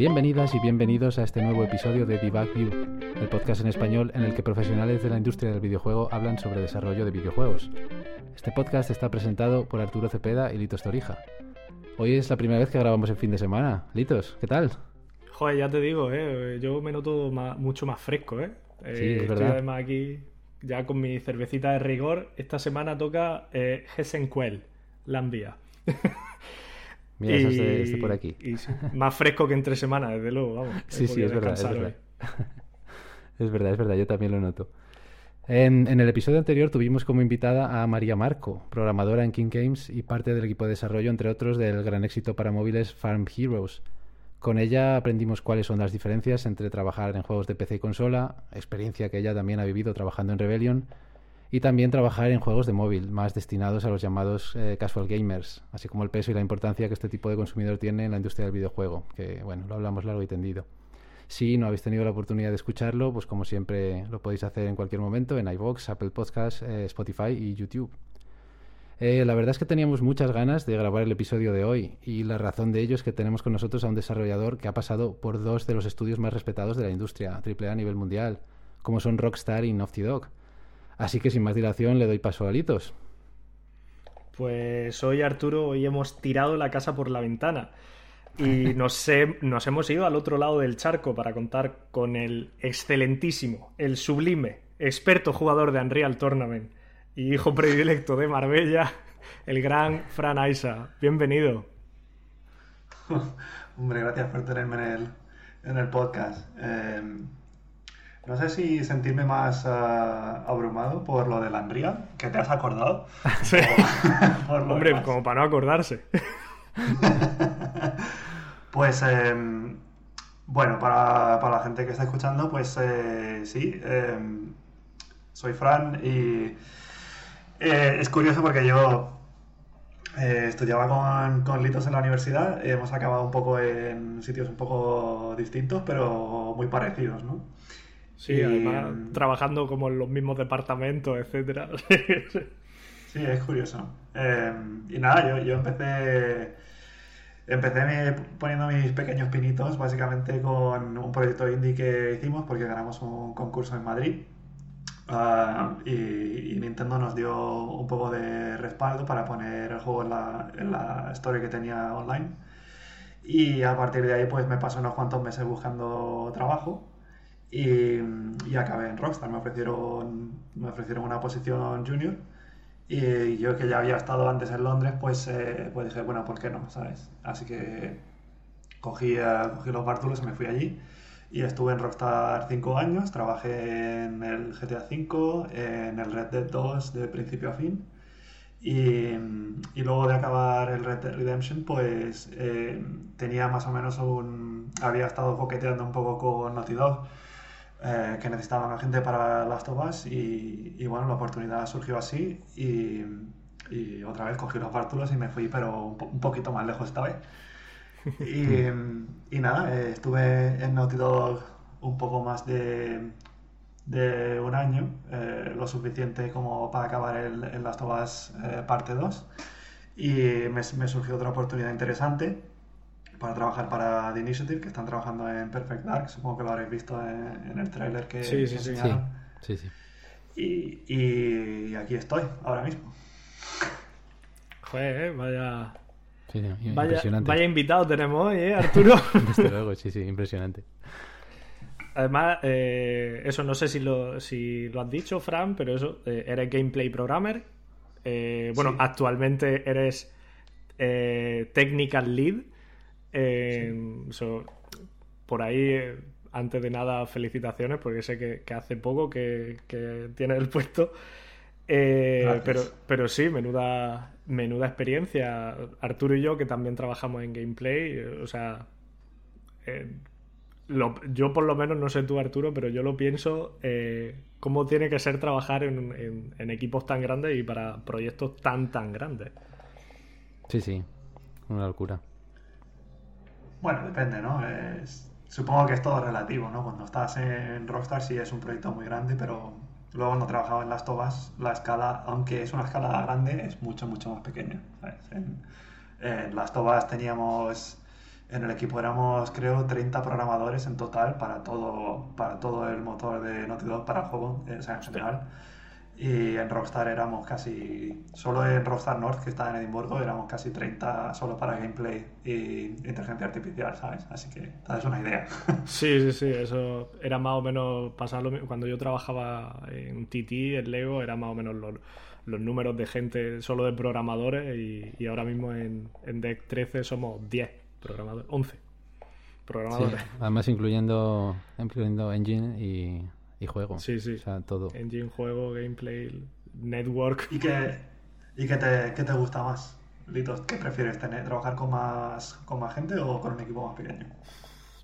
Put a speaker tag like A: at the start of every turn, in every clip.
A: Bienvenidas y bienvenidos a este nuevo episodio de Debug View, el podcast en español en el que profesionales de la industria del videojuego hablan sobre desarrollo de videojuegos. Este podcast está presentado por Arturo Cepeda y Litos Torija. Hoy es la primera vez que grabamos el fin de semana. Litos, ¿qué tal?
B: Joder, ya te digo, ¿eh? yo me noto mucho más fresco, ¿eh?
A: Sí, es
B: verdad. además aquí ya con mi cervecita de rigor. Esta semana toca eh, Hessenquell, Lambia.
A: Mira, y, este, este por aquí.
B: más fresco que entre semanas, desde luego, vamos.
A: Sí, sí, es verdad, es verdad. es verdad, es verdad, yo también lo noto. En, el episodio anterior tuvimos como invitada a María Marco, programadora en King Games y parte del equipo de desarrollo, entre otros, del gran éxito para móviles Farm Heroes. Con ella aprendimos cuáles son las diferencias entre trabajar en juegos de PC y consola, experiencia que ella también ha vivido trabajando en Rebellion, y también trabajar en juegos de móvil, más destinados a los llamados eh, casual gamers, así como el peso y la importancia que este tipo de consumidor tiene en la industria del videojuego, que bueno, lo hablamos largo y tendido. Si no habéis tenido la oportunidad de escucharlo, pues como siempre lo podéis hacer en cualquier momento en iVoox, Apple Podcasts, eh, Spotify y YouTube. Eh, la verdad es que teníamos muchas ganas de grabar el episodio de hoy y la razón de ello es que tenemos con nosotros a un desarrollador que ha pasado por dos de los estudios más respetados de la industria, AAA a nivel mundial, como son Rockstar y Naughty Dog. Así que sin más dilación le doy paso a Litos.
B: Pues hoy Arturo, hoy hemos tirado la casa por la ventana y nos, nos hemos ido al otro lado del charco para contar con el excelentísimo, el sublime, experto jugador de Unreal Tournament y hijo predilecto de Marbella, el gran Fran Aisa. Bienvenido.
C: Hombre, gracias por tenerme en el, en el podcast. Em, no sé si sentirme más ah, abrumado por lo del Unreal, que te has acordado.
B: Sí. Hombre, como para no acordarse.
C: pues, em, bueno, para, para, la gente que está escuchando, pues eh, sí, em, soy Fran y eh, es curioso porque yo eh, estudiaba con, con, Litos en la universidad, hemos acabado un poco en sitios un poco distintos, pero muy parecidos, ¿no?
B: Sí, además trabajando como en los mismos departamentos, etcétera.
C: sí, es curioso. Eh, y nada, yo, empecé empecé poniendo mis pequeños pinitos básicamente con un proyecto indie que hicimos porque ganamos un concurso en Madrid Ah, y, Nintendo nos dio un poco de respaldo para poner el juego en la, en la story que tenía online. Y a partir de ahí pues me pasó unos cuantos meses buscando trabajo y, y, acabé en Rockstar. Me ofrecieron, me ofrecieron una posición junior y yo que ya había estado antes en Londres pues, eh, pues dije, bueno, ¿por qué no? ¿sabes? Así que cogí, eh, cogí los bártulos y me fui allí y estuve en Rockstar 5 años, trabajé en el GTA V, en el Red Dead 2 de principio a fin. Y, y luego de acabar el Red Dead Redemption, pues eh, tenía más o menos un. Había estado coqueteando un poco con Naughty Dog, eh, que necesitaban a gente para Last of Us. Y, y, bueno, la oportunidad surgió así. Y, y otra vez cogí los bártulos y me fui, pero un, un poquito más lejos esta vez. Y, nada, eh, estuve en Naughty Dog un poco más de, de un año, eh, lo suficiente como para acabar el, Last of Us eh, parte 2. Y me, me, surgió otra oportunidad interesante para trabajar para The Initiative, que están trabajando en Perfect Dark. Supongo que lo habréis visto en, el tráiler que,
B: sí, sí,
C: enseñaron.
A: Sí, sí.
C: Y, y, aquí estoy, ahora mismo.
B: Joder, vaya, vaya, invitado tenemos hoy, ¿eh, Arturo?
A: Desde luego, sí, sí, impresionante.
B: Además, eh, eso no sé si lo, si lo has dicho, Fran, pero eso, eh, eres gameplay programmer. Eh, bueno, actualmente eres technical lead. Por ahí, antes de nada, felicitaciones, porque sé que, hace poco que, que tienes el puesto. pero, pero sí, menuda, menuda experiencia. Arturo y yo, que también trabajamos en gameplay, o sea, eh, yo por lo menos, no sé tú Arturo, pero yo lo pienso, eh, cómo tiene que ser trabajar en, equipos tan grandes y para proyectos tan, tan grandes.
A: Sí, sí, una locura.
C: Bueno, depende, ¿no? supongo que es todo relativo, ¿no? Cuando estás en Rockstar sí es un proyecto muy grande, pero luego cuando trabajaba en las tobas, la escala, aunque es una escala grande, es mucho, mucho más pequeña. En, en las tobas teníamos en el equipo éramos, creo, 30 programadores en total para todo, para todo el motor de Naughty Dog para el juego, o sea, en general. Y en Rockstar éramos casi, solo en Rockstar North, que está en Edimburgo, éramos casi 30 solo para gameplay y inteligencia artificial, ¿sabes? Así que te das una idea.
B: Sí, sí, sí, eso era más o menos pasarlo. Cuando yo trabajaba en TT, en Lego, era más o menos los, los números de gente solo de programadores y, y ahora mismo en, en Deck 13 somos 10 programadores, 11 programadores.
A: además incluyendo, incluyendo engine y, y, juego.
B: Sí, sí.
A: O sea, todo.
B: Engine, juego, gameplay, network.
C: ¿Y qué, y qué, te, qué te gusta más, Litos? ¿Qué prefieres tener? ¿Trabajar con más, con más gente o con un equipo más pequeño?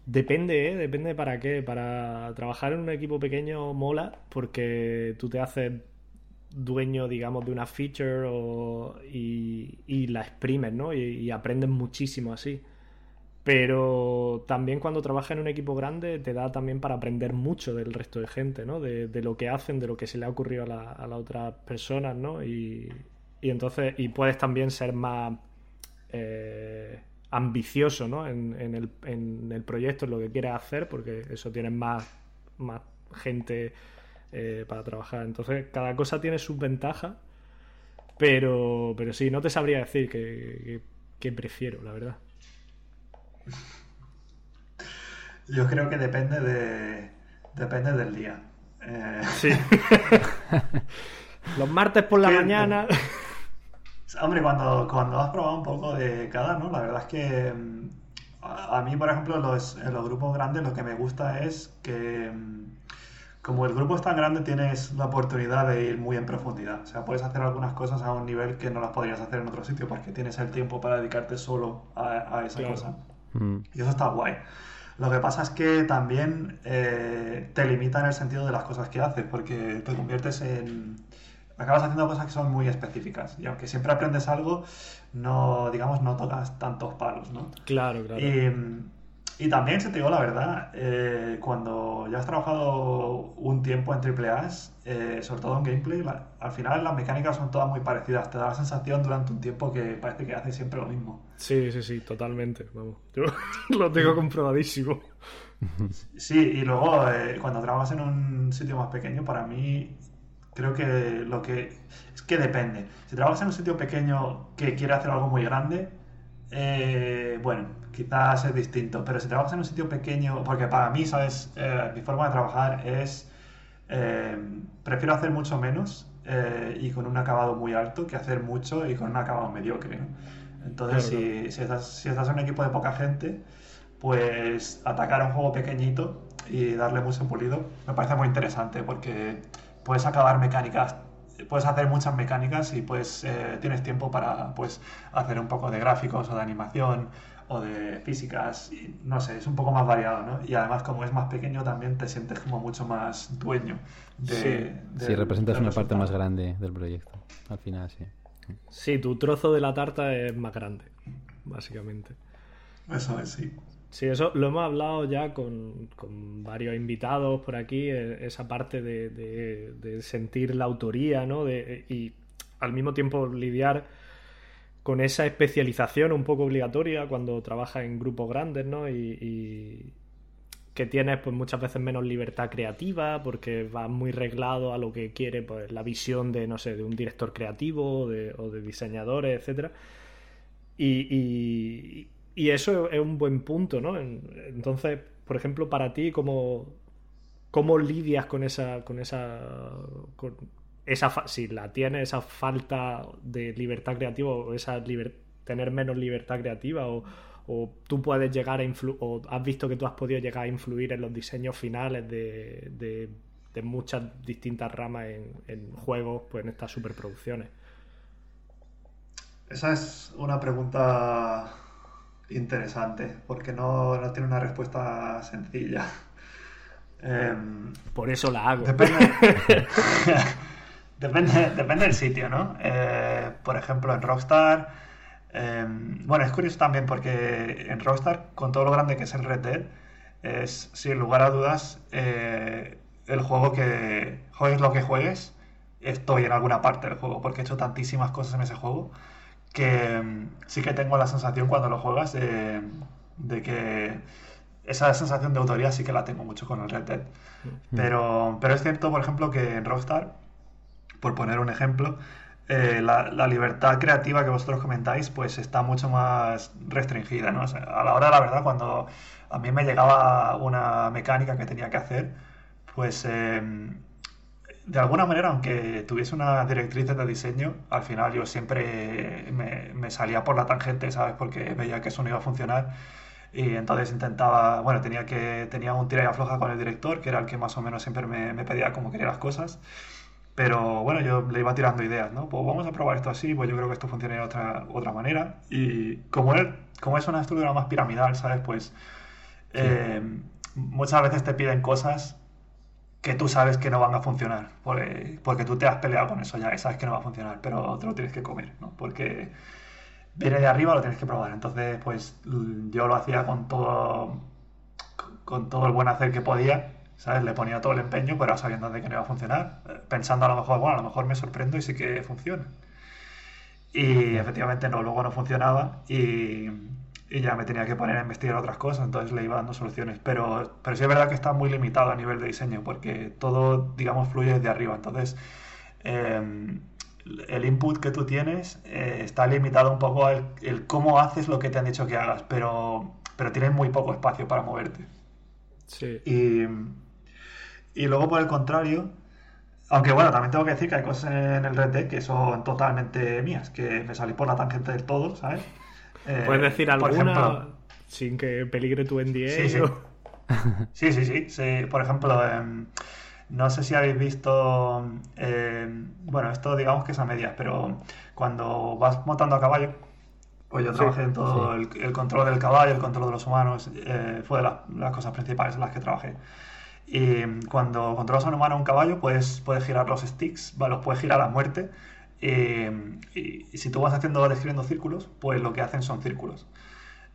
B: Depende, ¿eh? depende para qué. Para trabajar en un equipo pequeño mola porque tú te haces dueño, digamos, de una feature y, y, la exprimes, ¿no? Y, y aprendes muchísimo así. Pero también cuando trabajas en un equipo grande te da también para aprender mucho del resto de gente, ¿no? De, lo que hacen, de lo que se le ha ocurrido a, la, a las otras personas, ¿no? Y, entonces, y puedes también ser más eh, ambicioso, ¿no? En, el, en, el, proyecto, en lo que quieres hacer, porque eso tienes más, más gente eh, para trabajar. Entonces, cada cosa tiene sus ventajas, pero, pero sí, no te sabría decir que prefiero, la verdad.
C: Yo creo que depende de depende del día.
B: Eh, sí. Los martes por la mañana.
C: Hombre, cuando, cuando has probado un poco de cada, ¿no? La verdad es que mm, a, mí, por ejemplo, los, en los grupos grandes lo que me gusta es que mm, como el grupo es tan grande tienes la oportunidad de ir muy en profundidad. O sea, puedes hacer algunas cosas a un nivel que no las podrías hacer en otro sitio porque tienes el tiempo para dedicarte solo a, esa cosa. Mm. Y eso está guay. Lo que pasa es que también eh, te limita en el sentido de las cosas que haces, porque te conviertes en... Acabas haciendo cosas que son muy específicas y aunque siempre aprendes algo, no, digamos, no tocas tantos palos, ¿no?
B: Claro, claro.
C: Y, y también, si te digo la verdad, eh, cuando ya has trabajado un tiempo en AAA, eh, sobre todo en gameplay, al final las mecánicas son todas muy parecidas. Te da la sensación durante un tiempo que parece que haces siempre lo mismo.
B: Sí, sí, sí, totalmente. Vamos, yo lo tengo comprobadísimo.
C: Sí, y luego eh, cuando trabajas en un sitio más pequeño, para mí creo que lo que es que depende. Si trabajas en un sitio pequeño que quiere hacer algo muy grande, eh, bueno, quizás es distinto, pero si trabajas en un sitio pequeño, porque para mí, ¿sabes? Eh, mi forma de trabajar es, eh, prefiero hacer mucho menos y con un acabado muy alto que hacer mucho y con un acabado mediocre. Entonces, si, si, estás, si estás en un equipo de poca gente, pues atacar un juego pequeñito y darle mucho pulido me parece muy interesante porque puedes acabar mecánicas puedes hacer muchas mecánicas y pues eh, tienes tiempo para pues hacer un poco de gráficos o de animación o de físicas, y, no sé, es un poco más variado, ¿no? Y además como es más pequeño también te sientes como mucho más dueño
A: de... Sí, representas una parte más grande del proyecto, al final sí.
B: Sí, tu trozo de la tarta es más grande, básicamente.
C: Eso es, sí.
B: Sí, eso lo hemos hablado ya con, varios invitados por aquí, eh, esa parte de, sentir la autoría, ¿no? De, y al mismo tiempo lidiar con esa especialización un poco obligatoria cuando trabajas en grupos grandes, ¿no? Y, que tienes pues muchas veces menos libertad creativa porque vas muy reglado a lo que quiere pues la visión de, no sé, de un director creativo o de diseñadores, etcétera. y, y eso es un buen punto, ¿no? Entonces, por ejemplo, para ti, ¿cómo, cómo lidias con esa, con esa, esa, si la tienes, esa falta de libertad creativa o esa tener menos libertad creativa o, tú puedes llegar a influir, o has visto que tú has podido llegar a influir en los diseños finales de, de, muchas distintas ramas en, en, juegos, pues en estas superproducciones.
C: Esa es una pregunta interesante, porque no, tiene una respuesta sencilla.
B: Por eso la hago.
C: Depende, depende, del sitio, ¿no? Eh, por ejemplo, en Rockstar Em, bueno, es curioso también porque en Rockstar, con todo lo grande que es el Red Dead, es sin lugar a dudas eh, el juego que juegues lo que juegues, estoy en alguna parte del juego, porque he hecho tantísimas cosas en ese juego que em, sí que tengo la sensación cuando lo juegas de, de que esa sensación de autoría sí que la tengo mucho con el Red Dead. Mm. Pero, pero es cierto, por ejemplo, que en Rockstar, por poner un ejemplo, eh, la, libertad creativa que vosotros comentáis, pues está mucho más restringida, ¿no? a la hora de la verdad, cuando a mí me llegaba una mecánica que tenía que hacer, pues em, de alguna manera, aunque tuviese una directriz de diseño, al final yo siempre me, salía por la tangente, ¿sabes? Porque veía que eso no iba a funcionar. Y entonces intentaba, bueno, tenía que tenía un tira y afloja con el director, que era el que más o menos siempre me pedía cómo quería las cosas. Pero bueno, yo le iba tirando ideas, ¿no? Pues vamos a probar esto así, pues yo creo que esto funciona de otra, otra manera. Y como, él, como es una estructura más piramidal, ¿sabes? Pues eh, muchas veces te piden cosas que tú sabes que no van a funcionar, porque, porque tú te has peleado con eso ya y sabes que no va a funcionar, pero te lo tienes que comer, ¿no? Porque viene de arriba, lo tienes que probar. Entonces, pues yo lo hacía con todo, con todo el buen hacer que podía ¿sabes? Le ponía todo el empeño, pero sabiendo de que no iba a funcionar, eh, pensando a lo mejor, bueno, a lo mejor me sorprendo y sí que funciona. Y efectivamente no, luego no funcionaba y, y, ya me tenía que poner a investigar otras cosas, entonces le iba dando soluciones. Pero, pero sí es verdad que está muy limitado a nivel de diseño, porque todo, digamos, fluye desde arriba. Entonces, em, el input que tú tienes eh, está limitado un poco al el cómo haces lo que te han dicho que hagas, pero, pero tienes muy poco espacio para moverte.
B: Sí.
C: Y, y luego, por el contrario, aunque bueno, también tengo que decir que hay cosas en el Red Dead que son totalmente mías, que me salí por la tangente del todo, ¿sabes?
B: Eh, ¿Puedes decir alguna sin que peligre tu NDA?
C: Sí, sí. sí, sí, Por ejemplo, em, no sé si habéis visto, em, bueno, esto digamos que es a medias, pero cuando vas montando a caballo, pues yo trabajé en todo el, control del caballo, el control de los humanos, eh, fue de las cosas principales en las que trabajé. Y cuando controlas a un humano o un caballo, puedes, girar los sticks, los puedes girar a muerte. Y, si tú vas haciendo, describiendo círculos, pues lo que hacen son círculos.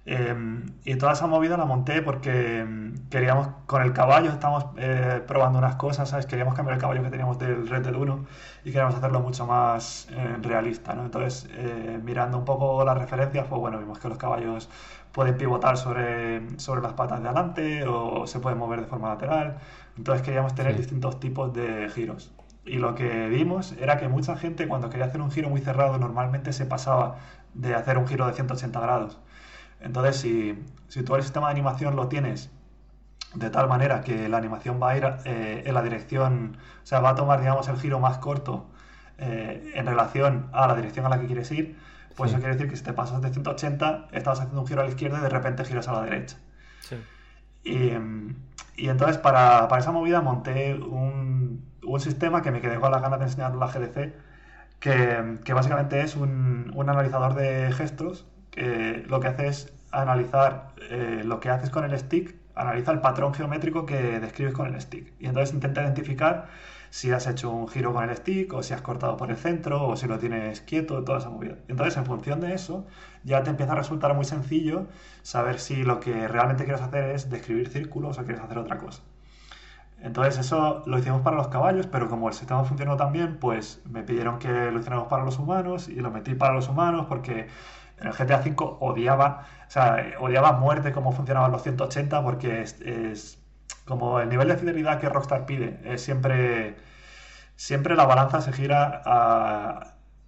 C: Em, y toda esa movida la monté porque em, queríamos, con el caballo estamos eh, probando unas cosas, ¿sabes? Queríamos cambiar el caballo que teníamos del Red Dead 1 y queríamos hacerlo mucho más eh, realista, ¿no? Entonces, eh, mirando un poco las referencias, pues bueno, vimos que los caballos pueden pivotar sobre, sobre las patas de adelante o se pueden mover de forma lateral. Entonces queríamos tener distintos tipos de giros. Y lo que vimos era que mucha gente cuando quería hacer un giro muy cerrado normalmente se pasaba de hacer un giro de 180 grados. Entonces si, si tú el sistema de animación lo tienes de tal manera que la animación va a ir eh, en la dirección, o sea, va a tomar, digamos, el giro más corto eh, en relación a la dirección a la que quieres ir, pues eso quiere decir que si te pasas de 180, estabas haciendo un giro a la izquierda y de repente giras a la derecha. Sí. Y, y, entonces para, para, esa movida monté un, un, sistema que me quedé con las ganas de enseñar la GDC, que, que básicamente es un, un, analizador de gestos que lo que hace es analizar eh, lo que haces con el stick, analiza el patrón geométrico que describes con el stick. Y entonces intenta identificar si has hecho un giro con el stick o si has cortado por el centro o si lo tienes quieto, toda esa movida. Entonces, en función de eso, ya te empieza a resultar muy sencillo saber si lo que realmente quieres hacer es describir círculos o quieres hacer otra cosa. Entonces eso lo hicimos para los caballos, pero como el sistema funcionó tan bien, pues me pidieron que lo hiciéramos para los humanos y lo metí para los humanos porque en el GTA V odiaba, o sea, odiaba a muerte cómo funcionaban los 180 porque es como el nivel de fidelidad que Rockstar pide, es siempre, siempre la balanza se gira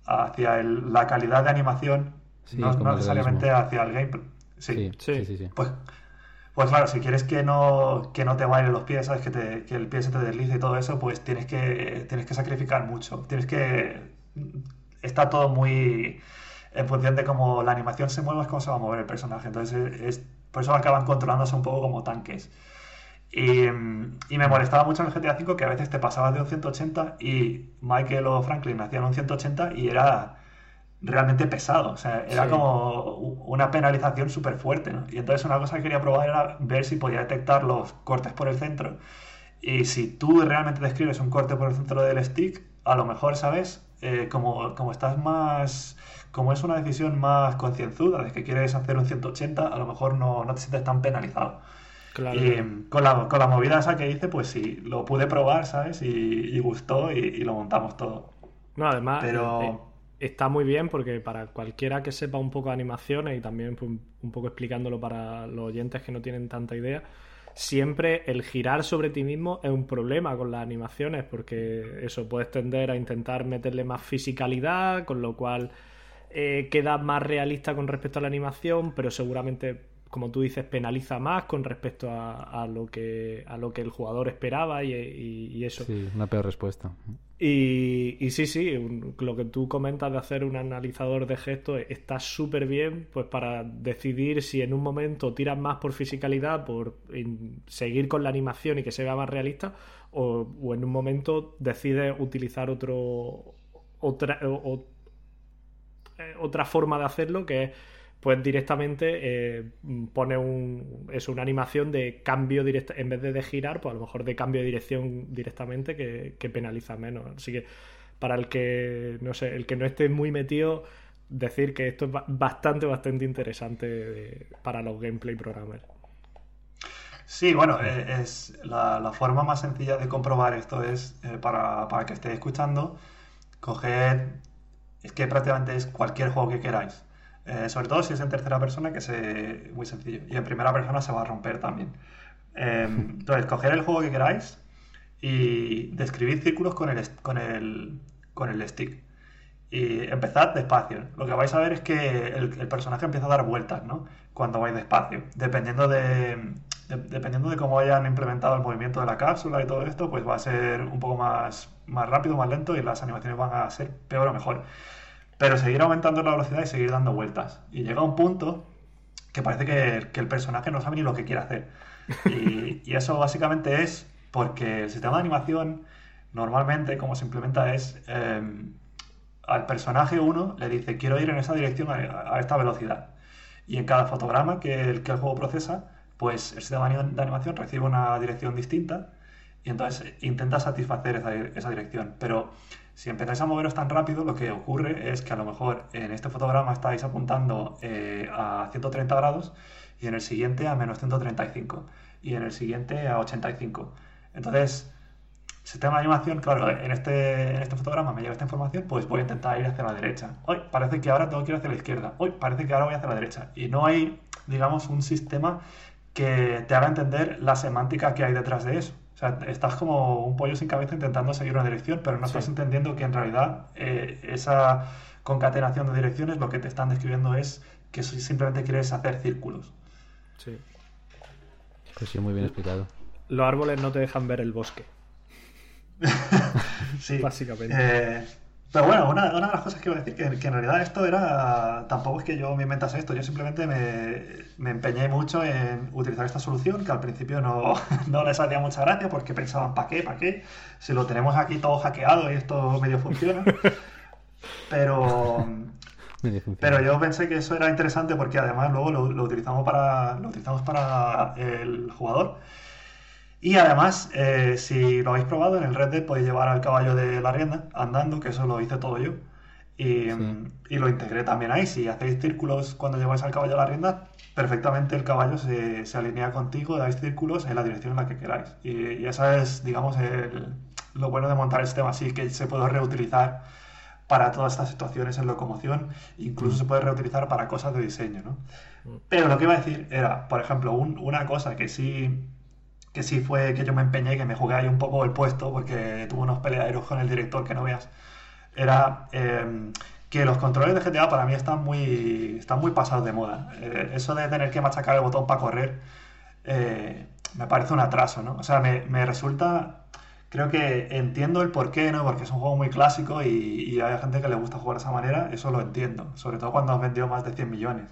C: hacia la calidad de animación, no, necesariamente hacia el gameplay. Sí, sí, sí. Pues, pues claro, si quieres que no, que no te bailen los pies, sabes que, que, el pie se te deslice y todo eso, pues tienes que, tienes que sacrificar mucho. Tienes que. Está todo muy. En función de cómo la animación se mueve, es cómo se va a mover el personaje. Entonces, es, por eso acaban controlándose un poco como tanques. Y, me molestaba mucho en el GTA V que a veces te pasabas de un 180 y Michael o Franklin hacían un 180 y era realmente pesado. O sea, era como una penalización súper fuerte. ¿no? Y entonces una cosa que quería probar era ver si podía detectar los cortes por el centro. Y si tú realmente describes un corte por el centro del stick, a lo mejor, ¿sabes? eh, como, como estás más como es una decisión más concienzuda de que quieres hacer un 180, a lo mejor no, no te sientes tan penalizado. Claro. Y con la, con la movida esa que hice, pues sí, lo pude probar, ¿sabes? Y, gustó y, lo montamos todo.
B: No, además, Pero... Eh, está muy bien porque para cualquiera que sepa un poco de animaciones y también pues, un poco explicándolo para los oyentes que no tienen tanta idea, siempre el girar sobre ti mismo es un problema con las animaciones porque eso puedes tender a intentar meterle más fisicalidad, con lo cual eh, queda más realista con respecto a la animación, pero seguramente, como tú dices, penaliza más con respecto a, lo, que, a lo que el jugador esperaba y, eso.
A: Sí, una peor respuesta.
B: Y, sí, sí, lo que tú comentas de hacer un analizador de gestos está súper bien, pues para decidir si en un momento tiras más por fisicalidad, por seguir con la animación y que se vea más realista, o, en un momento decides utilizar otro, otra, eh, otra forma de hacerlo que es pues directamente eh, pone un, es una animación de cambio directo, en vez de, girar, pues a lo mejor de cambio de dirección directamente que, penaliza menos. Así que para el que no sé, el que no esté muy metido, decir que esto es bastante, bastante interesante para los gameplay programmers.
C: Sí, bueno, eh, es la, forma más sencilla de comprobar esto es para, para que esté escuchando, coger es que prácticamente es cualquier juego que queráis. Eh, sobre todo si es en tercera persona, que es muy sencillo. Y en primera persona se va a romper también. Em, entonces, coger el juego que queráis y describir círculos con el, con el, con el stick. Y empezad despacio. Lo que vais a ver es que el, personaje empieza a dar vueltas, ¿no? Cuando vais despacio. Dependiendo de, dependiendo de cómo hayan implementado el movimiento de la cápsula y todo esto, pues va a ser un poco más, más rápido, más lento y las animaciones van a ser peor o mejor. Pero seguir aumentando la velocidad y seguir dando vueltas. Y llega un punto que parece que, el personaje no sabe ni lo que quiere hacer. Y, eso básicamente es porque el sistema de animación normalmente como se implementa es em, al personaje 1 le dice quiero ir en esa dirección a, esta velocidad. Y en cada fotograma que el, que el juego procesa, pues el sistema de animación recibe una dirección distinta y entonces intenta satisfacer esa, dirección. Pero si empezáis a moveros tan rápido, lo que ocurre es que a lo mejor en este fotograma estáis apuntando eh, a 130 grados y en el siguiente a menos 135 y en el siguiente a 85. Entonces, sistema de animación, claro, en este, en este fotograma me llega esta información, pues voy a intentar ir hacia la derecha. Hoy parece que ahora tengo que ir hacia la izquierda. Hoy parece que ahora voy hacia la derecha. Y no hay, digamos, un sistema que te haga entender la semántica que hay detrás de eso. Sea, estás como un pollo sin cabeza intentando seguir una dirección, pero no estás entendiendo que en realidad eh, esa concatenación de direcciones lo que te están describiendo es que simplemente quieres hacer círculos.
B: Sí.
A: Pues sí, muy bien explicado.
B: Los árboles no te dejan ver el bosque.
C: sí.
B: Básicamente.
C: Eh, pero bueno, una, de las cosas que iba a decir, que, que, en realidad esto era, tampoco es que yo me inventase esto, yo simplemente me, me empeñé mucho en utilizar esta solución, que al principio no, no les hacía mucha gracia porque pensaban, ¿para qué? ¿Para qué? Si lo tenemos aquí todo hackeado y esto medio funciona. Pero, pero yo pensé que eso era interesante porque además luego lo, lo, utilizamos, para, lo utilizamos para el jugador y además, eh, si lo habéis probado, en el Red Dead podéis llevar al caballo de la rienda andando, que eso lo hice todo yo. Y, lo integré también ahí. Si hacéis círculos cuando lleváis al caballo a la rienda, perfectamente el caballo se, alinea contigo, dais círculos en la dirección en la que queráis. Y, esa es, digamos, lo bueno de montar el sistema así, que se puede reutilizar para todas estas situaciones en locomoción, incluso se puede reutilizar para cosas de diseño, ¿no? Mm. Pero lo que iba a decir era, por ejemplo, una cosa que sí que sí fue que yo me empeñé, que me jugué ahí un poco el puesto, porque tuve unos peleaderos con el director que no veas, era em, que los controles de GTA para mí están muy, están muy pasados de moda. Eh, eso de tener que machacar el botón para correr eh, me parece un atraso, ¿no? O sea, me, resulta... Creo que entiendo el porqué, ¿no? Porque es un juego muy clásico y, y, hay gente que le gusta jugar de esa manera, eso lo entiendo, sobre todo cuando has vendido más de 100 millones.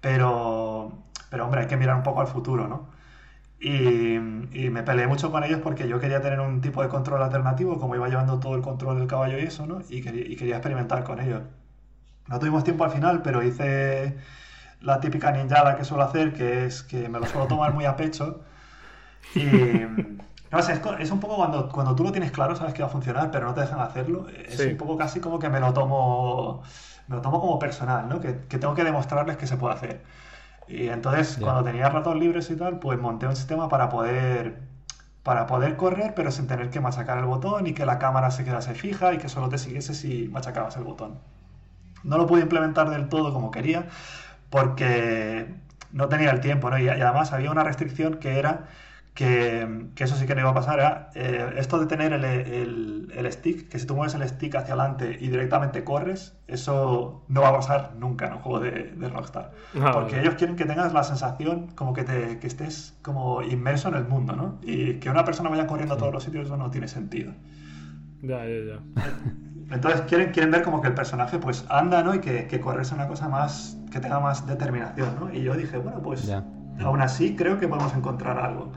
C: Pero, pero hombre, hay que mirar un poco al futuro, ¿no? Y, me peleé mucho con ellos porque yo quería tener un tipo de control alternativo, como iba llevando todo el control del caballo y eso, ¿no? Y quería, experimentar con ellos. No tuvimos tiempo al final, pero hice la típica ninjada que suelo hacer, que es que me lo suelo tomar muy a pecho. Y, No sé, es, un poco cuando, cuando tú lo tienes claro, sabes que va a funcionar, pero no te dejan hacerlo. Es un poco casi como que me lo tomo, me lo tomo como personal, ¿no? Que, tengo que demostrarles que se puede hacer. Y entonces, cuando tenía ratos libres y tal, pues monté un sistema para poder para poder correr, pero sin tener que machacar el botón y que la cámara se quedase fija y que solo te siguiese si machacabas el botón. No lo pude implementar del todo como quería, porque no tenía el tiempo, ¿no? y además había una restricción que era que, eso sí que no iba a pasar, era eh, esto de tener el, stick, que si tú mueves el stick hacia adelante y directamente corres, eso no va a pasar nunca en un juego de, Rockstar. Ah, Porque ellos quieren que tengas la sensación como que, te, que estés como inmerso en el mundo, ¿no? Y que una persona vaya corriendo a todos los sitios eso no tiene sentido.
B: Ya, ya, ya.
C: Entonces quieren, quieren ver como que el personaje pues anda, ¿no? Y que, que correr sea una cosa más, que tenga más determinación, ¿no? Y yo dije, bueno, pues aún así creo que podemos encontrar algo.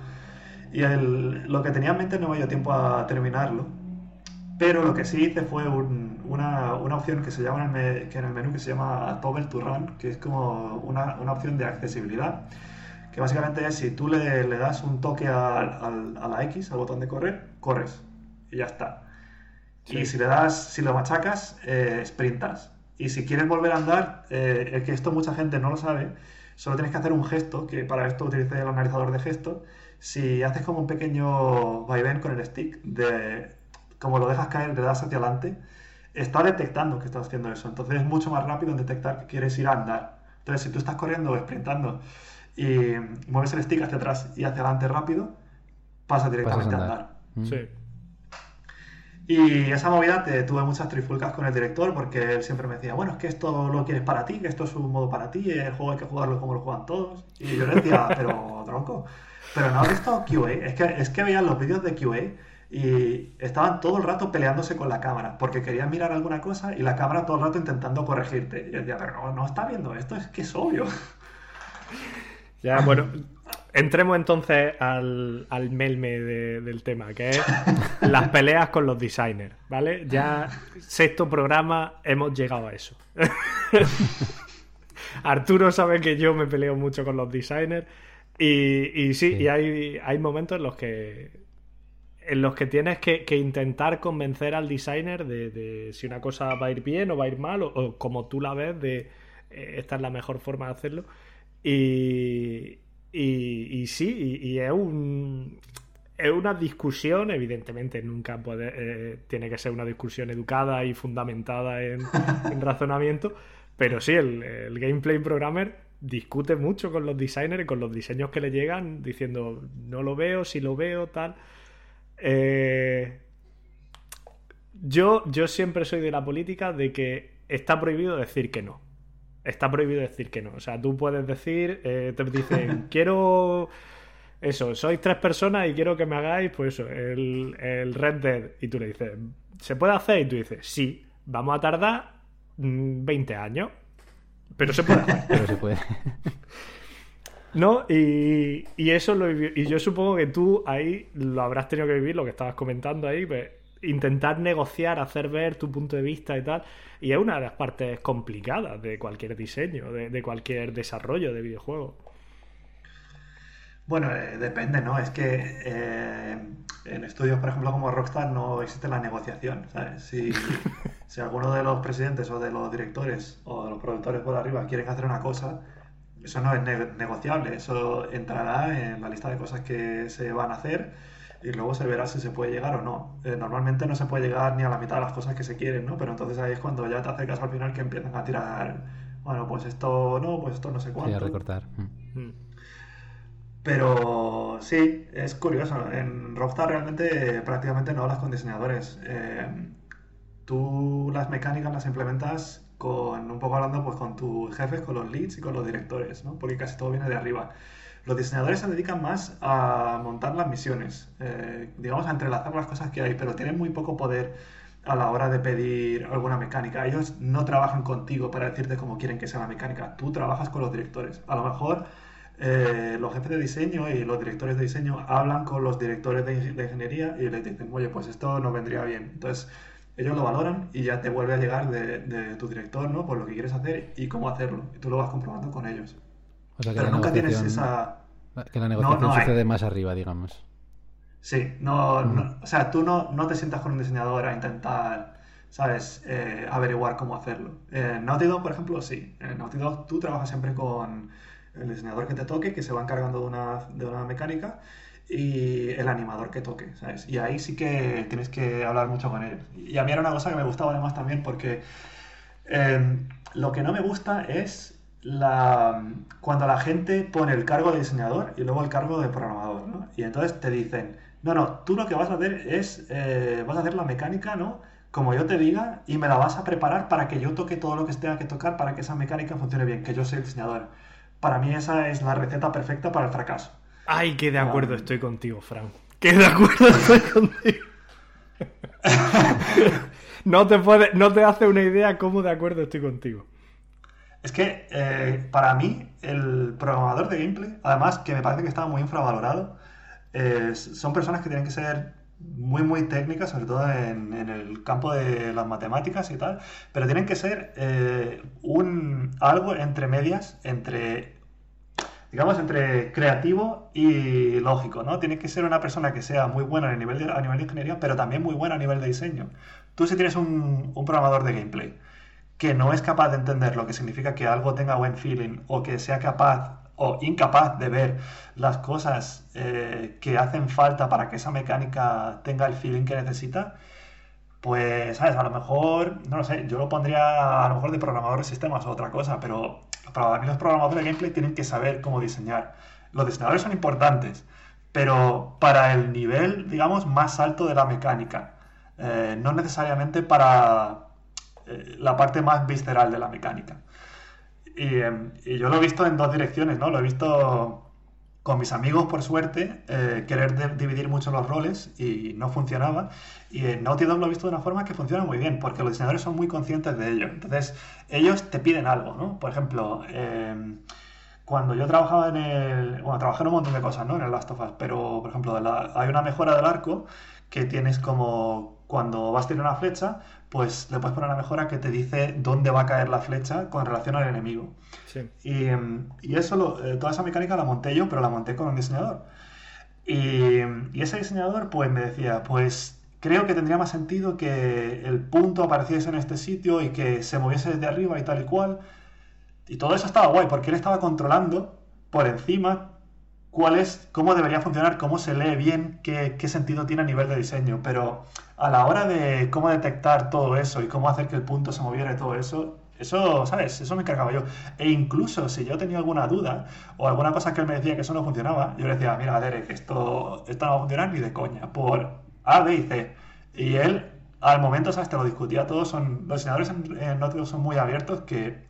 C: Y lo que tenía en mente no me dio tiempo a terminarlo. Pero lo que sí hice fue una, una, opción que se llama en el, que en el menú que se llama Toggle to Run, que es como una, una, opción de accesibilidad. Que básicamente es si tú le, le das un toque a, a, la X, al botón de correr, corres. Y ya está. Y si le das, si lo machacas, eh, sprintas. Y si quieres volver a andar, eh, es que esto mucha gente no lo sabe, solo tienes que hacer un gesto, que para esto utilicé el analizador de gestos si haces como un pequeño vaivén con el stick, de como lo dejas caer, le das hacia adelante, está detectando que estás haciendo eso. Entonces es mucho más rápido en detectar que quieres ir a andar. Entonces, si tú estás corriendo o sprintando y mueves el stick hacia atrás y hacia adelante rápido, pasa directamente a andar.
B: Mm. Sí.
C: Y esa movida te, tuve muchas trifulcas con el director porque él siempre me decía, bueno, es que esto lo quieres para ti, que esto es un modo para ti, el juego hay que jugarlo como lo juegan todos. Y yo le decía, pero tronco, pero no has visto QA, es que, es que veían los vídeos de QA y estaban todo el rato peleándose con la cámara, porque querían mirar alguna cosa y la cámara todo el rato intentando corregirte. Y yo decía, pero no, no está viendo esto, es que es obvio.
B: Ya, bueno, entremos entonces al, al melme del tema, que es las peleas con los designers, ¿vale? Ya sexto programa hemos llegado a eso. Arturo sabe que yo me peleo mucho con los designers y, sí, y hay, hay momentos en los que en los que tienes que, intentar convencer al designer de, si una cosa va a ir bien o va a ir mal, o, como tú la ves, de eh, esta es la mejor forma de hacerlo. Y, y, sí, y, es un es una discusión, evidentemente nunca puede, eh, tiene que ser una discusión educada y fundamentada en, razonamiento, pero sí, el, el gameplay programmer discute mucho con los designers y con los diseños que le llegan, diciendo no lo veo, si lo veo, tal. Eh, yo, yo siempre soy de la política de que está prohibido decir que no. Está prohibido decir que no. O sea, tú puedes decir, eh, te dicen, quiero eso, sois tres personas y quiero que me hagáis, pues eso, el, el Red Dead. Y tú le dices, ¿se puede hacer? Y tú dices, sí, vamos a tardar 20 mm, años. Pero se puede
A: Pero se puede.
B: ¿No? Y, eso lo Y yo supongo que tú ahí lo habrás tenido que vivir, lo que estabas comentando ahí, pues, intentar negociar, hacer ver tu punto de vista y tal. Y es una de las partes complicadas de cualquier diseño, de, cualquier desarrollo de videojuego.
C: Bueno, eh, depende, ¿no? Es que eh, en estudios, por ejemplo, como Rockstar no existe la negociación, ¿sabes? Si, si alguno de los presidentes o de los directores o de los productores por arriba quieren hacer una cosa, eso no es negociable, eso entrará en la lista de cosas que se van a hacer y luego se verá si se puede llegar o no. Eh, normalmente no se puede llegar ni a la mitad de las cosas que se quieren, ¿no? Pero entonces ahí es cuando ya te acercas al final que empiezan a tirar, bueno, pues esto no, pues esto no sé cuánto.
A: a recortar. Mm. Mm.
C: Pero sí, es curioso. En Rockstar realmente prácticamente no hablas con diseñadores. Eh, tú las mecánicas las implementas con un poco hablando pues con tus jefes, con los leads y con los directores, ¿no? Porque casi todo viene de arriba. Los diseñadores se dedican más a montar las misiones, eh, digamos a entrelazar las cosas que hay, pero tienen muy poco poder a la hora de pedir alguna mecánica. Ellos no trabajan contigo para decirte cómo quieren que sea la mecánica. Tú trabajas con los directores. A lo mejor eh, los jefes de diseño y los directores de diseño hablan con los directores de, ingeniería y les dicen, oye, pues esto nos vendría bien. Entonces, ellos lo valoran y ya te vuelve a llegar de, tu director, ¿no? Por lo que quieres hacer y cómo hacerlo. Y tú lo vas comprobando con ellos.
A: O sea, que Pero nunca tienes esa... Que la negociación sucede más arriba, digamos.
C: Sí, no, o sea, tú no, no te sientas con un diseñador a intentar, ¿sabes?, eh, averiguar cómo hacerlo. En Naughty Dog, por ejemplo, sí. En Naughty Dog tú trabajas siempre con el diseñador que te toque, que se va encargando de una, de una mecánica, y el animador que toque, ¿sabes? Y ahí sí que tienes que hablar mucho con él. Y a mí era una cosa que me gustaba además también porque eh, lo que no me gusta es la, cuando la gente pone el cargo de diseñador y luego el cargo de programador, ¿no? Y entonces te dicen, no, no, tú lo que vas a hacer es, eh, vas a hacer la mecánica, ¿no? Como yo te diga y me la vas a preparar para que yo toque todo lo que tenga que tocar para que esa mecánica funcione bien, que yo soy el diseñador. Para mí esa es la receta perfecta para el fracaso.
B: Ay, que de acuerdo estoy contigo, Fran. Que de acuerdo estoy contigo. no, te puede, no te hace una idea cómo de acuerdo estoy contigo.
C: Es que eh, para mí el programador de gameplay, además que me parece que está muy infravalorado, son personas que tienen que ser muy muy técnicas, sobre todo en, el campo de las matemáticas y tal, pero tienen que ser eh, un algo entre medias, entre digamos, entre creativo y lógico, ¿no? Tiene que ser una persona que sea muy buena a nivel de, a nivel de ingeniería, pero también muy buena a nivel de diseño. Tú si tienes un, programador de gameplay que no es capaz de entender lo que significa que algo tenga buen feeling o que sea capaz o incapaz de ver las cosas eh, que hacen falta para que esa mecánica tenga el feeling que necesita, pues, ¿sabes? A lo mejor, no lo sé, yo lo pondría a lo mejor de programador de sistemas o otra cosa, pero para mí los programadores de gameplay tienen que saber cómo diseñar. Los diseñadores son importantes, pero para el nivel, digamos, más alto de la mecánica, eh, no necesariamente para eh, la parte más visceral de la mecánica. Em, y, yo lo he visto en dos direcciones, ¿no? Lo he visto con mis amigos, por suerte, eh, querer dividir mucho los roles y no funcionaba. Y en Naughty Dog lo he visto de una forma que funciona muy bien, porque los diseñadores son muy conscientes de ello. Entonces, ellos te piden algo, ¿no? Por ejemplo, em, cuando yo trabajaba en el... Bueno, trabajé en un montón de cosas, ¿no? En el Last of Us, pero, por ejemplo, hay una mejora del arco que tienes como cuando vas a tirar una flecha, pues le puedes poner una mejora que te dice dónde va a caer la flecha con relación al enemigo. Sí. Y, em, y, eso, eh, toda esa mecánica la monté yo, pero la monté con un diseñador. Y, y ese diseñador pues me decía, pues creo que tendría más sentido que el punto apareciese en este sitio y que se moviese desde arriba y tal y cual. Y todo eso estaba guay, porque él estaba controlando por encima cuál es, cómo debería funcionar, cómo se lee bien, qué, qué, sentido tiene a nivel de diseño. Pero a la hora de cómo detectar todo eso y cómo hacer que el punto se moviera y todo eso, eso, ¿sabes? Eso me encargaba yo. E incluso si yo tenía alguna duda o alguna cosa que él me decía que eso no funcionaba, yo le decía, mira, Derek, esto, esto no va a funcionar ni de coña, por A, B y C. Y él, al momento, ¿sabes? Te lo discutía todo. Son, los diseñadores en, en son muy abiertos que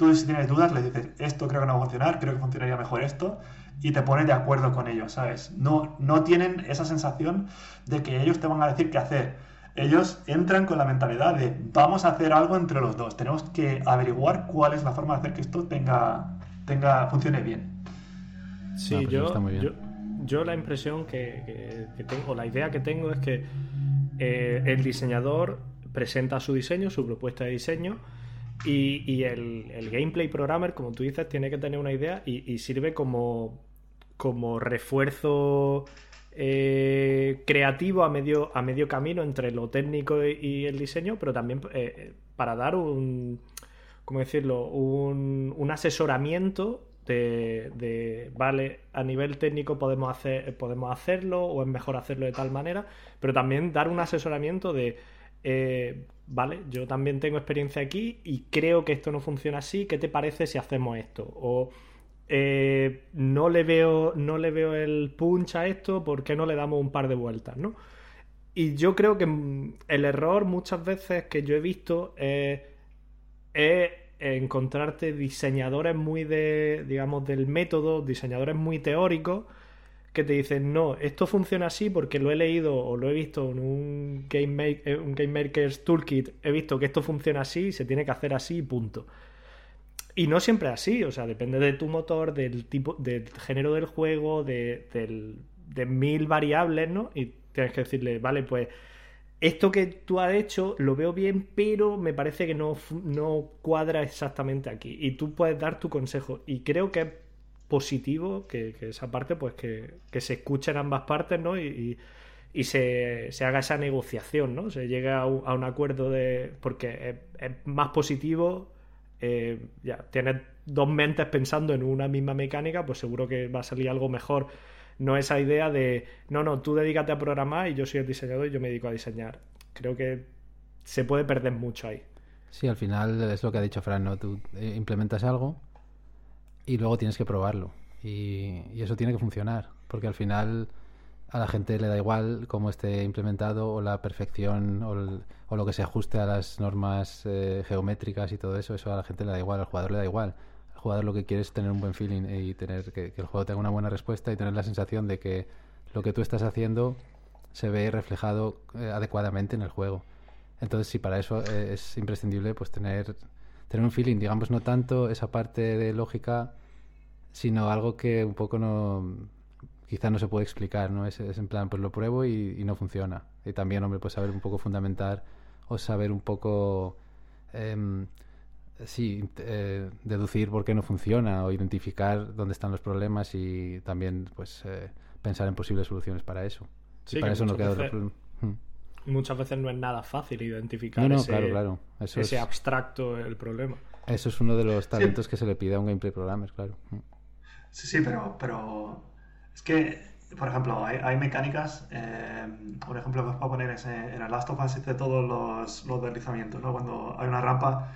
C: tú si tienes dudas le dices, esto creo que no va a funcionar, creo que funcionaría mejor esto, y te pones de acuerdo con ellos, ¿sabes? No, no tienen esa sensación de que ellos te van a decir qué hacer. Ellos entran con la mentalidad de vamos a hacer algo entre los dos, tenemos que averiguar cuál es la forma de hacer que esto tenga, tenga funcione bien.
B: Sí, pues yo, yo, yo, la impresión que, que tengo, la idea que tengo es que eh, el diseñador presenta su diseño, su propuesta de diseño, y, el, gameplay programmer, como tú dices, tiene que tener una idea y, sirve como, como refuerzo eh, creativo a medio, a medio camino entre lo técnico y, el diseño, pero también eh, para dar un, ¿cómo decirlo? Un, un asesoramiento de, vale, a nivel técnico podemos, hacer, podemos hacerlo o es mejor hacerlo de tal manera, pero también dar un asesoramiento de, eh, vale, yo también tengo experiencia aquí y creo que esto no funciona así, ¿qué te parece si hacemos esto? O eh, no, le veo, no le veo el punch a esto, ¿por qué no le damos un par de vueltas? ¿no? Y yo creo que mm, el error muchas veces que yo he visto es encontrarte diseñadores muy de, digamos, del método, diseñadores muy teóricos, que te dicen, no, esto funciona así porque lo he leído o lo he visto en un Game, eh, un game Maker's Toolkit, he visto que esto funciona así, se tiene que hacer así, punto. Y no siempre así, o sea, depende de tu motor, del tipo, del género del juego, de, de mil variables, ¿no? Y tienes que decirle, vale, pues esto que tú has hecho lo veo bien, pero me parece que no, no cuadra exactamente aquí. Y tú puedes dar tu consejo. Y creo que positivo que, esa parte, pues que, se escuchen ambas partes, ¿no? Y, y, se, haga esa negociación, ¿no? Se llegue a un, acuerdo de... porque es, más positivo, eh, ya, tienes dos mentes pensando en una misma mecánica, pues seguro que va a salir algo mejor. No esa idea de, no, no, tú dedícate a programar y yo soy el diseñador y yo me dedico a diseñar. Creo que se puede perder mucho ahí.
A: Sí, al final es lo que ha dicho Fran, ¿no? Tú eh, implementas algo y luego tienes que probarlo. Y, eso tiene que funcionar, porque al final a la gente le da igual cómo esté implementado o la perfección o, lo que se ajuste a las normas eh, geométricas y todo eso, eso a la gente le da igual, al jugador le da igual. Al jugador lo que quiere es tener un buen feeling y tener que, que el juego tenga una buena respuesta y tener la sensación de que lo que tú estás haciendo se ve reflejado eh, adecuadamente en el juego. Entonces, sí, para eso eh, es imprescindible pues tener, tener un feeling, digamos, no tanto esa parte de lógica, sino algo que un poco no quizá no se puede explicar, ¿no? Es, en plan, pues lo pruebo y, no funciona. Y también, hombre, pues saber un poco fundamentar o saber un poco, eh, sí, eh, deducir por qué no funciona o identificar dónde están los problemas y también, pues, eh, pensar en posibles soluciones para eso. Sí, para eso no queda otro
B: muchas veces no es nada fácil identificar ese, abstracto el problema.
A: Eso es uno de los talentos que se le pide a un gameplay programmer, claro.
C: Sí, sí, pero, pero es que, por ejemplo, hay, mecánicas, eh, por ejemplo, que os puedo poner en el Last of Us de todos los, los deslizamientos, ¿no? Cuando hay una rampa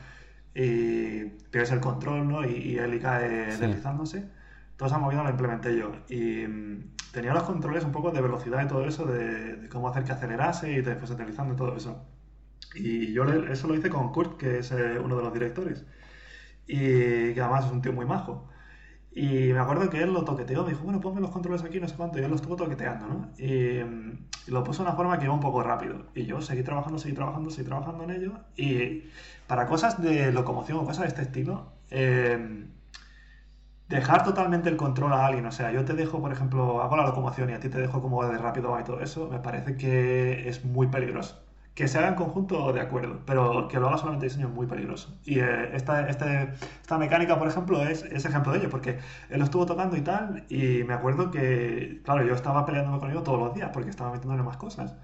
C: y pierdes el control, ¿no? Y, y él cae deslizándose. Toda esa movida la implementé yo. Y tenía los controles un poco de velocidad y todo eso, de, cómo hacer que acelerase y después utilizando todo eso. Y yo eso lo hice con Kurt, que es eh, uno de los directores. Y que además es un tío muy majo. Y me acuerdo que él lo toqueteó, me dijo, bueno, ponme los controles aquí, no sé cuánto, y él los estuvo toqueteando, ¿no? Y, lo puso de una forma que iba un poco rápido. Y yo seguí trabajando, seguí trabajando, seguí trabajando en ello. Y para cosas de locomoción o cosas de este estilo, eh, dejar totalmente el control a alguien, o sea, yo te dejo, por ejemplo, hago la locomoción y a ti te dejo como de rápido va y todo eso, me parece que es muy peligroso. Que se haga en conjunto, de acuerdo, pero que lo haga solamente diseño es muy peligroso. Y eh, esta, este, esta mecánica, por ejemplo, es, es, ejemplo de ello, porque él lo estuvo tocando y tal, y me acuerdo que, claro, yo estaba peleándome con ello todos los días, porque estaba metiéndole más cosas.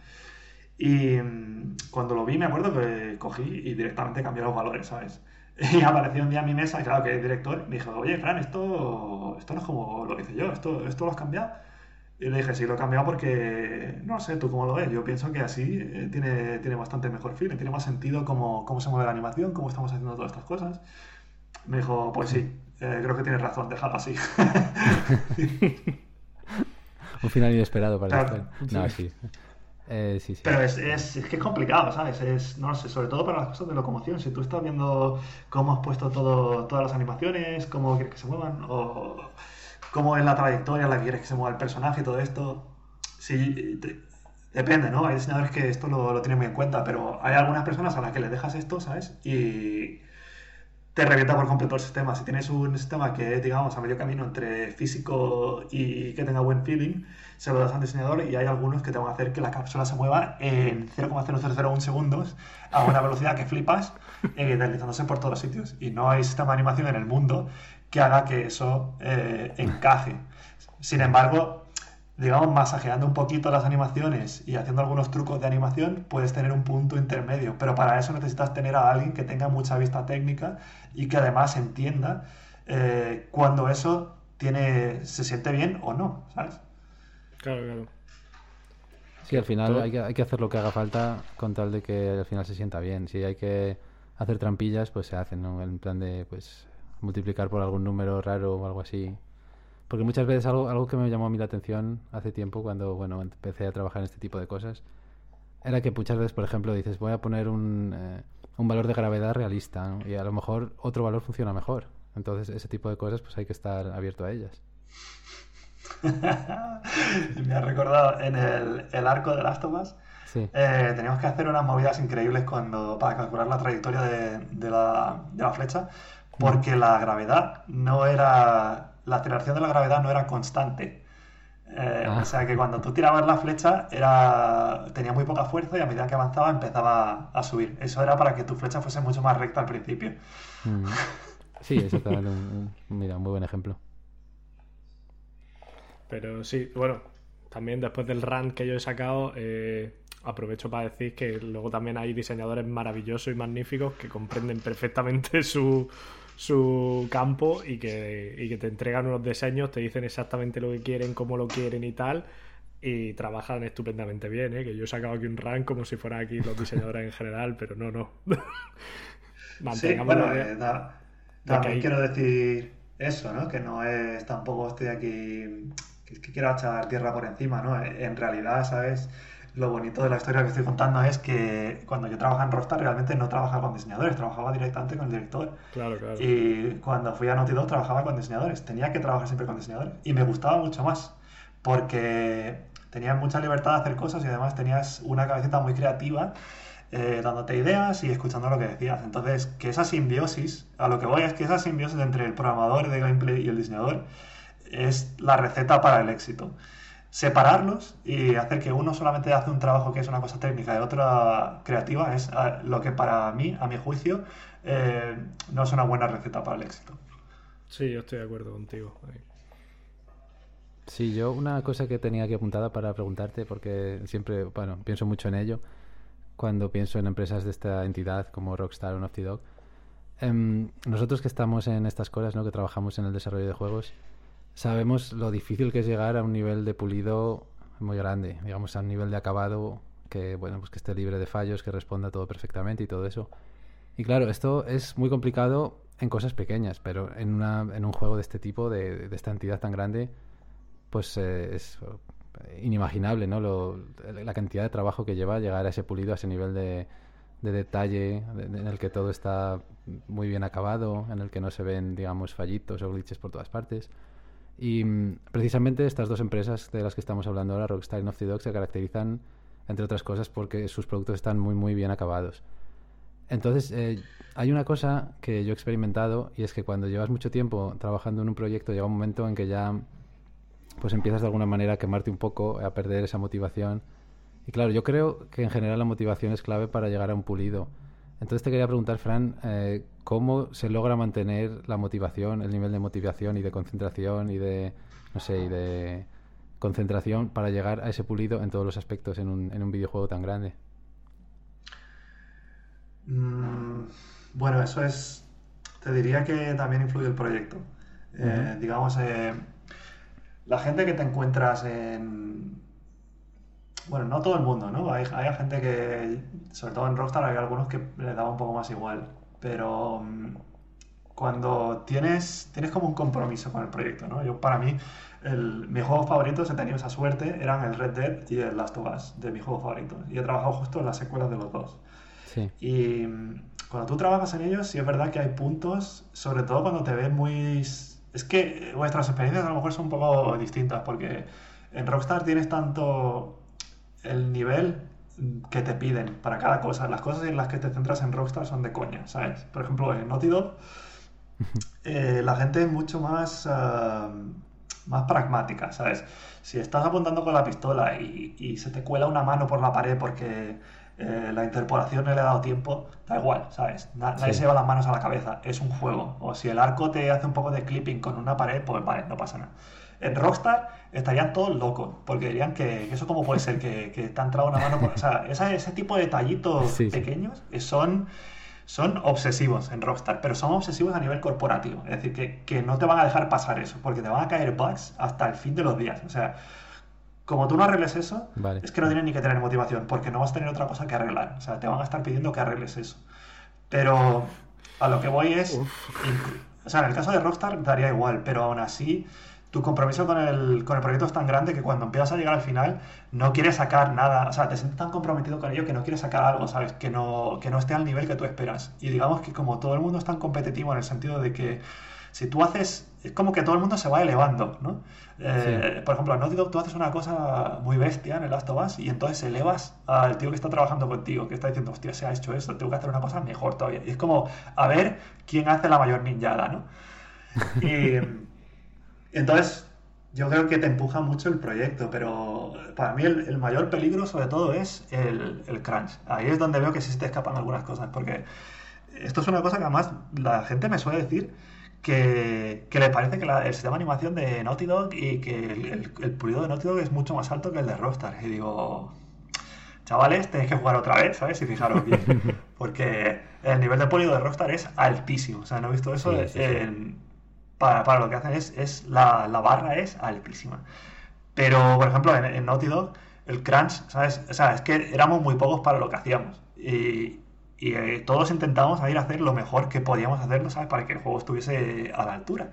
C: Y mm, cuando lo vi, me acuerdo que cogí y directamente cambié los valores, ¿sabes? Y apareció un día en mi mesa, claro que el director, me dijo, oye, Fran, esto, esto no es como lo hice yo, esto, esto lo has cambiado. Y le dije, sí, lo he cambiado porque, no sé, tú cómo lo ves. Yo pienso que así eh, tiene, tiene bastante mejor feeling, tiene más sentido cómo, cómo se mueve la animación, cómo estamos haciendo todas estas cosas. Me dijo, pues sí, eh, creo que tienes razón, déjalo así.
A: Un final inesperado para claro, No, sí. Eh,
C: Pero es, es, que es complicado, ¿sabes? Es, no sé, sobre todo para las cosas de locomoción. Si tú estás viendo cómo has puesto todo, todas las animaciones, cómo quieres que se muevan, o cómo es la trayectoria la que quieres que se mueva el personaje y todo esto. Sí, depende, ¿no? Hay diseñadores que esto lo, lo, tienen muy en cuenta, pero hay algunas personas a las que les dejas esto, ¿sabes? Y te revienta por completo el sistema. Si tienes un sistema que, digamos, a medio camino entre físico y que tenga buen feeling, se lo das al diseñador y hay algunos que te van a hacer que la cápsula se mueva en 0,0001 segundos a una velocidad que flipas, eh, deslizándose por todos los sitios. Y no hay sistema de animación en el mundo que haga que eso eh, encaje. Sin embargo, digamos, masajeando un poquito las animaciones y haciendo algunos trucos de animación, puedes tener un punto intermedio. Pero para eso necesitas tener a alguien que tenga mucha vista técnica y que además entienda eh, cuando eso tiene, se siente bien o no, ¿sabes?
B: Claro, claro.
A: Sí, al final hay que, hay que hacer lo que haga falta con tal de que al final se sienta bien. Si hay que hacer trampillas, pues se hacen, ¿no? En plan de, pues, multiplicar por algún número raro o algo así. Porque muchas veces algo, algo que me llamó a mí la atención hace tiempo, cuando, bueno, empecé a trabajar en este tipo de cosas, era que muchas veces, por ejemplo, dices, voy a poner un, eh, un valor de gravedad realista, y a lo mejor otro valor funciona mejor. Entonces, ese tipo de cosas, pues hay que estar abierto a ellas.
C: me ha recordado en el, el arco de las tomas. Eh, teníamos que hacer unas movidas increíbles cuando, para calcular la trayectoria de, de, la, de la flecha, porque la gravedad no era. La aceleración de la gravedad no era constante. Eh, ah. O sea que cuando tú tirabas la flecha era, tenía muy poca fuerza y a medida que avanzaba empezaba a subir. Eso era para que tu flecha fuese mucho más recta al principio.
A: Mm. Sí, eso también un, mira, un muy buen ejemplo.
B: Pero sí, bueno, también después del run que yo he sacado, eh, aprovecho para decir que luego también hay diseñadores maravillosos y magníficos que comprenden perfectamente su, su campo y que, y que te entregan unos diseños, te dicen exactamente lo que quieren, cómo lo quieren y tal y trabajan estupendamente bien, ¿eh? que yo he sacado aquí un rank como si fuera aquí los diseñadores en general, pero no, no.
C: sí, bueno, eh, también quiero decir eso, ¿no? Que no es tampoco estoy aquí que, que quiero echar tierra por encima, ¿no? En realidad, ¿sabes? Lo bonito de la historia que estoy contando es que cuando yo trabajaba en Rockstar realmente no trabajaba con diseñadores, trabajaba directamente con el director.
B: Claro, claro.
C: Y cuando fui a Naughty Dog trabajaba con diseñadores. Tenía que trabajar siempre con diseñadores. Y me gustaba mucho más. Porque tenías mucha libertad de hacer cosas y además tenías una cabecita muy creativa eh, dándote ideas y escuchando lo que decías. Entonces, que esa simbiosis, a lo que voy es que esa simbiosis entre el programador de gameplay y el diseñador es la receta para el éxito. Separarlos y hacer que uno solamente hace un trabajo que es una cosa técnica y otra creativa es ah, lo que para mí, a mi juicio, eh, no es una buena receta para el éxito.
B: Sí, yo estoy de acuerdo contigo.
A: Sí, yo una cosa que tenía aquí apuntada para preguntarte, porque siempre, bueno, pienso mucho en ello cuando pienso en empresas de esta entidad como Rockstar o Naughty Dog. Em, nosotros que estamos en estas cosas, ¿no? que trabajamos en el desarrollo de juegos, sabemos lo difícil que es llegar a un nivel de pulido muy grande, digamos a un nivel de acabado que bueno pues que esté libre de fallos, que responda todo perfectamente y todo eso. Y claro, esto es muy complicado en cosas pequeñas, pero en, una, en un juego de este tipo, de, de esta entidad tan grande, pues eh, es inimaginable, ¿no? la cantidad de trabajo que lleva llegar a ese pulido, a ese nivel de, detalle en el que todo está muy bien acabado, en el que no se ven, digamos, fallitos o glitches por todas partes. Y mm, precisamente estas dos empresas de las que estamos hablando ahora, Rockstar y Naughty Dog, se caracterizan, entre otras cosas, porque sus productos están muy, muy bien acabados. Entonces, eh, hay una cosa que yo he experimentado y es que cuando llevas mucho tiempo trabajando en un proyecto, llega un momento en que ya pues empiezas de alguna manera a quemarte un poco, a perder esa motivación. Y claro, yo creo que en general la motivación es clave para llegar a un pulido. Entonces te quería preguntar, Fran, eh, ¿cómo se logra mantener la motivación, el nivel de motivación y de concentración y de, no sé, y de concentración para llegar a ese pulido en todos los aspectos en un, en un videojuego tan grande?
C: Mm, bueno, eso es, te diría que también influye el proyecto. Eh, digamos, eh, la gente que te encuentras en... Bueno, no todo el mundo, ¿no? Hay, gente que, sobre todo en Rockstar, hay algunos que le daba un poco más igual, pero mm, cuando tienes, tienes como un compromiso con el proyecto, ¿no? Yo, para mí, el, mis juegos favoritos, he tenido esa suerte, eran el Red Dead y el Last of Us, de mis juegos favoritos. Y he trabajado justo en las secuelas de los dos.
A: Sí.
C: Y mm, cuando tú trabajas en ellos, sí es verdad que hay puntos, sobre todo cuando te ves muy es que vuestras experiencias a lo mejor son un poco distintas porque en Rockstar tienes tanto el nivel que te piden para cada cosa. Las cosas en las que te centras en Rockstar son de coña, ¿sabes? Por ejemplo, en Naughty Dog eh, la gente es mucho más, ah, más pragmática, ¿sabes? Si estás apuntando con la pistola y, y se te cuela una mano por la pared porque eh, la interpolación no le ha dado tiempo, da igual, ¿sabes? nadie se lleva las manos a la cabeza, es un juego. O si el arco te hace un poco de clipping con una pared, pues vale, no pasa nada. En Rockstar estarían todos locos, porque dirían que, eso como puede ser, que, te ha entrado una mano por... O sea, ese, tipo de detallitos pequeños son, son obsesivos en Rockstar, pero son obsesivos a nivel corporativo. Es decir, que, que no te van a dejar pasar eso, porque te van a caer bugs hasta el fin de los días. O sea, como tú no arregles eso, es que no tienes ni que tener motivación, porque no vas a tener otra cosa que arreglar. O sea, te van a estar pidiendo que arregles eso. Pero a lo que voy es. O sea, en el caso de Rockstar daría igual, pero aún así, tu compromiso con el, con el proyecto es tan grande que cuando empiezas a llegar al final, no quieres sacar nada. O sea, te sientes tan comprometido con ello que no quieres sacar algo, ¿sabes? Que no, que no esté al nivel que tú esperas. Y digamos que como todo el mundo es tan competitivo en el sentido de que si tú haces, es como que todo el mundo se va elevando, ¿no? Eh, por ejemplo, en Naughty Dog tú haces una cosa muy bestia en el Last of Us y entonces elevas al tío que está trabajando contigo, que está diciendo, hostia, se ha hecho esto, tengo que hacer una cosa mejor todavía. Y es como a ver quién hace la mayor ninjada, ¿no? Y entonces yo creo que te empuja mucho el proyecto, pero para mí el, mayor peligro sobre todo es el, el, crunch. Ahí es donde veo que sí se te escapan algunas cosas, porque esto es una cosa que además la gente me suele decir que, que le parece que el sistema de animación de Naughty Dog y que el, el, pulido de Naughty Dog es mucho más alto que el de Rockstar. Y digo, chavales, tenéis que jugar otra vez, ¿sabes? Y fijaros bien. Porque el nivel de pulido de Rockstar es altísimo. O sea, no he visto eso. Para, para, lo que hacen es, es la, la, barra es altísima. Pero, por ejemplo, en, en Naughty Dog, el crunch, ¿sabes? O sea, es que éramos muy pocos para lo que hacíamos. Y, eh, todos intentamos ir a hacer lo mejor que podíamos hacerlo, ¿sabes? Para que el juego estuviese a la altura.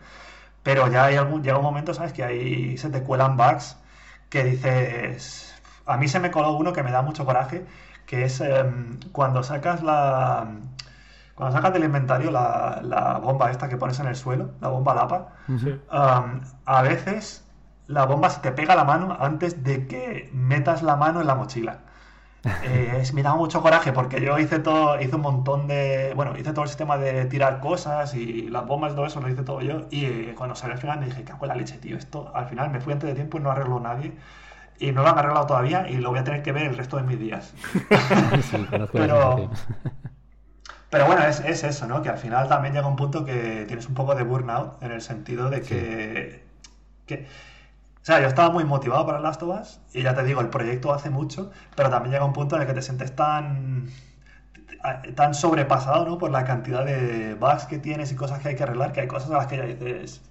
C: Pero ya hay algún, llega un momento, ¿sabes? Que ahí se te cuelan bugs que dices... A mí se me coló uno que me da mucho coraje, que es em, cuando sacas la... Cuando sacas del inventario la, la, bomba esta que pones en el suelo, la bomba lapa, a veces la bomba se te pega la mano antes de que metas la mano en la mochila. Eh, me daba mucho coraje porque yo hice todo, hice un montón de, bueno, hice todo el sistema de tirar cosas y las bombas y todo eso lo hice todo yo y eh, cuando salió al final me dije, cago en la leche, tío, esto al final me fui antes de tiempo y no arregló nadie y no lo han arreglado todavía y lo voy a tener que ver el resto de mis días. pero, pero bueno, es, es, eso, ¿no? Que al final también llega un punto que tienes un poco de burnout en el sentido de que, que o sea, yo estaba muy motivado para Last of Us y ya te digo, el proyecto hace mucho, pero también llega un punto en el que te sientes tan tan sobrepasado ¿no? por la cantidad de bugs que tienes y cosas que hay que arreglar, que hay cosas a las que ya dices,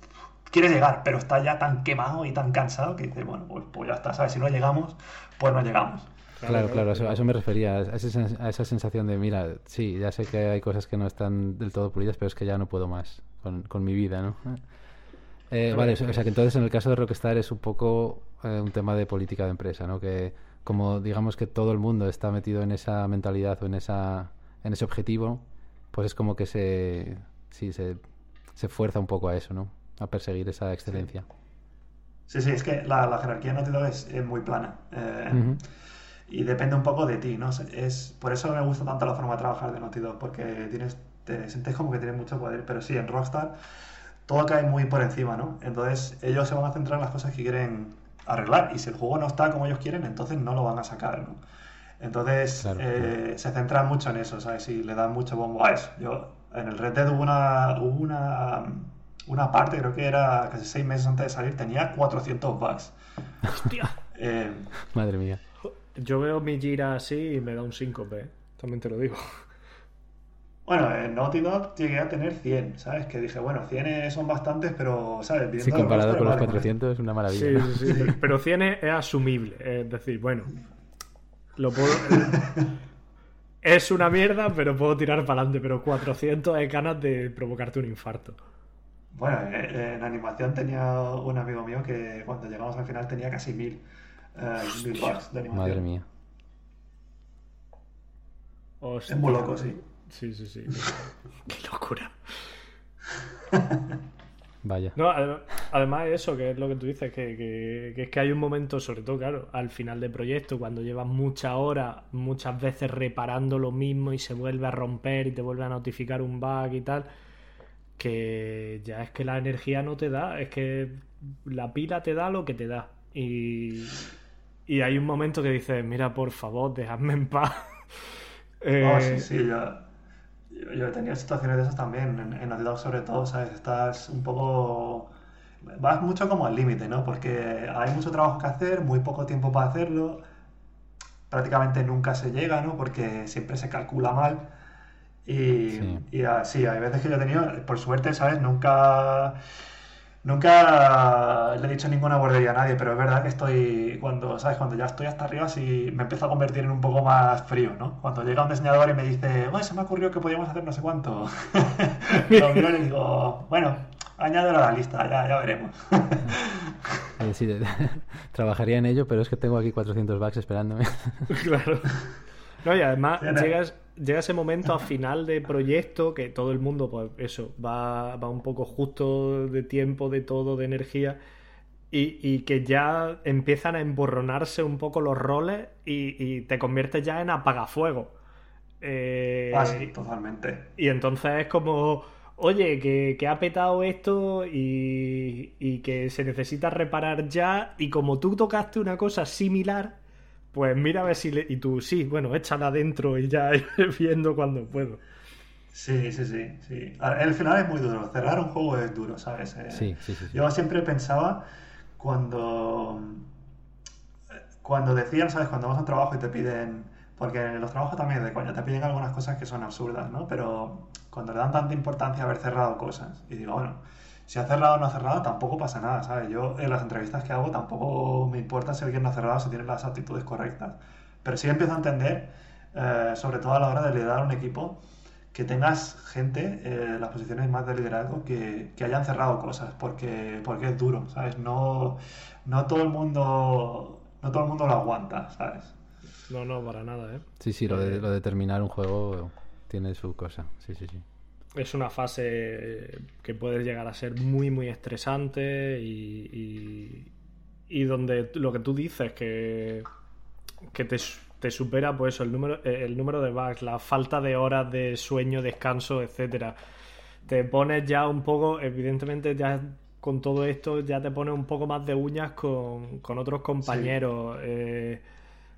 C: quieres llegar, pero está ya tan quemado y tan cansado que dices, bueno, pues, pues, ya está, ¿sabes? Si no llegamos, pues no llegamos.
A: Claro, claro, a eso, me refería, a esa, a esa, sensación de, mira, sí, ya sé que hay cosas que no están del todo pulidas, pero es que ya no puedo más con, con mi vida, ¿no? Eh, vale, o sea que entonces en el caso de Rockstar es un poco eh, un tema de política de empresa, ¿no? Que como digamos que todo el mundo está metido en esa mentalidad o en esa en ese objetivo, pues es como que se sí se, se fuerza un poco a eso, ¿no? A perseguir esa excelencia.
C: Sí, sí, es que la, jerarquía en Naughty es, es, muy plana. Eh, y depende un poco de ti, ¿no? Es, por eso me gusta tanto la forma de trabajar de Naughty porque tienes, te sientes como que tienes mucho poder. Pero sí, en Rockstar todo cae muy por encima, ¿no? Entonces ellos se van a centrar en las cosas que quieren arreglar y si el juego no está como ellos quieren, entonces no lo van a sacar, ¿no? Entonces eh, se centran mucho en eso, ¿sabes? Y le dan mucho bombo a eso. Yo en el Red Dead hubo una, una, una parte, creo que era casi seis meses antes de salir, tenía 400 bugs.
B: ¡Hostia!
A: Eh, Madre mía.
B: Yo veo mi gira así y me da un 5p, también te lo digo.
C: Bueno, en Naughty Dog llegué a tener 100, ¿sabes? Que dije, bueno, 100 son bastantes, pero, ¿sabes?
A: sí, comparado con los 400 es una maravilla.
B: Sí, sí, sí, pero 100 es, asumible. Es decir, bueno, lo puedo... es una mierda, pero puedo tirar para adelante. Pero 400 es ganas de provocarte un infarto.
C: Bueno, en animación tenía un amigo mío que cuando llegamos al final tenía casi 1000 bucks de animación.
A: Madre mía.
C: Es muy loco, sí.
B: Sí, sí, sí. Qué locura.
A: Vaya.
B: No, además eso, que es lo que tú dices, que, es que hay un momento, sobre todo, claro, al final del proyecto, cuando llevas muchas horas, muchas veces reparando lo mismo y se vuelve a romper y te vuelve a notificar un bug y tal, que ya es que la energía no te da, es que la pila te da lo que te da. Y, y hay un momento que dices, mira, por favor, dejadme en paz.
C: eh, sí, sí, ya yo, he tenido situaciones de esas también, en, en Naughty sobre todo, ¿sabes? Estás un poco... Vas mucho como al límite, ¿no? Porque hay mucho trabajo que hacer, muy poco tiempo para hacerlo, prácticamente nunca se llega, ¿no? Porque siempre se calcula mal. Y sí, y, sí hay veces que yo he tenido, por suerte, ¿sabes? Nunca Nunca le he dicho ninguna bordería a nadie, pero es verdad que estoy, cuando, ¿sabes? Cuando ya estoy hasta arriba, sí me empiezo a convertir en un poco más frío, ¿no? Cuando llega un diseñador y me dice, se me ha ocurrido que podíamos hacer no sé cuánto. lo miro y le digo, bueno, añádelo a la lista, ya, ya veremos.
A: sí, trabajaría en ello, pero es que tengo aquí 400 bucks esperándome.
B: claro. No, y además llegas, llega ese momento a final de proyecto que todo el mundo, pues eso, va, va un poco justo de tiempo, de todo, de energía. Y, que ya empiezan a emborronarse un poco los roles y, te conviertes ya en apagafuego.
C: Eh, ah, sí, totalmente.
B: Y entonces es como, oye, que, que ha petado esto y, y, que se necesita reparar ya. Y como tú tocaste una cosa similar, pues mira a ver si... Le... Y tú, sí, bueno, échala adentro y ya viendo cuando puedo.
C: Sí, sí, sí, sí. El final es muy duro. Cerrar un juego es duro, ¿sabes?
A: Eh, sí, sí, sí,
C: Yo siempre pensaba cuando cuando decían, ¿sabes? Cuando vas a un trabajo y te piden, porque en los trabajos también de coña, te piden algunas cosas que son absurdas, ¿no? Pero cuando le dan tanta importancia a haber cerrado cosas, y digo, bueno, si ha cerrado o no ha cerrado, tampoco pasa nada, ¿sabes? Yo en las entrevistas que hago tampoco me importa si alguien no ha cerrado, si tiene las actitudes correctas. Pero sí empiezo a entender, eh, sobre todo a la hora de liderar un equipo, que tengas gente eh, en las posiciones más de liderazgo que, que, hayan cerrado cosas, porque, porque es duro, ¿sabes? No, no todo el mundo no todo el mundo lo aguanta, ¿sabes?
B: No, no, para nada, ¿eh?
A: Sí, sí, lo de, eh, lo de terminar un juego tiene su cosa, sí, sí, sí.
B: Es una fase que puede llegar a ser muy, muy estresante y, y, donde lo que tú dices, que, que te te supera pues el número, el número de bugs, la falta de horas de sueño, descanso, etcétera. Te pones ya un poco, evidentemente ya con todo esto ya te pones un poco más de uñas con, otros compañeros. Eh,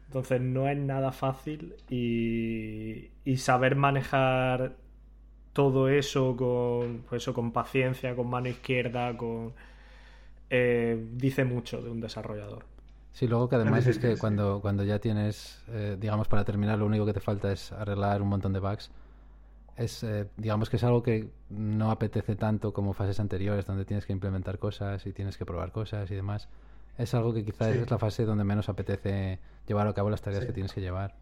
B: entonces no es nada fácil y, y, saber manejar todo eso con, pues eso con paciencia, con mano izquierda, con eh, dice mucho de un desarrollador.
A: Sí, luego que además es que cuando, cuando ya tienes, eh, digamos, para terminar, lo único que te falta es arreglar un montón de bugs. Es, eh, digamos que es algo que no apetece tanto como fases anteriores, donde tienes que implementar cosas y tienes que probar cosas y demás. Es algo que quizás es la fase donde menos apetece llevar a cabo las tareas que tienes que llevar.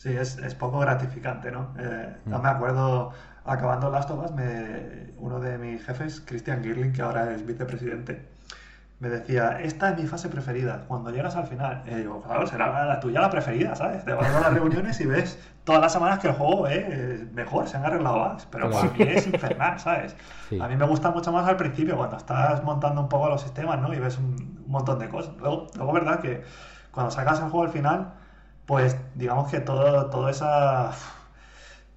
C: Sí, es, es poco gratificante, ¿no? Eh, No mm. me acuerdo, acabando Last of Us, me, uno de mis jefes, Christian Girling, que ahora es vicepresidente, me decía, esta es mi fase preferida. Cuando llegas al final, digo, claro, será la tuya la preferida, ¿sabes? Te vas a las reuniones y ves todas las semanas que el juego es mejor, se han arreglado bugs, pero para mí es infernal, ¿sabes? A mí me gusta mucho más al principio, cuando estás montando un poco los sistemas, ¿no? Y ves un, montón de cosas. Luego, luego, verdad que cuando sacas el juego al final, pues digamos que todo, todo esa,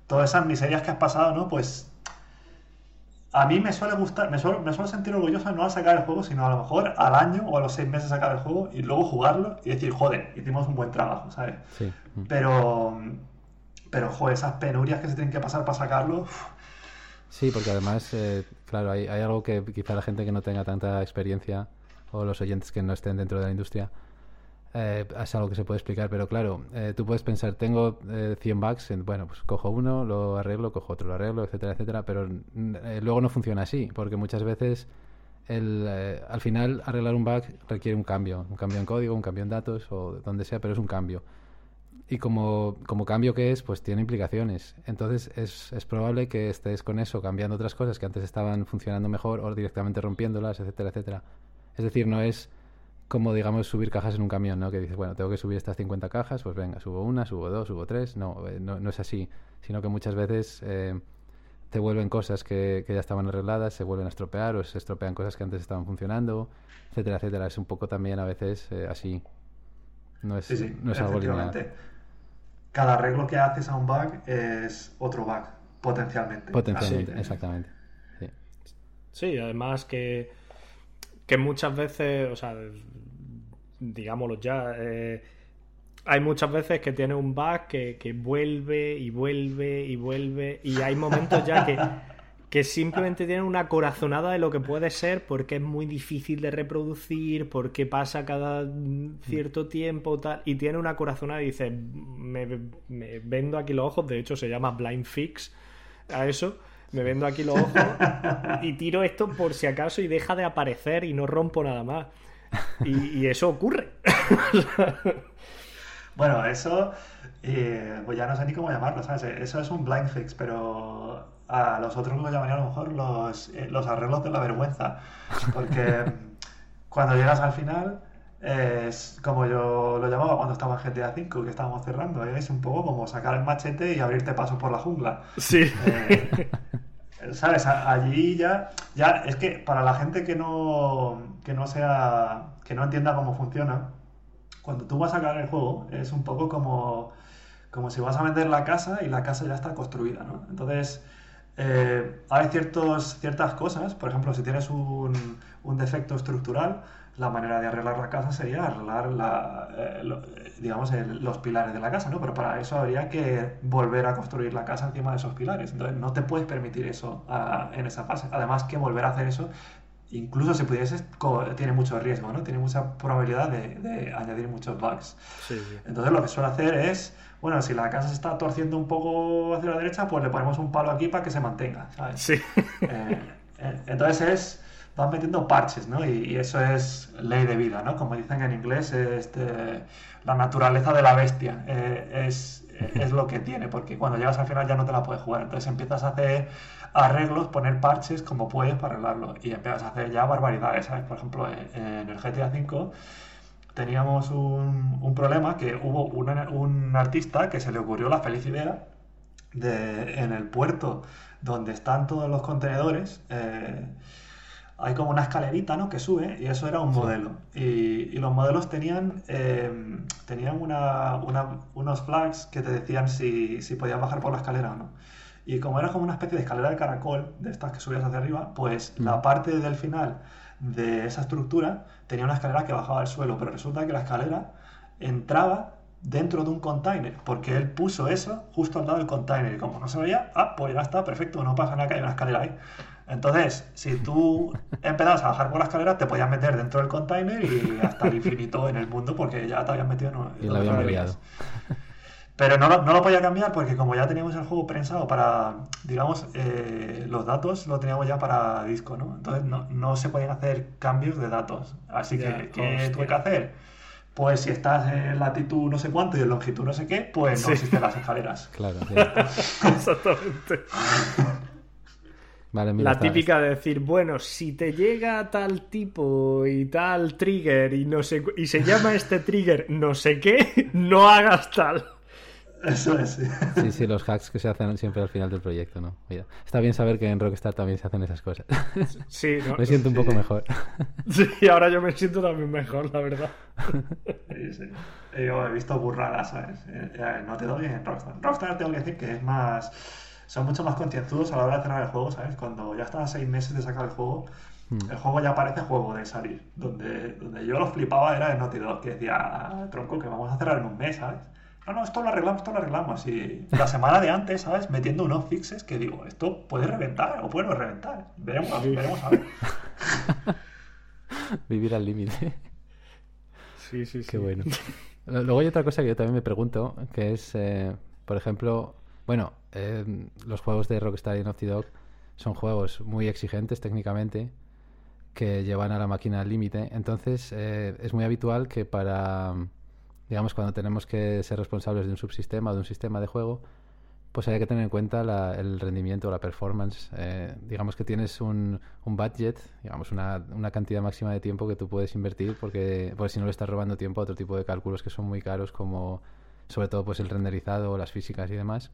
C: todas esas miserias que has pasado, ¿no? Pues a mí me suele gustar, me suelo, me suelo sentir orgulloso no al sacar el juego, sino a lo mejor al año o a los seis meses sacar el juego y luego jugarlo y decir, joder, hicimos un buen trabajo, ¿sabes? Sí. Pero, pero, joder, esas penurias que se tienen que pasar para sacarlo.
A: Sí, porque además, eh, claro, hay, hay, algo que quizá la gente que no tenga tanta experiencia o los oyentes que no estén dentro de la industria eh, es algo que se puede explicar, pero claro, eh, tú puedes pensar, tengo 100 eh, bugs, bueno, pues cojo uno, lo arreglo, cojo otro, lo arreglo, etcétera, etcétera, pero luego no funciona así, porque muchas veces el, al final arreglar un bug requiere un cambio, un cambio en código, un cambio en datos o donde sea, pero es un cambio. Y como, como cambio que es, pues tiene implicaciones. Entonces es, es probable que estés con eso cambiando otras cosas que antes estaban funcionando mejor o directamente rompiéndolas, etcétera, etcétera. Es decir, no es como, digamos, subir cajas en un camión, ¿no? Que dices, bueno, tengo que subir estas 50 cajas, pues venga, subo una, subo dos, subo tres. No, eh, no, es así, sino que muchas veces eh, te vuelven cosas que, ya estaban arregladas, se vuelven a estropear o se estropean cosas que antes estaban funcionando, etcétera, etcétera. Es un poco también a veces eh, así. No es, no es algo lineal.
C: Cada arreglo que haces a un bug es otro bug, potencialmente.
A: Potencialmente, exactamente. Sí.
B: sí, además que que muchas veces, o sea, digámoslo ya, eh, hay muchas veces que tiene un bug que, que, vuelve y vuelve y vuelve y hay momentos ya que, que simplemente tiene una corazonada de lo que puede ser porque es muy difícil de reproducir, porque pasa cada cierto tiempo tal, y tiene una corazonada y dice, me, me vendo aquí los ojos, de hecho se llama blind fix a eso me vendo aquí los ojos y tiro esto por si acaso y deja de aparecer y no rompo nada más. Y, eso ocurre.
C: bueno, eso, eh, pues ya no sé ni cómo llamarlo, ¿sabes? Eso es un blind fix, pero a los otros lo llamaría a lo mejor los, eh, los arreglos de la vergüenza. Porque cuando llegas al final es como yo lo llamaba cuando estaba en GTA V, que estábamos cerrando. Es un poco como sacar el machete y abrirte paso por la jungla.
B: Sí.
C: Eh, ¿Sabes? Allí ya, ya. Es que para la gente que no, que no sea. que no entienda cómo funciona, cuando tú vas a sacar el juego, es un poco como. como si vas a vender la casa y la casa ya está construida, ¿no? Entonces. Eh, hay ciertos, ciertas cosas, por ejemplo, si tienes un, un defecto estructural, la manera de arreglar la casa sería arreglar la, eh, digamos, los pilares de la casa, ¿no? Pero para eso habría que volver a construir la casa encima de esos pilares. Entonces no te puedes permitir eso ah, en esa fase. Además que volver a hacer eso, incluso si pudieses, tiene mucho riesgo, ¿no? Tiene mucha probabilidad de, añadir muchos bugs. Entonces lo que suele hacer es, bueno, si la casa se está torciendo un poco hacia la derecha, pues le ponemos un palo aquí para que se mantenga, ¿sabes?
B: Sí.
C: Eh, eh, entonces es van metiendo parches, ¿no? Y, eso es ley de vida, ¿no? Como dicen en inglés, este, la naturaleza de la bestia eh, es, es, lo que tiene, porque cuando llegas al final ya no te la puedes jugar. Entonces empiezas a hacer arreglos, poner parches como puedes para arreglarlo. Y empiezas a hacer ya barbaridades, ¿sabes? Por ejemplo, en, el GTA V teníamos un, un problema que hubo un artista que se le ocurrió la feliz idea de en el puerto donde están todos los contenedores. Eh, hay como una escalerita ¿no? que sube y eso era un modelo. Y, los modelos tenían, eh, tenían una, unos flags que te decían si, si podías bajar por la escalera o no. Y como era como una especie de escalera de caracol, de estas que subías hacia arriba, pues la parte del final de esa estructura tenía una escalera que bajaba al suelo, pero resulta que la escalera entraba dentro de un container, porque él puso eso justo al lado del container y como no se veía, ah, pues ya está, perfecto, no pasa nada que hay una escalera ahí. Entonces, si tú empezabas a bajar por la escalera, te podías meter dentro del container y hasta el infinito en el mundo porque ya te habías metido en,
A: y lo habían
C: Pero no, no, lo podía cambiar porque como ya teníamos el juego pensado para, digamos, eh, los datos lo teníamos ya para disco, ¿no? Entonces no, no se podían hacer cambios de datos. Así que, ¿qué tuve que hacer? Pues si estás en latitud no sé cuánto y en longitud no sé qué, pues no existen las escaleras.
A: Claro,
B: Exactamente la típica de decir, bueno, si te llega tal tipo y tal trigger y no sé y se llama este trigger no sé qué, no hagas tal.
C: Eso es.
A: Sí, sí, los hacks que se hacen siempre al final del proyecto, ¿no? está bien saber que en Rockstar también se hacen esas cosas.
B: Sí,
A: me siento un poco mejor.
B: Sí, ahora yo me siento también mejor, la verdad.
C: Sí, sí. Yo he visto burradas, ¿sabes? Eh, no te doy en Rockstar. Rockstar tengo que decir que es más son mucho más concienzudos a la hora de cerrar el juego, ¿sabes? Cuando ya están a seis meses de sacar el juego, hmm. el juego ya parece juego de salir. Donde, donde yo lo flipaba era en Naughty Dog, que decía, tronco, que vamos a cerrar en un mes, ¿sabes? No, no, esto lo arreglamos, esto lo arreglamos. Y la semana de antes, ¿sabes? Metiendo unos fixes que digo, esto puede reventar o puede no reventar. Veremos, veremos a ver.
A: Vivir al límite.
B: Sí, sí, sí.
A: Qué bueno. Luego hay otra cosa que yo también me pregunto, que es, eh, por ejemplo, bueno, eh, los juegos de Rockstar y Naughty Dog son juegos muy exigentes técnicamente que llevan a la máquina al límite. Entonces eh, es muy habitual que para, digamos, cuando tenemos que ser responsables de un subsistema o de un sistema de juego, pues hay que tener en cuenta el rendimiento, la performance. Eh, digamos que tienes un, un budget, digamos una, una, cantidad máxima de tiempo que tú puedes invertir porque, porque si no le estás robando tiempo a otro tipo de cálculos que son muy caros como sobre todo pues el renderizado, las físicas y demás.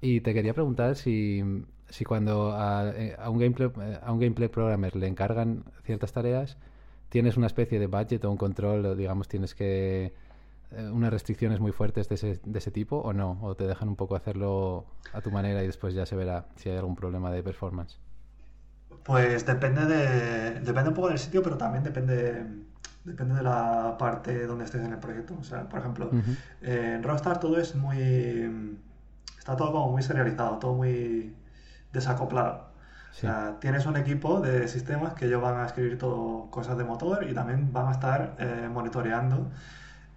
A: Y te quería preguntar si, si cuando a, eh, a, un gameplay, eh, a un gameplay programmer le encargan ciertas tareas, tienes una especie de budget o un control, digamos, tienes que eh, unas restricciones muy fuertes de ese, de ese tipo o no, o te dejan un poco hacerlo a tu manera y después ya se verá si hay algún problema de performance.
C: Pues depende de depende un poco del sitio, pero también depende depende de la parte donde estés en el proyecto. O sea, por ejemplo, en Rockstar todo es muy está todo como muy serializado, todo muy desacoplado. O sea, tienes un equipo de sistemas que ellos van a escribir todo cosas de motor y también van a estar eh, monitoreando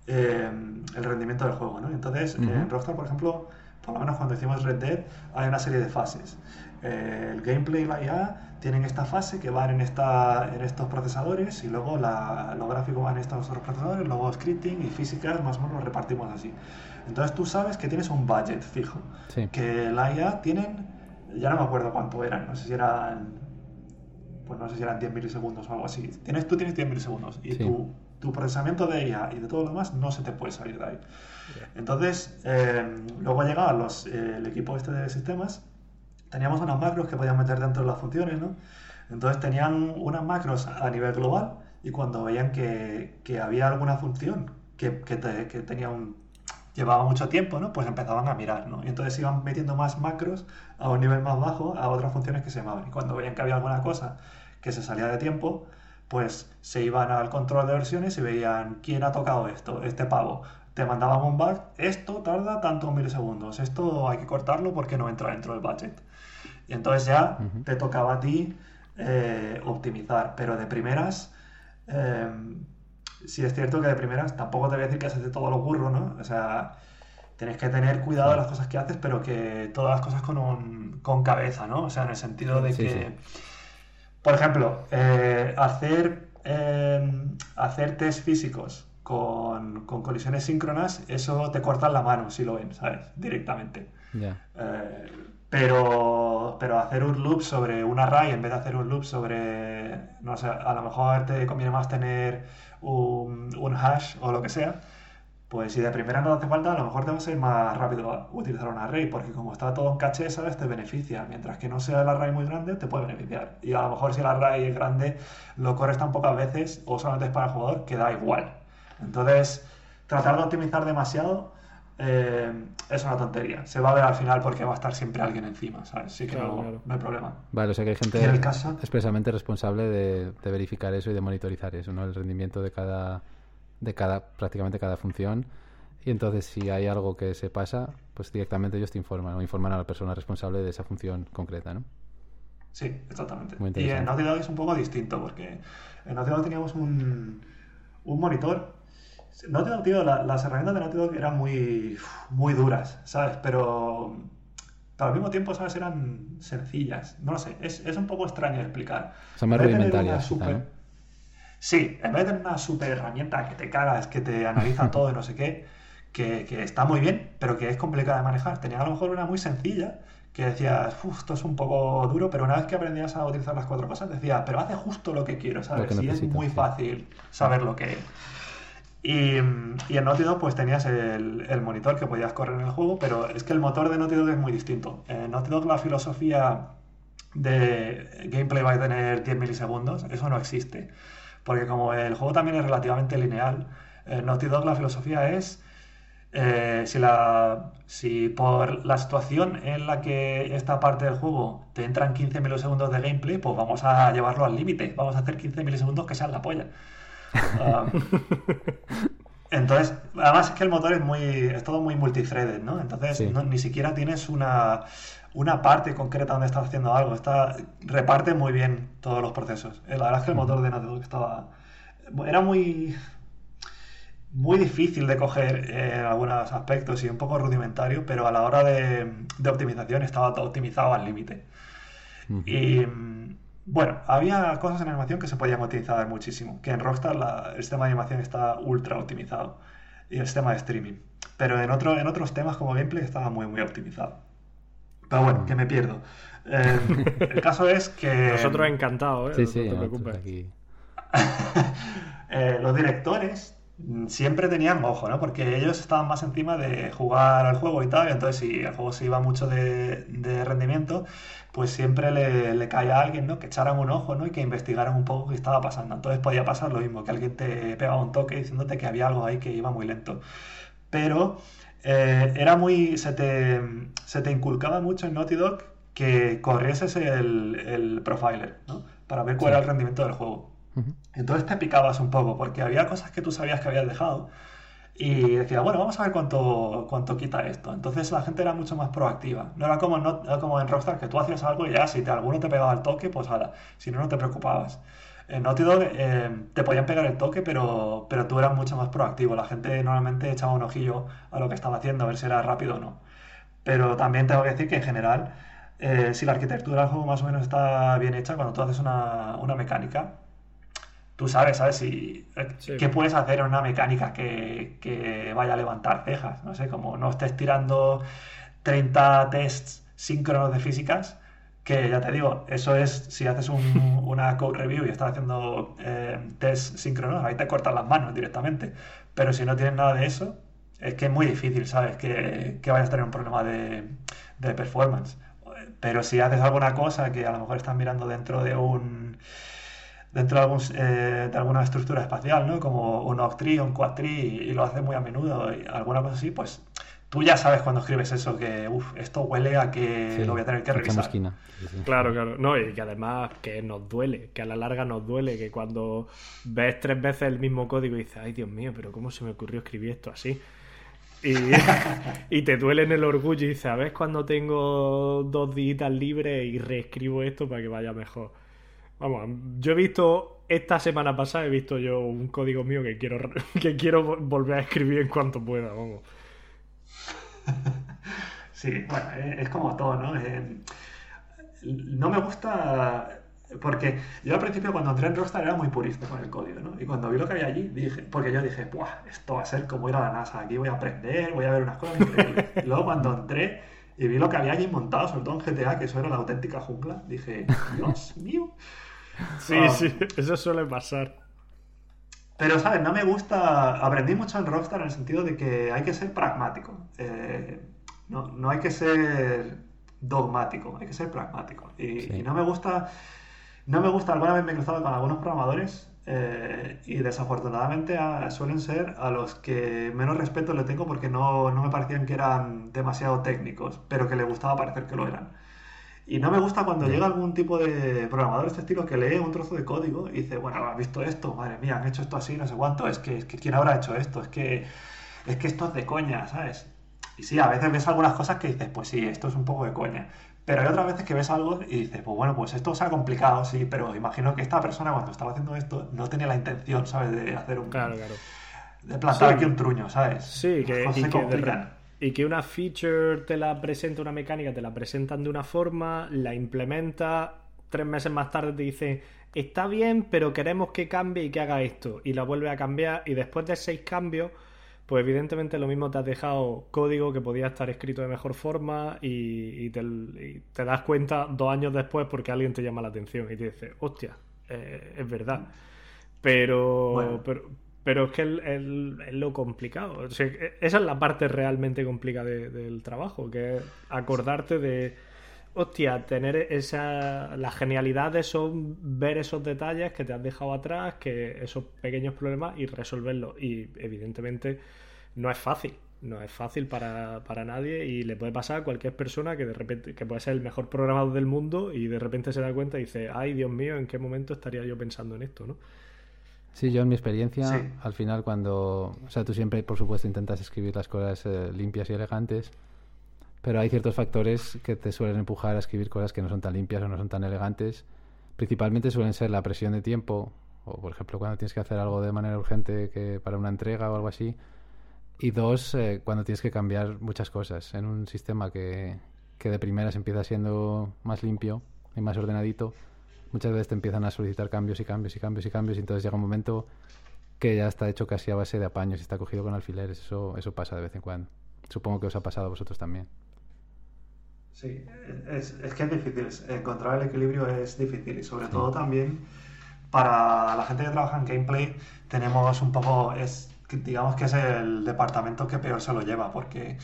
C: eh, el rendimiento del juego. ¿no? Entonces, en Rockstar, por ejemplo, por lo menos cuando hicimos Red Dead, hay una serie de fases. Eh, el gameplay y la IA tienen esta fase que van en, esta, en estos procesadores y luego la, los gráficos van en estos otros procesadores, luego scripting y físicas más o menos lo repartimos así. Entonces tú sabes que tienes un budget fijo. Que la IA tienen, ya no me acuerdo cuánto eran, no sé si eran, pues no sé si eran 10 milisegundos o algo así. Tienes, tú tienes 10 milisegundos y tu, tu, procesamiento de IA y de todo lo demás no se te puede salir de ahí. Entonces, eh, luego llegaba los, eh, el equipo este de sistemas, teníamos unas macros que podían meter dentro de las funciones, ¿no? Entonces tenían unas macros a nivel global y cuando veían que, que había alguna función que, que, que tenía un llevaba mucho tiempo, ¿no? Pues empezaban a mirar, ¿no? Y entonces iban metiendo más macros a un nivel más bajo a otras funciones que se llamaban. Y cuando veían que había alguna cosa que se salía de tiempo, pues se iban al control de versiones y veían quién ha tocado esto, este pavo. Te mandaban un bug, esto tarda tantos milisegundos, esto hay que cortarlo porque no entra dentro del budget. Y entonces ya te tocaba a ti eh, optimizar, pero de primeras, eh, si es cierto que de primeras tampoco te voy a decir que haces de todo lo burro, ¿no? O sea, tienes que tener cuidado de las cosas que haces, pero que todas las cosas con, un, con cabeza, ¿no? O sea, en el sentido de que, por ejemplo, eh, hacer, em, hacer test físicos con, colisiones síncronas, eso te corta la mano si lo ven, ¿sabes? Directamente. Eh, pero, pero hacer un loop sobre un array en vez de hacer un loop sobre, no sé, a lo mejor te conviene más tener un, hash o lo que sea, pues si de primera no te hace falta, a lo mejor te va a ser más rápido utilizar un array, porque como está todo en caché, ¿sabes? Te beneficia. Mientras que no sea el array muy grande, te puede beneficiar. Y a lo mejor si el array es grande, lo corres tan pocas veces o solamente es para el jugador, que da igual. Entonces, tratar de optimizar demasiado eh, es una tontería. Se va a ver al final porque va a estar siempre alguien encima, ¿sabes? Así que no, hay problema.
A: Vale, o sea que hay gente expresamente responsable de, de verificar eso y de monitorizar eso, ¿no? El rendimiento de cada de cada, prácticamente cada función. Y entonces si hay algo que se pasa, pues directamente ellos te informan o informan a la persona responsable de esa función concreta, ¿no?
C: Sí, exactamente. y en Naughty Dog es un poco distinto porque en Naughty Dog teníamos un, un monitor. Naughty tío, las herramientas de Naughty Dog eran muy, muy duras, ¿sabes? Pero, pero al mismo tiempo, ¿sabes? Eran sencillas. No lo sé, es, es un poco extraño de explicar.
A: Son más rudimentarias.
C: Sí, en vez de tener una super herramienta que te cagas, que te analiza todo y no sé qué, que, está muy bien, pero que es complicada de manejar. Tenía a lo mejor una muy sencilla que decías, esto es un poco duro, pero una vez que aprendías a utilizar las cuatro cosas, decías, pero hace justo lo que quiero, ¿sabes? y es muy fácil saber lo que es. Y, en Naughty Dog pues tenías el, el, monitor que podías correr en el juego, pero es que el motor de Naughty Dog es muy distinto. En Naughty Dog la filosofía de gameplay va a tener 10 milisegundos, eso no existe. Porque como el juego también es relativamente lineal, en Naughty Dog la filosofía es eh, si, la, si por la situación en la que esta parte del juego te entran 15 milisegundos de gameplay, pues vamos a llevarlo al límite. Vamos a hacer 15 milisegundos que sean la polla. Ah, entonces, además es que el motor es muy es todo muy multithreaded, ¿no? Entonces ni siquiera tienes una una parte concreta donde estás haciendo algo. Está, reparte muy bien todos los procesos. Eh, la verdad es que el motor de Naughty estaba. Era muy. Muy difícil de coger en algunos aspectos y un poco rudimentario, pero a la hora de, optimización estaba optimizado al límite. Y bueno, había cosas en animación que se podían optimizar muchísimo. Que en Rockstar el sistema de animación está ultra optimizado y el sistema de streaming. Pero en, otro, en otros temas como gameplay estaba muy, muy optimizado. Pero bueno, que me pierdo. Eh, el caso es que.
B: Nosotros encantados, ¿eh?
A: Sí, sí, no
C: eh, los directores siempre tenían ojo, ¿no? Porque ellos estaban más encima de jugar al juego y tal, y entonces si el juego se iba mucho de, rendimiento, pues siempre le, le, caía a alguien, ¿no? Que echaran un ojo, ¿no? Y que investigaran un poco qué estaba pasando. Entonces podía pasar lo mismo, que alguien te pegaba un toque diciéndote que había algo ahí que iba muy lento. Pero eh, era muy. Se te, se te inculcaba mucho en Naughty Dog que corrieses el, el profiler, ¿no? Para ver cuál era el rendimiento del juego. Entonces te picabas un poco, porque había cosas que tú sabías que habías dejado. Y decía, bueno, vamos a ver cuánto, cuánto quita esto. Entonces la gente era mucho más proactiva. No era como, como en Rockstar, que tú hacías algo y ya, si te, alguno te pegaba el toque, pues ahora, si no, no te preocupabas. En Naughty Dog eh, te podían pegar el toque, pero, pero tú eras mucho más proactivo. La gente normalmente echaba un ojillo a lo que estaba haciendo, a ver si era rápido o no. Pero también tengo que decir que en general, eh, si la arquitectura del juego más o menos está bien hecha, cuando tú haces una, mecánica, tú sabes, ¿sabes? Si, eh, ¿Qué puedes hacer en una mecánica que, que, vaya a levantar cejas? No sé, como no estés tirando 30 tests síncronos de físicas, que ya te digo, eso es, si haces una code review y estás haciendo eh, test síncronos, ahí te cortan las manos directamente. Pero si no tienes nada de eso, es que es muy difícil, ¿sabes? Que, que vayas a tener un problema de, performance. Pero si haces alguna cosa que a lo mejor estás mirando dentro de un dentro de, algún, eh, de alguna estructura espacial, ¿no? Como un octree o un quadtree y, lo haces muy a menudo y alguna cosa así, pues tú ya sabes cuando escribes eso que, uff, esto huele a que lo voy a tener que revisar.
B: Claro, claro. No, y que además que nos duele, que a la larga nos duele, que cuando ves tres veces el mismo código y dices, ay Dios mío, pero ¿cómo se me ocurrió escribir esto así? Y, y, te duele en el orgullo y dices, a ver cuando tengo dos días libres y reescribo esto para que vaya mejor. Vamos, yo he visto, esta semana pasada he visto yo un código mío que quiero, que quiero volver a escribir en cuanto pueda, vamos.
C: Sí, bueno, es como todo, ¿no? Eh, no me gusta porque yo al principio cuando entré en Rockstar era muy purista con el código, ¿no? Y cuando vi lo que había allí, dije, porque yo dije, Buah, esto va a ser como ir a la NASA, aquí voy a aprender, voy a ver unas cosas increíbles. y luego cuando entré y vi lo que había allí montado, sobre todo en GTA, que eso era la auténtica jungla, dije, Dios mío.
B: Sí, um, sí, eso suele pasar.
C: Pero, ¿sabes? No me gusta. Aprendí mucho en Rockstar en el sentido de que hay que ser pragmático. Eh, no, no, hay que ser dogmático, hay que ser pragmático. Y, y no me gusta no me gusta, alguna vez me he cruzado con algunos programadores eh, y desafortunadamente suelen ser a los que menos respeto le tengo porque no, me parecían que eran demasiado técnicos, pero que le gustaba parecer que lo eran. Y no me gusta cuando llega algún tipo de programador de este estilo que lee un trozo de código y dice, bueno, ¿has visto esto? Madre mía, han hecho esto así, no sé cuánto. Es que, es que ¿quién habrá hecho esto? Es que, es que esto es de coña, ¿sabes? Y sí, a veces ves algunas cosas que dices, pues sí, esto es un poco de coña. Pero hay otras veces que ves algo y dices, pues bueno, pues esto se ha complicado, sí, pero imagino que esta persona cuando estaba haciendo esto no tenía la intención, ¿sabes? De hacer un...
B: Claro, claro.
C: De plantar aquí un truño, ¿sabes?
B: Sí, que, y, que y que una feature te la presenta una mecánica, te la presentan de una forma, la implementa, tres meses más tarde te dice está bien, pero queremos que cambie y que haga esto. Y la vuelve a cambiar y después de seis cambios pues evidentemente lo mismo te has dejado código que podía estar escrito de mejor forma y, te, das cuenta dos años después porque alguien te llama la atención y te dice, hostia, eh, es verdad. Pero, pero, es que es lo complicado. esa es la parte realmente complicada del trabajo, que es acordarte de, hostia, tener esa, la genialidad de eso, ver esos detalles que te has dejado atrás, que esos pequeños problemas y resolverlos. Y evidentemente no es fácil. No es fácil para, nadie y le puede pasar a cualquier persona que de repente, que puede ser el mejor programador del mundo y de repente se da cuenta y dice, ay Dios mío, ¿en qué momento estaría yo pensando en esto? ¿no?
A: Sí, yo en mi experiencia, al final cuando, o sea, tú siempre, por supuesto, intentas escribir las cosas eh, limpias y elegantes, pero hay ciertos factores que te suelen empujar a escribir cosas que no son tan limpias o no son tan elegantes. Principalmente suelen ser la presión de tiempo, o por ejemplo cuando tienes que hacer algo de manera urgente que para una entrega o algo así, y dos, eh, cuando tienes que cambiar muchas cosas en un sistema que, que de primeras empieza siendo más limpio y más ordenadito, muchas veces te empiezan a solicitar cambios y cambios y cambios y cambios y entonces llega un momento que ya está hecho casi a base de apaños y está cogido con alfileres. Eso, eso pasa de vez en cuando. Supongo que os ha pasado a vosotros también.
C: Sí, es, es que es difícil. Encontrar el equilibrio es difícil y sobre todo también para la gente que trabaja en gameplay tenemos un poco... Es, digamos que es el departamento que peor se lo lleva, porque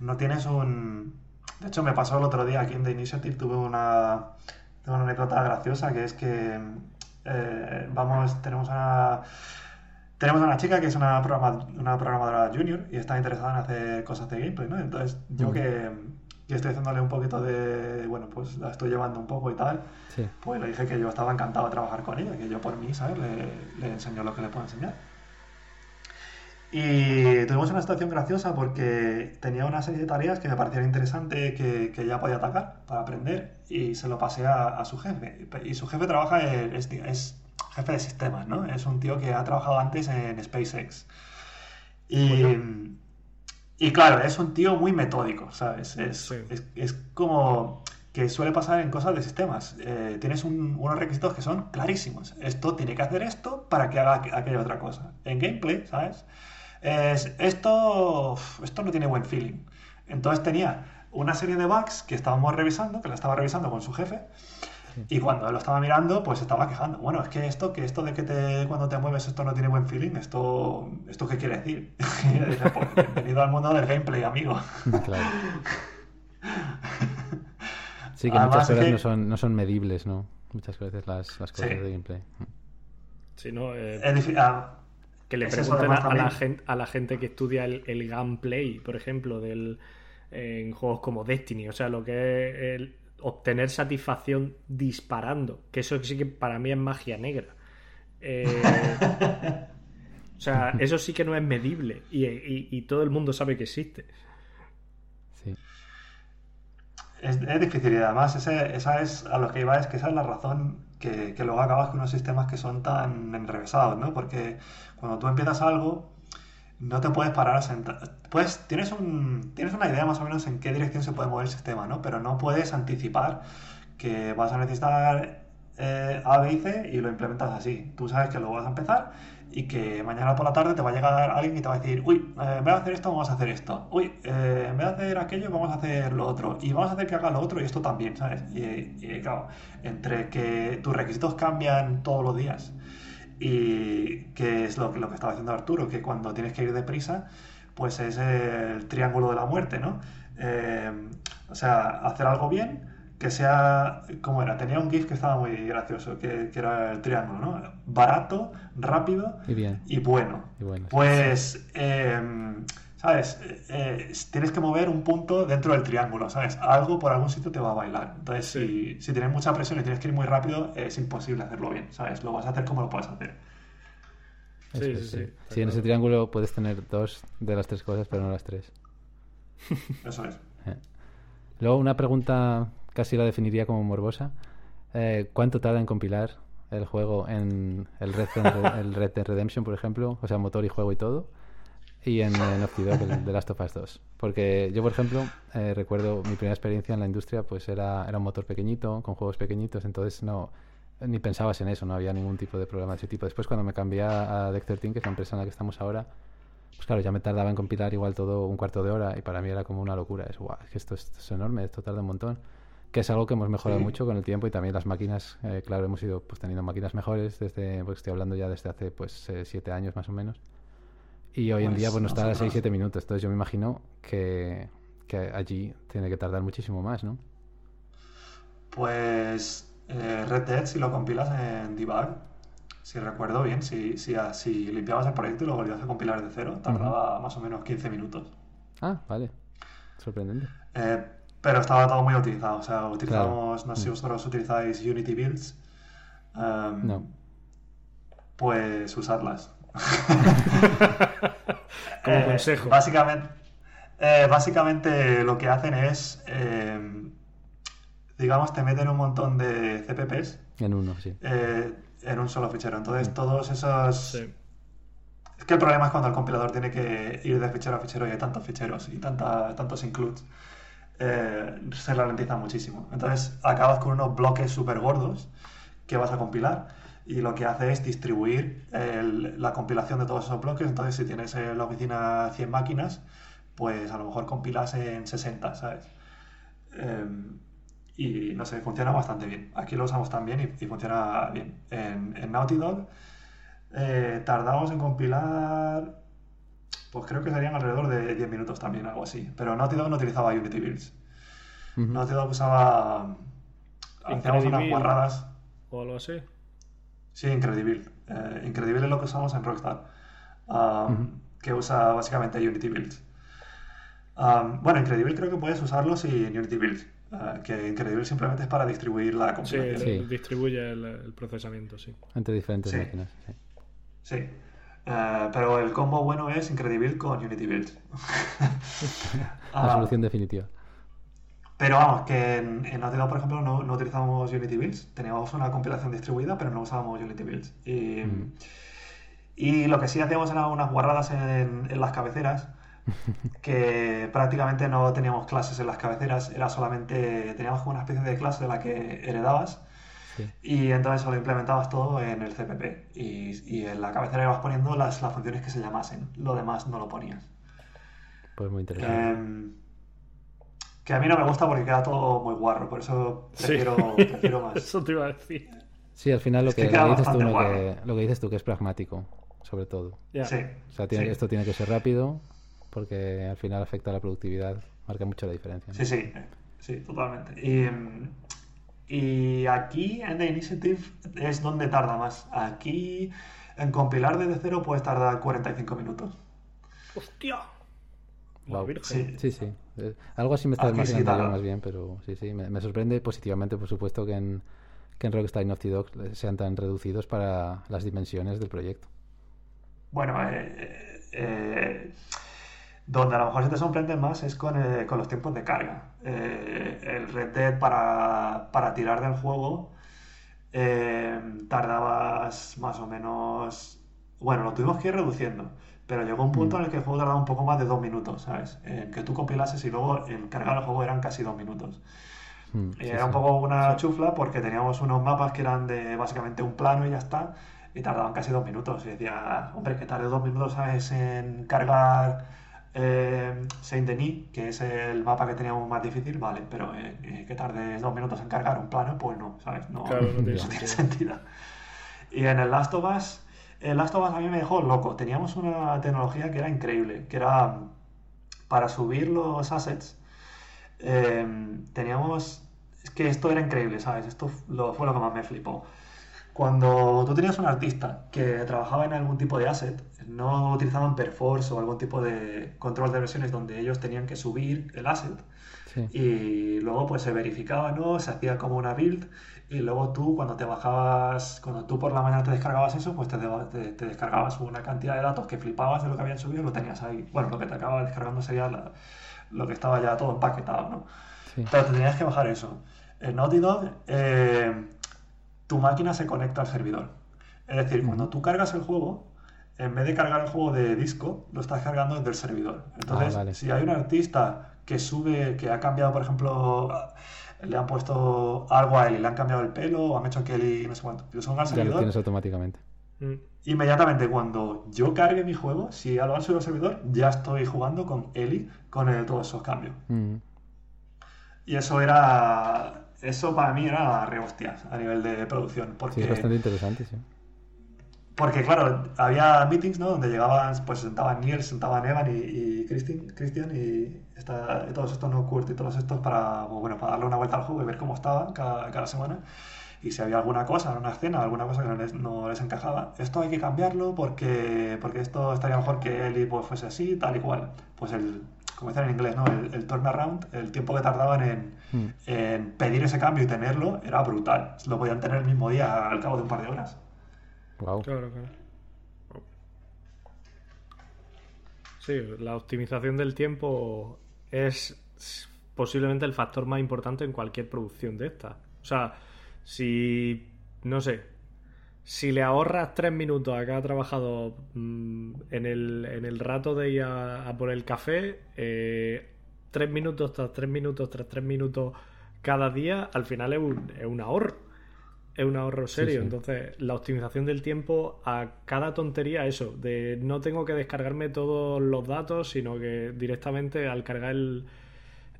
C: no tienes un... De hecho, me pasó el otro día aquí en The Initiative, tuve una, una anécdota graciosa, que es que eh, vamos, tenemos una... Tenemos una chica que es una, una programadora junior y está interesada en hacer cosas de gameplay, ¿no? Entonces, yo mm. que, estoy haciéndole un poquito de, bueno, pues la estoy llevando un poco y tal, pues le dije que yo estaba encantado de trabajar con ella, que yo por mí, ¿sabes? Le, le enseño lo que le puedo enseñar. Y tuvimos una situación graciosa porque tenía una serie de tareas que me parecían interesantes que, que ella podía atacar para aprender y se lo pasé a, su jefe. Y su jefe trabaja, es, es, jefe de sistemas, ¿no? Es un tío que ha trabajado antes en SpaceX. Y, y claro, es un tío muy metódico, ¿sabes? Es, es, es como que suele pasar en cosas de sistemas. Eh, tienes unos requisitos que son clarísimos. Esto tiene que hacer esto para que haga aquella otra cosa. En gameplay, ¿sabes? Es, esto, esto no tiene buen feeling. Entonces tenía una serie de bugs que estábamos revisando, que la estaba revisando con su jefe, y cuando lo estaba mirando, pues estaba quejando. Bueno, es que esto, que esto de que te, cuando te mueves esto no tiene buen feeling, esto, ¿esto qué quiere decir? Pues, bienvenido al mundo del gameplay, amigo. Claro.
A: Sí, que muchas cosas no, son, no son medibles, ¿no? Muchas veces las, las cosas de gameplay.
B: Sí, no, eh... Que le pregunten a, la gente, a la gente que estudia el, el gameplay, por ejemplo, del, en juegos como Destiny. O sea, lo que es el obtener satisfacción disparando. Que eso sí que para mí es magia negra. Eh, o sea, eso sí que no es medible. Y, todo el mundo sabe que existe.
C: Sí. Es, difícil y además esa es a lo que iba es que esa es la razón que, que luego acabas con unos sistemas que son tan enrevesados, ¿no? Porque cuando tú empiezas algo, no te puedes parar a sentar. Pues tienes, un, tienes una idea más o menos en qué dirección se puede mover el sistema, ¿no? Pero no puedes anticipar que vas a necesitar eh, A, B y C y lo implementas así. Tú sabes que lo vas a empezar y que mañana por la tarde te va a llegar alguien y te va a decir, uy, eh, en vez de hacer esto, vamos a hacer esto. Uy, eh, en vez de hacer aquello, vamos a hacer lo otro. Y vamos a hacer que haga lo otro y esto también, ¿sabes? Y, claro, entre que tus requisitos cambian todos los días y que es lo, lo que estaba haciendo Arturo, que cuando tienes que ir deprisa, pues es el triángulo de la muerte, ¿no? Eh, o sea, hacer algo bien, que sea, ¿cómo era? Tenía un GIF que estaba muy gracioso, que, era el triángulo, ¿no? Barato, rápido y, bien. y bueno. Pues eh, ¿sabes? Eh, tienes que mover un punto dentro del triángulo, ¿sabes? Algo por algún sitio te va a bailar. Entonces, si, si, tienes mucha presión y tienes que ir muy rápido, es imposible hacerlo bien, ¿sabes? Lo vas a hacer como lo puedes hacer.
A: Sí, sí, sí. Sí, en ese triángulo puedes tener dos de las tres cosas, pero no las tres.
C: Eso es.
A: Eh. Luego, una pregunta casi la definiría como morbosa. Eh, ¿Cuánto tarda en compilar el juego en el Red, el Red Dead Redemption, por ejemplo? O sea, motor y juego y todo y en, en el de Last of Us 2. Porque yo, por ejemplo, eh, recuerdo mi primera experiencia en la industria, pues era, era un motor pequeñito, con juegos pequeñitos, entonces no ni pensabas en eso, no había ningún tipo de problema de ese tipo. Después, cuando me cambié a Deck 13, que es la empresa en la que estamos ahora, pues claro, ya me tardaba en compilar igual todo un cuarto de hora y para mí era como una locura. Es, guau, es que esto, es enorme, esto tarda un montón. Que es algo que hemos mejorado mucho con el tiempo y también las máquinas, eh, claro, hemos ido pues teniendo máquinas mejores desde, pues estoy hablando ya desde hace pues eh, siete años más o menos. Y hoy en día, pues no está a 6-7 minutos. Entonces yo me imagino que, allí tiene que tardar muchísimo más, ¿no?
C: Pues eh, Red Dead, si lo compilas en debug, si recuerdo bien, si, si, limpiabas el proyecto y lo volvías a compilar de cero, tardaba más o menos 15 minutos.
A: Ah, vale. Sorprendente.
C: Eh, pero estaba todo muy utilizado. O sea, utilizamos, no sé si vosotros utilizáis Unity Builds. Em, no. Pues usarlas.
B: Como eh, consejo.
C: Básicamente, eh, básicamente lo que hacen es, eh, digamos, te meten un montón de CPPs.
A: En uno, sí.
C: en un solo fichero. Entonces, todos esos... Es que el problema es cuando el compilador tiene que ir de fichero a fichero y hay tantos ficheros y tanta, tantos includes. Se ralentiza muchísimo. Entonces, acabas con unos bloques súper gordos que vas a compilar y lo que hace es distribuir la compilación de todos esos bloques. Entonces, si tienes en la oficina 100 máquinas, pues a lo mejor compilas en 60, ¿sabes? Em, y no sé, funciona bastante bien. Aquí lo usamos también y, funciona bien. En, en Naughty Dog eh, tardamos en compilar, pues creo que serían alrededor de 10 minutos también, algo así. Pero Naughty Dog no utilizaba Unity Builds. Naughty Dog usaba... Hacíamos unas guarradas.
B: O algo así.
C: Sí, Incredible. Eh, Incredible es lo que usamos en Rockstar, um, que usa básicamente Unity Builds. Um, bueno, Incredible creo que puedes usarlo sin Unity Builds. Uh, que Incredible simplemente es para distribuir la
B: compilación. Sí, distribuye el, procesamiento, sí.
A: Entre diferentes máquinas.
C: Sí. Uh, pero el combo bueno es Incredible con Unity Builds.
A: la solución definitiva.
C: Pero vamos, que en, en Naughty por ejemplo, no, no, utilizamos Unity Builds. Teníamos una compilación distribuida, pero no usábamos Unity Builds. Y, y lo que sí hacíamos eran unas guarradas en, en, las cabeceras, que prácticamente no teníamos clases en las cabeceras, era solamente, teníamos como una especie de clase de la que heredabas. Y entonces solo implementabas todo en el CPP. Y, y, en la cabecera ibas poniendo las, las funciones que se llamasen. Lo demás no lo ponías.
A: Pues muy interesante.
C: Em, que a mí no me gusta porque queda todo muy guarro, por eso prefiero, más.
B: Eso te iba a decir.
A: Sí, al final lo que, dices tú, que, lo que dices tú, que es pragmático, sobre todo.
C: Sí. O
A: sea, esto tiene que ser rápido porque al final afecta a la productividad, marca mucho la diferencia.
C: Sí, sí, sí, totalmente. Y, y aquí en The Initiative es donde tarda más. Aquí En compilar desde cero puedes tardar 45 minutos.
B: ¡Hostia!
A: Wow.
C: Sí.
A: sí, sí. Eh, Algo así me está
C: sí
A: imaginando yo más bien, pero sí, sí. Me, me sorprende positivamente, por supuesto, que en, que en Rockstar y Naughty Dog sean tan reducidos para las dimensiones del proyecto.
C: Bueno, eh, eh, donde a lo mejor se te sorprende más es con, eh, con los tiempos de carga. Eh, el Red Dead para, para tirar del juego eh, tardabas más o menos... Bueno, lo tuvimos que ir reduciendo, pero llegó un punto en el que el juego tardaba un poco más de dos minutos, ¿sabes? En que tú compilases y luego en cargar el juego eran casi dos minutos.
A: Mm,
C: Y
A: sí,
C: era
A: sí.
C: un poco una chufla porque teníamos unos mapas que eran de básicamente un plano y ya está, y tardaban casi dos minutos. Y decía, hombre, que tarde dos minutos, ¿sabes?, en cargar eh, Saint Denis, que es el mapa que teníamos más difícil, vale, pero eh, eh, que tarde dos minutos en cargar un plano, pues no, ¿sabes? No,
B: Claro, no tiene
C: no tiene
B: sentido.
C: Y en el Last of Us, el Last of Us a mí me dejó loco. Teníamos una tecnología que era increíble, que era para subir los assets. eh, teníamos. Es que esto era increíble, ¿sabes? Esto lo, fue lo que más me flipó. Cuando tú tenías un artista que trabajaba en algún tipo de asset, no utilizaban Perforce o algún tipo de control de versiones donde ellos tenían que subir el asset
A: Sí.
C: y luego pues se verificaba, ¿no? Se hacía como una build y luego tú cuando te bajabas, cuando tú por la mañana te descargabas eso, pues te, te- te descargabas una cantidad de datos que flipabas de lo que habían subido y lo tenías ahí. Bueno, lo que te acababa descargando sería la- lo que estaba ya todo empaquetado, ¿no?
A: Sí.
C: Pero te tenías que bajar eso. En Naughty Dog, eh, tu máquina se conecta al servidor. Es decir, cuando tú cargas el juego, en vez de cargar el juego de disco, lo estás cargando desde el servidor. Entonces,
A: Ah, vale.
C: si hay un artista que sube, que ha cambiado, por ejemplo, le han puesto algo a él y le han cambiado el pelo, o han hecho que él y no sé cuánto, lo suben al
A: Ya lo
C: servidor,
A: tienes automáticamente.
B: Mm.
C: inmediatamente cuando yo cargue mi juego, si lo han subido al servidor, ya estoy jugando con Eli con eh, todos esos cambios.
A: Mm.
C: Y eso era. Eso para mí era re hostias a nivel de producción.
A: Sí,
C: Porque,
A: es bastante interesante, sí.
C: porque claro, había meetings, ¿no? Donde llegaban, pues se sentaban Neil, se sentaban Evan y, y Christian y, esta- y todos estos, ¿no? Kurt y todos estos para, pues, bueno, para darle una vuelta al juego y ver cómo estaba cada, cada semana. Y si había alguna cosa, una escena, alguna cosa que no les, no les encajaba, esto hay que cambiarlo porque, porque esto estaría mejor que Eli pues, fuese así, tal y cual. Pues el, como dicen en inglés, ¿no? El, el turnaround, el tiempo que tardaban en,
A: Mm.
C: en pedir ese cambio y tenerlo era brutal. Lo podían tener el mismo día al cabo de un par de horas.
A: Wow.
B: Claro, claro. Sí, la optimización del tiempo es posiblemente el factor más importante en cualquier producción de esta. O sea, si, no sé, si le ahorras tres minutos a cada trabajador mm, en, el, en el rato de ir a, a por el café, eh, tres minutos tras tres minutos tras tres minutos cada día, al final es un, es un ahorro. Es un ahorro serio.
A: sí.
B: Entonces, la optimización del tiempo a cada tontería, eso, de no tengo que descargarme todos los datos, sino que directamente al cargar el.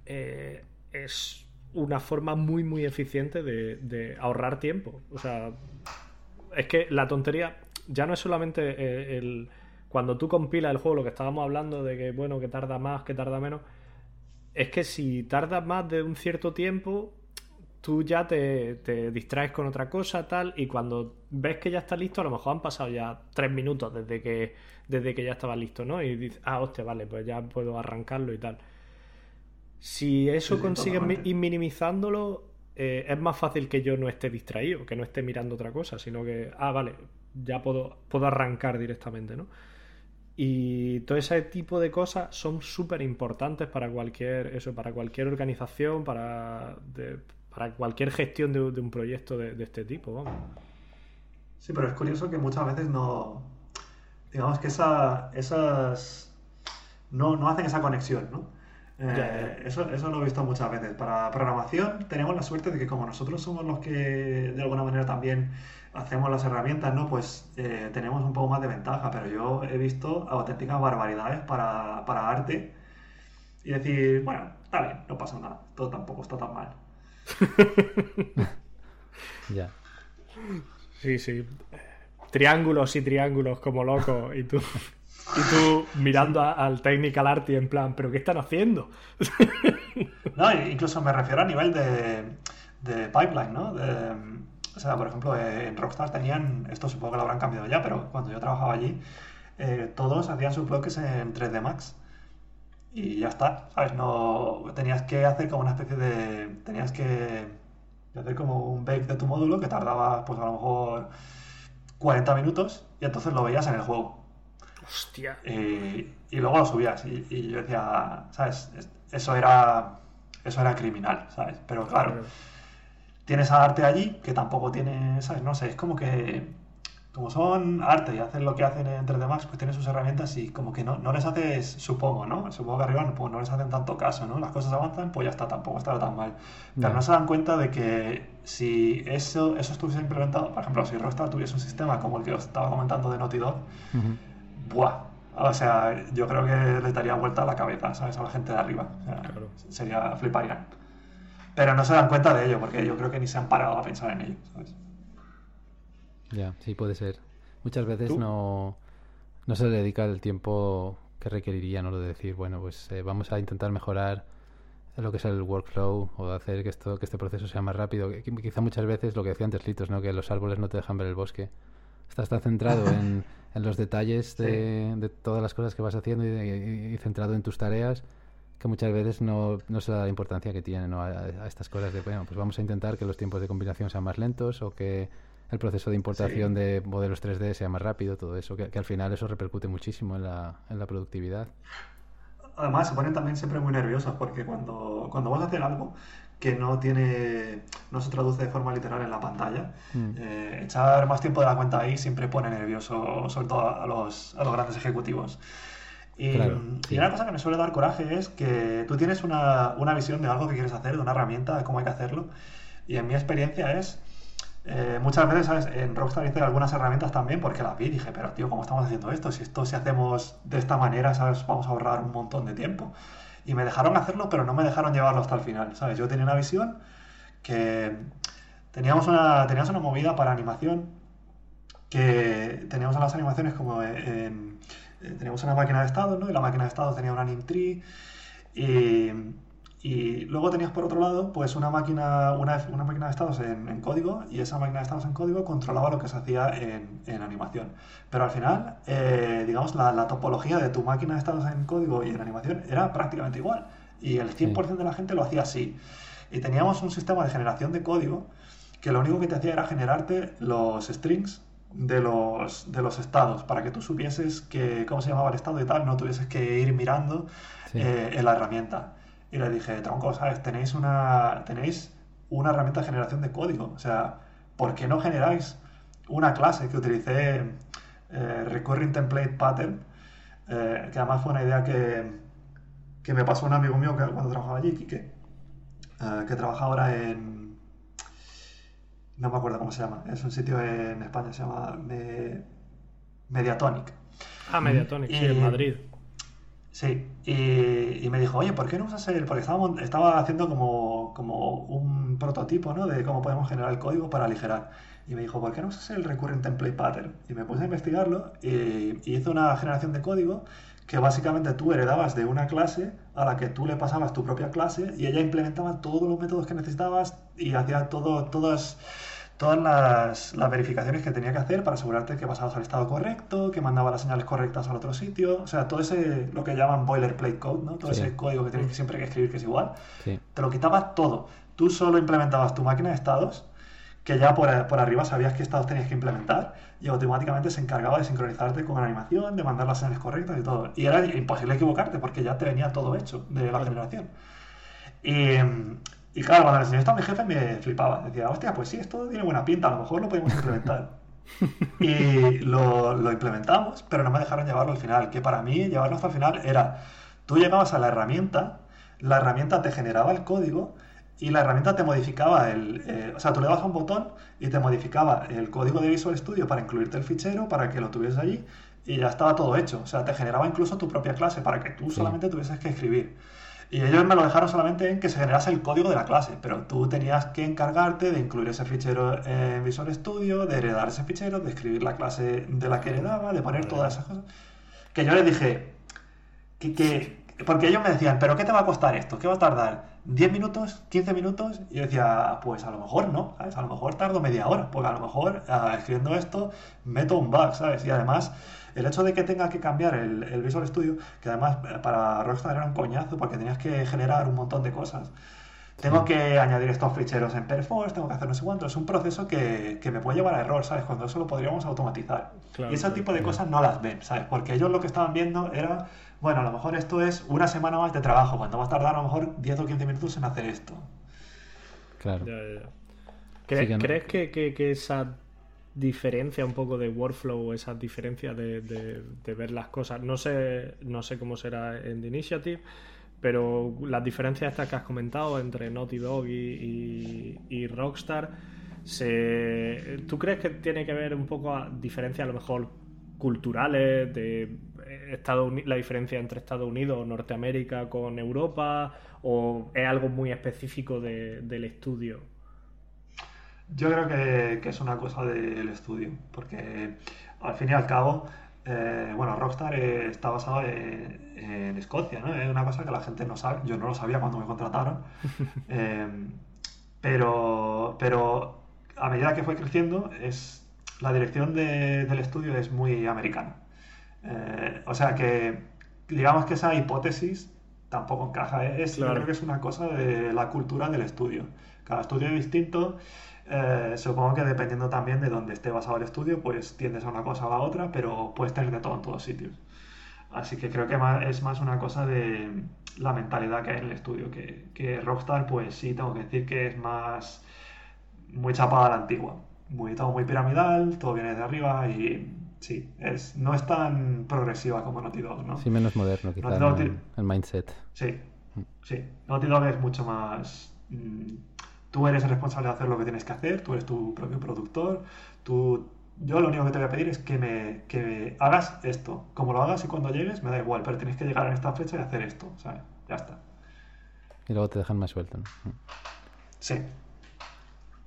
B: eh, es una forma muy, muy eficiente de, de ahorrar tiempo. O sea, es que la tontería ya no es solamente eh, el. Cuando tú compilas el juego, lo que estábamos hablando de que, bueno, que tarda más, que tarda menos. Es que si tardas más de un cierto tiempo, tú ya te, te distraes con otra cosa, tal, y cuando ves que ya está listo, a lo mejor han pasado ya tres minutos desde que, desde que ya estaba listo, ¿no? Y dices, ah, hostia, vale, pues ya puedo arrancarlo y tal. Si eso
C: Sí,
B: consigues ir minimizándolo, eh, es más fácil que yo no esté distraído, que no esté mirando otra cosa, sino que, ah, vale, ya puedo, puedo arrancar directamente, ¿no? Y todo ese tipo de cosas son súper importantes para cualquier, eso, para cualquier organización, para, para cualquier gestión de, un proyecto de, de este tipo, vamos.
C: Sí, pero es curioso que muchas veces no. Digamos que esa, esas. No, no hacen esa conexión, ¿no? Eh. Eso, eso lo he visto muchas veces. Para programación tenemos la suerte de que como nosotros somos los que de alguna manera también hacemos las herramientas, ¿no? Pues eh, tenemos un poco más de ventaja, pero yo he visto auténticas barbaridades para, para arte y decir, bueno, está bien, no pasa nada, todo tampoco está tan mal.
A: Ya.
B: Sí, sí. Triángulos y triángulos como locos. Y tú, y tú mirando a- al technical art y en plan, ¿pero qué están haciendo?
C: No, incluso me refiero a nivel de, de pipeline, ¿no? O sea, por ejemplo, en Rockstar tenían, esto supongo que lo habrán cambiado ya, pero cuando yo trabajaba allí, eh, todos hacían sus bloques en 3D Max. Y ya está, ¿sabes? No, tenías que hacer como una especie de... Tenías que hacer como un bake de tu módulo que tardaba, pues a lo mejor 40 minutos y entonces lo veías en el juego.
B: Hostia.
C: Y, luego lo subías. Y, yo decía, ¿sabes? Eso era, eso era criminal, ¿sabes? Pero claro, tienes a arte allí que tampoco tiene, ¿sabes? No sé, es como que como son arte y hacen lo que hacen en 3D Max, pues tienen sus herramientas y como que no, no les haces, supongo, ¿no? Supongo que arriba pues no les hacen tanto caso, ¿no? Las cosas avanzan, pues ya está, tampoco estará tan mal. Pero no, se dan cuenta de que si eso, eso estuviese implementado, por ejemplo, si Rockstar tuviese un sistema como el que os estaba comentando de Naughty Dog, ¡buah! O sea, yo creo que les daría vuelta a la cabeza, ¿sabes? A la gente de arriba. Sería fliparían. Pero no se dan cuenta de ello, porque yo creo que ni se han parado a pensar en ello, ¿sabes?
A: Ya, sí, puede ser. Muchas veces no, no se le dedica el tiempo que requeriría, ¿no? Lo de decir, bueno, pues eh, vamos a intentar mejorar lo que es el workflow o hacer que esto que este proceso sea más rápido. Quizá muchas veces lo que decía antes Litos, ¿no? Que los árboles no te dejan ver el bosque. Estás tan centrado en, en, los detalles de, de, todas las cosas que vas haciendo y, centrado en tus tareas que muchas veces no, no se da la importancia que tienen a, a, estas cosas de, bueno, pues vamos a intentar que los tiempos de compilación sean más lentos o que el proceso de importación de modelos 3D sea más rápido, todo eso, que, al final eso repercute muchísimo en la, en la productividad.
C: Además, se ponen también siempre muy nerviosos porque cuando, cuando vas a hacer algo que no tiene no se traduce de forma literal en la pantalla, mm. eh, echar más tiempo de la cuenta ahí siempre pone nervioso, sobre todo a los, a los grandes ejecutivos. Y, y, una cosa que me suele dar coraje es que tú tienes una, una visión de algo que quieres hacer, de una herramienta, de cómo hay que hacerlo, y en mi experiencia es eh, muchas veces, ¿sabes? En Rockstar hice algunas herramientas también porque las vi y dije, pero tío, ¿cómo estamos haciendo esto? Si esto si hacemos de esta manera, ¿sabes? Vamos a ahorrar un montón de tiempo. Y me dejaron hacerlo, pero no me dejaron llevarlo hasta el final, ¿sabes? Yo tenía una visión que teníamos una, teníamos una movida para animación que teníamos las animaciones como en, eh, teníamos una máquina de estados, ¿no? Y la máquina de estados tenía un anim tree y luego tenías por otro lado, pues una máquina, una, una máquina de estados en, código y esa máquina de estados en código controlaba lo que se hacía en, en animación. Pero al final, eh, digamos, la, la, topología de tu máquina de estados en código y en animación era prácticamente igual. Y el 100% de la gente lo hacía así. Y teníamos un sistema de generación de código que lo único que te hacía era generarte los strings de los, de los estados para que tú supieses que, cómo se llamaba el estado y tal, no tuvieses que ir mirando eh, en la herramienta. Y le dije, tronco, ¿sabes? Tenéis una, tenéis una herramienta de generación de código. O sea, ¿por qué no generáis una clase que utilicé eh, Recurring Template Pattern? Eh, que además fue una idea que, que, me pasó un amigo mío que, cuando trabajaba allí, Kike, eh, que trabaja ahora en... No me acuerdo cómo se llama. Es un sitio en España, se llama Mediatonic.
B: Ah, Mediatonic, sí, en Madrid.
C: Sí, y, me dijo, oye, ¿por qué no usas el...? Porque estaba, estaba haciendo como, como un prototipo, ¿no? De cómo podemos generar el código para aligerar. Y me dijo, ¿por qué no usas el Recurrent Template Pattern? Y me puse a investigarlo y, hice una generación de código que básicamente tú heredabas de una clase a la que tú le pasabas tu propia clase y ella implementaba todos los métodos que necesitabas y hacía todo, todas todas las, las, verificaciones que tenía que hacer para asegurarte que pasabas al estado correcto, que mandaba las señales correctas al otro sitio, o sea, todo ese, lo que llaman boilerplate code, ¿no? Todo ese código que tienes que siempre que escribir que es igual, te lo quitabas todo. Tú solo implementabas tu máquina de estados, que ya por, por, arriba sabías qué estados tenías que implementar, y automáticamente se encargaba de sincronizarte con la animación, de mandar las señales correctas y todo. Y era imposible equivocarte porque ya te venía todo hecho de la generación. Y, y claro, cuando enseñé esto a mi jefe me flipaba. Decía, hostia, pues sí, esto tiene buena pinta, a lo mejor lo podemos implementar. y lo, lo, implementamos, pero no me dejaron llevarlo al final. Que para mí, llevarlo hasta el final era, tú llegabas a la herramienta, la herramienta te generaba el código y la herramienta te modificaba el... Eh, o sea, tú le dabas a un botón y te modificaba el código de Visual Studio para incluirte el fichero, para que lo tuvieses allí y ya estaba todo hecho. O sea, te generaba incluso tu propia clase para que tú solamente tuvieses que escribir. Y ellos me lo dejaron solamente en que se generase el código de la clase, pero tú tenías que encargarte de incluir ese fichero en Visual Studio, de heredar ese fichero, de escribir la clase de la que heredaba, de poner todas esas cosas. Que yo les dije, que, porque ellos me decían, ¿pero qué te va a costar esto? ¿Qué va a tardar? 10 minutos, 15 minutos, y yo decía, pues a lo mejor no, ¿sabes? A lo mejor tardo media hora, porque a lo mejor ah, escribiendo esto meto un bug, ¿sabes? Y además, el hecho de que tenga que cambiar el, el Visual Studio, que además eh, para Rockstar era un coñazo, porque tenías que generar un montón de cosas. Tengo que añadir estos ficheros en Perforce, tengo que hacer no sé cuánto. Es un proceso que, que me puede llevar a error, ¿sabes? Cuando eso lo podríamos automatizar. y ese tipo de cosas no las ven, ¿sabes? Porque ellos lo que estaban viendo era bueno, a lo mejor esto es una semana más de trabajo, cuando vas a tardar a lo mejor 10 o 15 minutos en hacer esto.
A: Claro.
B: ¿Crees que, esa diferencia un poco de workflow, esa diferencia de, ver las cosas, no sé, no sé cómo será en The Initiative, pero las diferencias estas que has comentado entre Naughty Dog y, Rockstar, ¿tú crees que tiene que ver un poco a diferencia a lo mejor culturales, de Estados la diferencia entre Estados Unidos o Norteamérica con Europa, o es algo muy específico del estudio?
C: Yo creo que, es una cosa del estudio, porque al fin y al cabo, eh, bueno, Rockstar está basado en, Escocia, ¿no? Es una cosa que la gente no sabe, yo no lo sabía cuando me contrataron, eh, pero, pero a medida que fue creciendo, es, la dirección del estudio es muy americana. Eh, o sea que, digamos que esa hipótesis tampoco encaja. Es, Yo creo que es una cosa de la cultura del estudio. Cada estudio es distinto. Eh, supongo que dependiendo también de dónde esté basado el estudio, pues tiendes a una cosa o a la otra, pero puedes tener de todo en todos sitios. Así que creo que es más una cosa de la mentalidad que hay en el estudio. Que, que Rockstar, pues sí, tengo que decir que es más muy chapada a la antigua. Muy, todo muy piramidal, todo viene de arriba y sí, es, no es tan progresiva como Naughty Dog, ¿no?
A: Sí, menos moderno, quizás, el, mindset.
C: Sí, mm. sí. Naughty Dog es mucho más... Mm, tú eres el responsable de hacer lo que tienes que hacer, tú eres tu propio productor, tú... Yo lo único que te voy a pedir es que me, que hagas esto. Como lo hagas y cuando llegues, me da igual, pero tienes que llegar en esta fecha y hacer esto, ¿sabes? Ya está.
A: Y luego te dejan más suelto, ¿no? Mm.
C: Sí,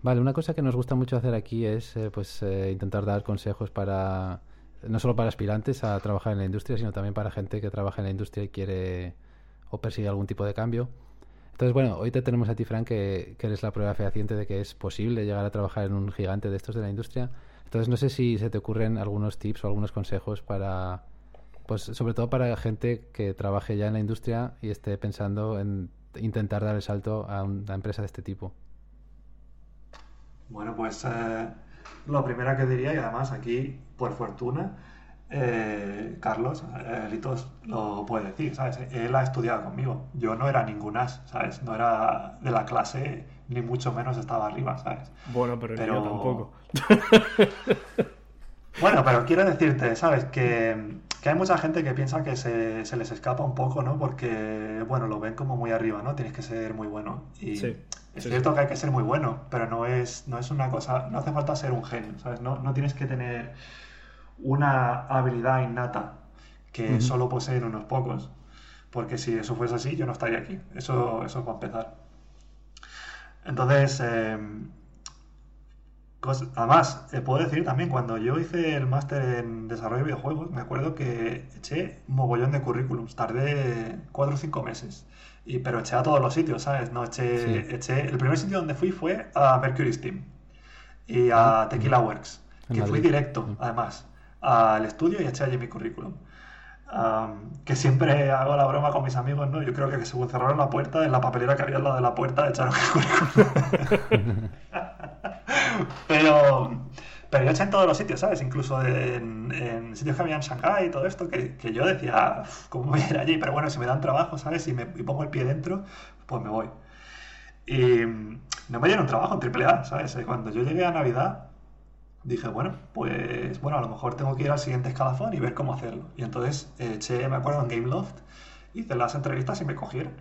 A: Vale, una cosa que nos gusta mucho hacer aquí es eh, pues eh, intentar dar consejos para no solo para aspirantes a trabajar en la industria, sino también para gente que trabaja en la industria y quiere o persigue algún tipo de cambio. Entonces, bueno, hoy te tenemos a ti, Frank, que, eres la prueba fehaciente de que es posible llegar a trabajar en un gigante de estos de la industria. Entonces, no sé si se te ocurren algunos tips o algunos consejos para, pues sobre todo para gente que trabaje ya en la industria y esté pensando en intentar dar el salto a una empresa de este tipo.
C: Bueno, pues eh, lo primero que diría, y además aquí, por fortuna, eh, Carlos, eh, Litos lo puede decir, ¿sabes? Él ha estudiado conmigo. Yo no era ningún as, ¿sabes? No era de la clase, ni mucho menos estaba arriba, ¿sabes?
B: Bueno, pero, yo tampoco.
C: bueno, pero quiero decirte, ¿sabes? Que, hay mucha gente que piensa que se, se, les escapa un poco, ¿no? Porque, bueno, lo ven como muy arriba, ¿no? Tienes que ser muy bueno. Y, sí. Es cierto que hay que ser muy bueno, pero no es, no es una cosa, no hace falta ser un genio, ¿sabes? No, no tienes que tener una habilidad innata que solo poseen unos pocos, porque si eso fuese así, yo no estaría aquí. Eso, eso va a empezar. Entonces, em, además, eh, puedo decir también, cuando yo hice el máster en desarrollo de videojuegos, me acuerdo que eché mogollón de currículums, tardé cuatro o cinco meses. Y, pero eché a todos los sitios, ¿sabes? No eché, eché, el primer sitio donde fui fue a Mercury Steam y a Tequila Works, que fui directo, además, al estudio y eché allí mi currículum. que siempre hago la broma con mis amigos, ¿no? Yo creo que se cerraron la puerta, en la papelera que había al lado de la puerta echaron el currículum. pero pero yo eché en todos los sitios, ¿sabes? Incluso en, sitios que había en Shanghái y todo esto, que, yo decía, ¿cómo voy a ir allí? Pero bueno, si me dan trabajo, ¿sabes? Y me pongo el pie dentro, pues me voy. Y no me dieron trabajo en AAA, ¿sabes? Cuando yo llegué a Navidad, dije, bueno, pues bueno, a lo mejor tengo que ir al siguiente escalafón y ver cómo hacerlo. Y entonces eché, me acuerdo, en Gameloft, hice las entrevistas y me cogieron.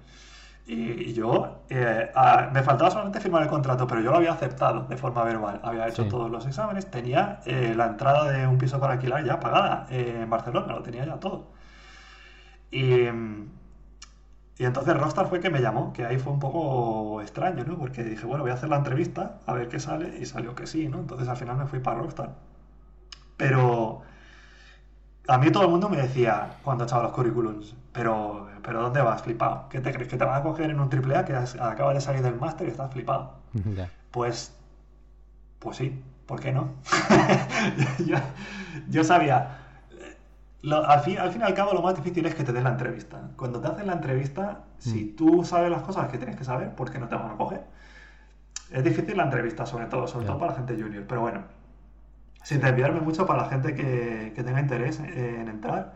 C: Y, yo, eh, me faltaba solamente firmar el contrato, pero yo lo había aceptado de forma verbal. Había hecho todos los exámenes, tenía eh, la entrada de un piso para alquilar ya pagada eh, en Barcelona, lo tenía ya todo. Y, y entonces Rockstar fue que me llamó, que ahí fue un poco extraño, ¿no? Porque dije, bueno, voy a hacer la entrevista, a ver qué sale, y salió que sí, ¿no? Entonces al final me fui para Rockstar. Pero a mí todo el mundo me decía cuando echaba los currículums, pero, pero ¿dónde vas, flipado? ¿Qué te crees? ¿Que te van a coger en un triple A que acaba de salir del máster y estás flipado? Pues, pues sí, ¿por qué no? yo, sabía, al, fin, al fin y al cabo lo más difícil es que te den la entrevista. Cuando te hacen la entrevista, si mm. tú sabes las cosas que tienes que saber, ¿por qué no te van a coger? Es difícil la entrevista, sobre todo, sobre todo para la gente junior, pero bueno, sin desviarme mucho para la gente que, tenga interés en, entrar,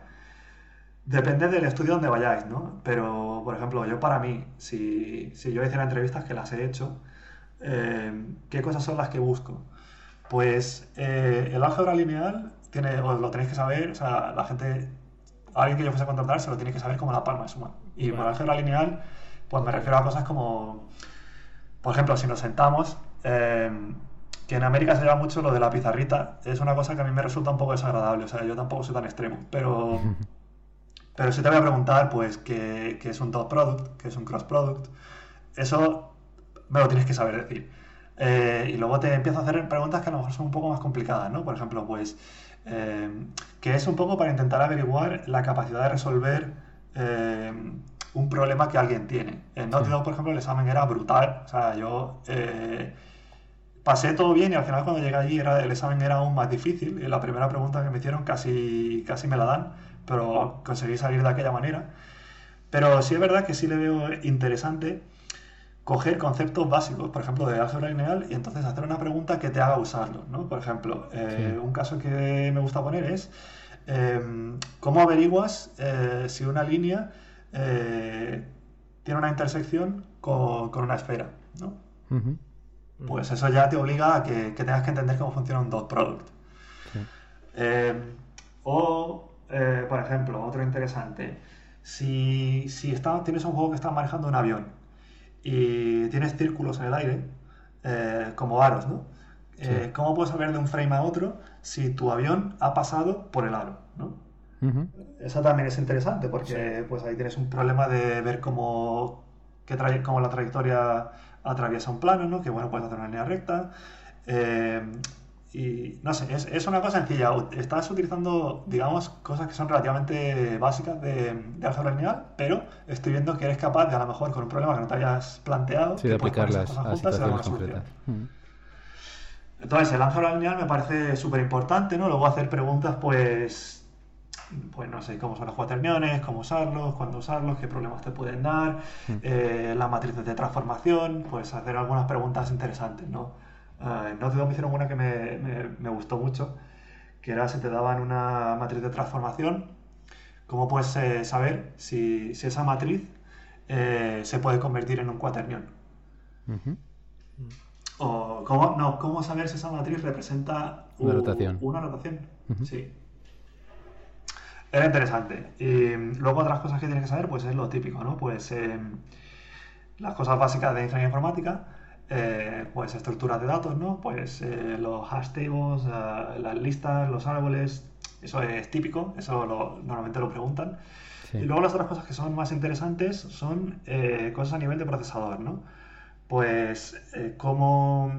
C: depende del estudio donde vayáis, ¿no? Pero, por ejemplo, yo para mí, si, si yo hiciera entrevistas que las he hecho, eh, ¿qué cosas son las que busco? Pues eh, el álgebra lineal tiene, os lo tenéis que saber, o sea, la gente, alguien que yo fuese a contratar se lo tiene que saber como la palma de su mano. Y por álgebra lineal, pues me refiero a cosas como, por ejemplo, si nos sentamos, eh, que en América se lleva mucho lo de la pizarrita, es una cosa que a mí me resulta un poco desagradable, o sea, yo tampoco soy tan extremo, pero, pero si te voy a preguntar, pues, qué, es un top product, qué es un cross product, eso me lo tienes que saber decir. Eh, y luego te empiezo a hacer preguntas que a lo mejor son un poco más complicadas, ¿no? Por ejemplo, pues, eh, que es un poco para intentar averiguar la capacidad de resolver eh, un problema que alguien tiene. En Naughty por ejemplo, el examen era brutal, o sea, yo pasé todo bien y al final cuando llegué allí era, el examen era aún más difícil y la primera pregunta que me hicieron casi, casi me la dan, pero conseguí salir de aquella manera. Pero sí es verdad que sí le veo interesante coger conceptos básicos, por ejemplo, de álgebra lineal y entonces hacer una pregunta que te haga usarlo. ¿no? Por ejemplo, eh, un caso que me gusta poner es em, cómo averiguas eh, si una línea eh, tiene una intersección con, una esfera. ¿no? pues eso ya te obliga a que, tengas que entender cómo funciona un dot product. Eh, o, por ejemplo, otro interesante, si, si tienes un juego que está manejando un avión y tienes círculos en el aire, eh, como aros, ¿no? ¿Cómo puedes saber de un frame a otro si tu avión ha pasado por el aro? ¿no? Eso también es interesante porque pues ahí tienes un problema de ver cómo, qué cómo la trayectoria atraviesa un plano, ¿no? Que bueno, puedes hacer una línea recta. Eh, y no sé, es, una cosa sencilla. Estás utilizando, digamos, cosas que son relativamente básicas de, de álgebra lineal, pero estoy viendo que eres capaz de, a lo mejor, con un problema que no te hayas planteado,
A: de aplicarlas a situaciones concretas.
C: Mm. Entonces, el álgebra lineal me parece súper importante, ¿no? Luego hacer preguntas, pues, pues no sé, cómo son los cuaterniones, cómo usarlos, cuándo usarlos, qué problemas te pueden dar, mm. eh, las matrices de transformación, pues hacer algunas preguntas interesantes, ¿no? Uh, en me hicieron una que me, gustó mucho, que era si te daban una matriz de transformación, ¿cómo puedes eh, saber si, esa matriz eh, se puede convertir en un cuaternión? O ¿cómo, no, cómo saber si esa matriz representa
A: una rotación.
C: Una rotación, sí. Era interesante. Y luego otras cosas que tienes que saber, pues es lo típico, ¿no? Pues em, las cosas básicas de ingeniería informática, eh, pues estructuras de datos, ¿no? Pues eh, los hash tables, eh, las listas, los árboles, eso es típico, eso normalmente lo preguntan. Y luego las otras cosas que son más interesantes son cosas a nivel de procesador, ¿no? Pues cómo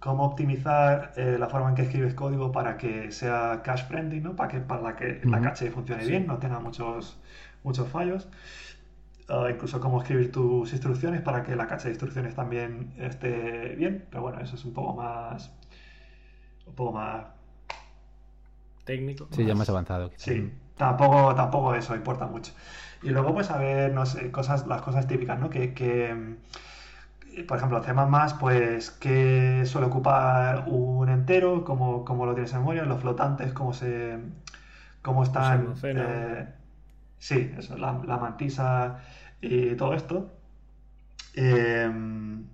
C: cómo optimizar eh, la forma en que escribes código para que sea cache friendly, ¿no? Para que, para que la cache funcione bien, no tenga muchos, muchos fallos. Incluso cómo escribir tus instrucciones para que la cache de instrucciones también esté bien. Pero bueno, eso es un poco más. Un poco más.
B: Técnico.
A: Sí, ya más avanzado.
C: Sí, tampoco, tampoco eso importa mucho. Y luego, pues, a ver, no sé, cosas, las cosas típicas, ¿no? Que, que por ejemplo, temas más, pues, ¿qué suele ocupar un entero? ¿Cómo, cómo lo tienes en memoria? Los flotantes, ¿cómo se cómo están? Eh, sí, eso, la, mantisa y todo esto. Em,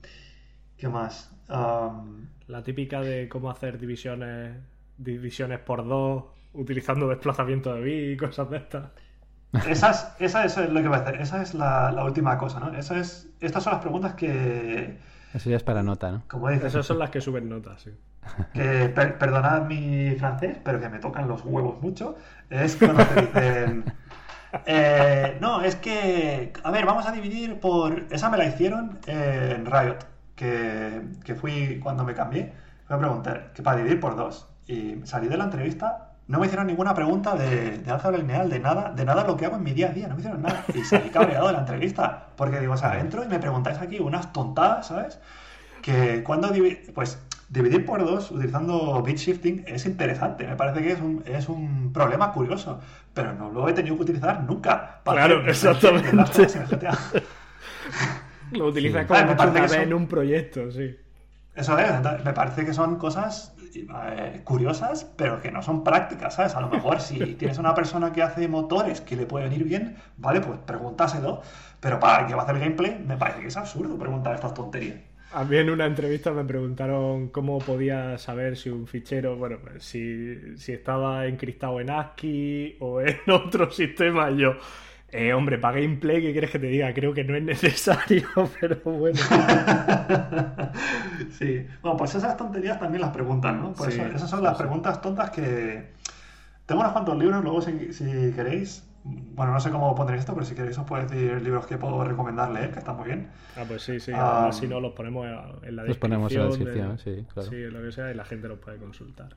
C: ¿Qué más?
B: la típica de cómo hacer divisiones, divisiones por dos utilizando desplazamiento de B y cosas de estas.
C: Esa es, lo que voy a hacer. Esa es la, última cosa, ¿no? Esa es, estas son las preguntas que...
A: Eso ya es para nota, ¿no?
C: Como
B: Esas son las que suben notas, sí.
C: Que, perdonad mi francés, pero que me tocan los huevos mucho. Es cuando te dicen... Eh, no, es que... A ver, vamos a dividir por... Esa me la hicieron en Riot, que, que fui cuando me cambié. A preguntar, que para dividir por dos. Y salí de la entrevista no me hicieron ninguna pregunta de, de álgebra lineal, de nada, de nada lo que hago en mi día a día, no me hicieron nada. Y salí cabreado de la entrevista, porque digo, o sea, entro y me preguntáis aquí unas tontadas, ¿sabes? Que cuando, pues, dividir por dos utilizando bit shifting es interesante, me parece que es un, es un problema curioso, pero no lo he tenido que utilizar nunca.
B: claro, exactamente. lo utilizas como vez en un proyecto, sí.
C: Eso es, me parece que son cosas eh, curiosas, pero que no son prácticas, ¿sabes? A lo mejor si tienes una persona que hace motores que le puede venir bien, vale, pues pregúntaselo, pero para el que va a hacer gameplay, me parece que es absurdo preguntar estas tonterías.
B: A mí en una entrevista me preguntaron cómo podía saber si un fichero, bueno, pues si, si estaba encriptado en ASCII o en otro sistema. Y yo, eh, hombre, para gameplay, ¿qué quieres que te diga? Creo que no es necesario, pero bueno.
C: sí, bueno, pues esas tonterías también las preguntan, ¿no? Por eso, esas son las preguntas tontas que. Tengo unos cuantos libros, luego si, si, queréis. Bueno, no sé cómo pondré esto, pero si queréis os puedo decir libros que puedo recomendarle, ¿eh? que están muy bien.
B: Ah, pues sí, sí. Ah, si no, los ponemos en la descripción.
A: Los ponemos en la descripción, sí, claro.
B: Sí, lo que sea, y la gente los puede consultar.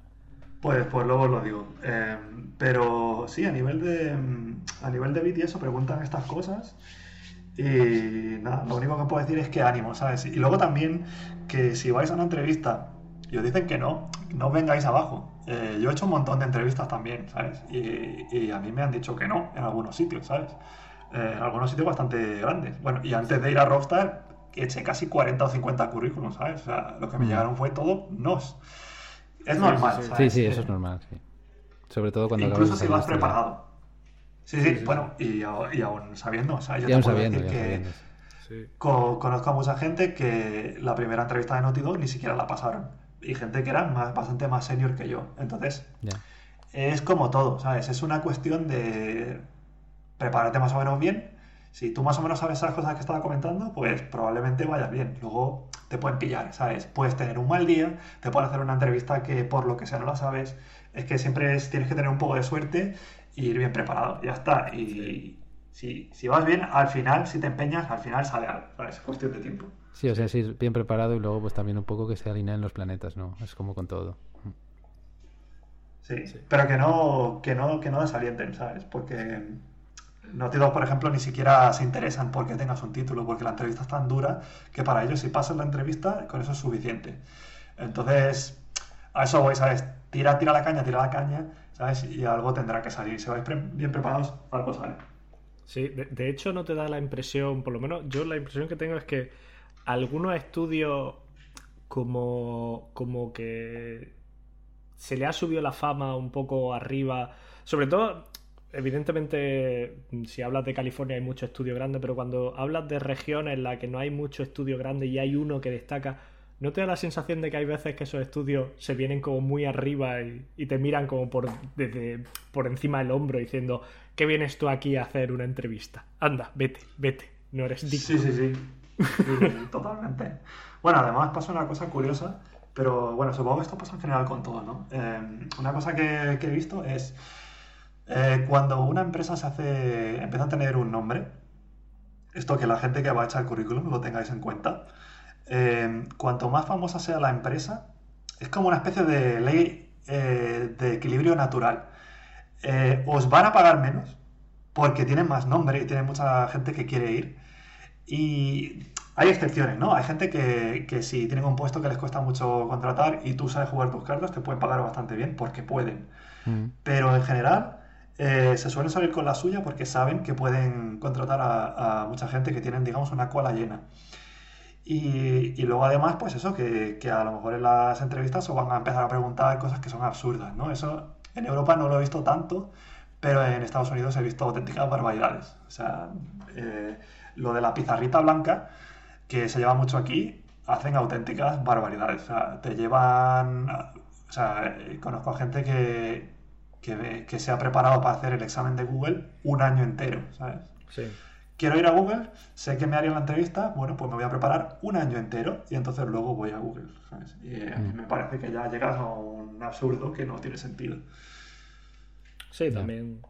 C: Pues, pues luego os lo digo. Eh, pero sí, a nivel de a nivel de bit y eso preguntan estas cosas. Y nada, lo único que puedo decir es que ánimo, ¿sabes? Y luego también que si vais a una entrevista y os dicen que no, no vengáis abajo. Eh, yo he hecho un montón de entrevistas también, ¿sabes? Y, a mí me han dicho que no en algunos sitios, ¿sabes? Eh, en algunos sitios bastante grandes. Bueno, y antes de ir a Rockstar, eché casi 40 o 50 currículums, ¿sabes? O sea, lo que me mm. llegaron fue todo nos. Es normal.
A: Sí, sí, eso es normal, sí. Sobre todo cuando
C: Incluso si vas preparado. Sí, sí, bueno, y, y, aún sabiendo, o sea, yo te puedo decir que conozco a mucha gente que la primera entrevista de Naughty Dog ni siquiera la pasaron. Y gente que era más, bastante más senior que yo. Entonces, es como todo, ¿sabes? Es una cuestión de prepararte más o menos bien. Si tú más o menos sabes esas cosas que estaba comentando, pues probablemente vayas bien. Luego te pueden pillar, ¿sabes? Puedes tener un mal día, te pueden hacer una entrevista que por lo que sea no la sabes. Es que siempre tienes que tener un poco de suerte y ir bien preparado, ya está. Y si, si, vas bien, al final, si te empeñas, al final sale algo, ¿sabes? Es cuestión de tiempo.
A: Sí, o sea, si bien preparado y luego pues también un poco que se alineen los planetas, ¿no? Es como con todo.
C: Sí, sí. pero que no, que no, que no desalienten, ¿sabes? Porque no te por ejemplo, ni siquiera se interesan porque tengas un título, porque la entrevista es tan dura que para ellos, si pasas la entrevista, con eso es suficiente. Entonces, a eso voy, ¿sabes? Tira, tira la caña, tira la caña, ¿sabes? Y algo tendrá que salir. Si vais bien preparados, algo sale.
B: Sí, de, hecho, no te da la impresión, por lo menos yo la impresión que tengo es que algunos estudios, como, como que se le ha subido la fama un poco arriba, sobre todo evidentemente, si hablas de California hay mucho estudio grande, pero cuando hablas de regiones en las que no hay mucho estudio grande y hay uno que destaca, ¿no te da la sensación de que hay veces que esos estudios se vienen como muy arriba y, te miran como por, desde, por encima del hombro diciendo, ¿qué vienes tú aquí a hacer una entrevista? Anda, vete, vete, no eres digno.
C: Sí, sí, sí, totalmente. Bueno, además pasa una cosa curiosa, pero bueno, supongo que esto pasa en general con todo, ¿no? Eh, una cosa que he visto es eh, cuando una empresa se hace, empieza a tener un nombre, esto que la gente que va a echar el currículum lo tengáis en cuenta, eh, cuanto más famosa sea la empresa, es como una especie de ley de equilibrio natural. Os van a pagar menos porque tienen más nombre y tienen mucha gente que quiere ir. Y hay excepciones, ¿no? Hay gente que, que si tienen un puesto que les cuesta mucho contratar y tú sabes jugar tus cartas, te pueden pagar bastante bien porque pueden. Mm. Pero en general, eh, se suelen salir con la suya porque saben que pueden contratar a, mucha gente que tienen, digamos, una cola llena. Y, luego además, pues eso, que, a lo mejor en las entrevistas os van a empezar a preguntar cosas que son absurdas, ¿no? Eso en Europa no lo he visto tanto, pero en Estados Unidos he visto auténticas barbaridades. O sea, eh, lo de la pizarrita blanca, que se lleva mucho aquí, hacen auténticas barbaridades. O sea, te llevan... O sea, conozco a gente que, que, se ha preparado para hacer el examen de Google un año entero, ¿sabes?
B: Sí.
C: Quiero ir a Google, sé que me harían la entrevista, bueno, pues me voy a preparar un año entero y entonces luego voy a Google, ¿sabes? Y a mí mm. me parece que ya llegas a un absurdo que no tiene sentido.
B: Sí, también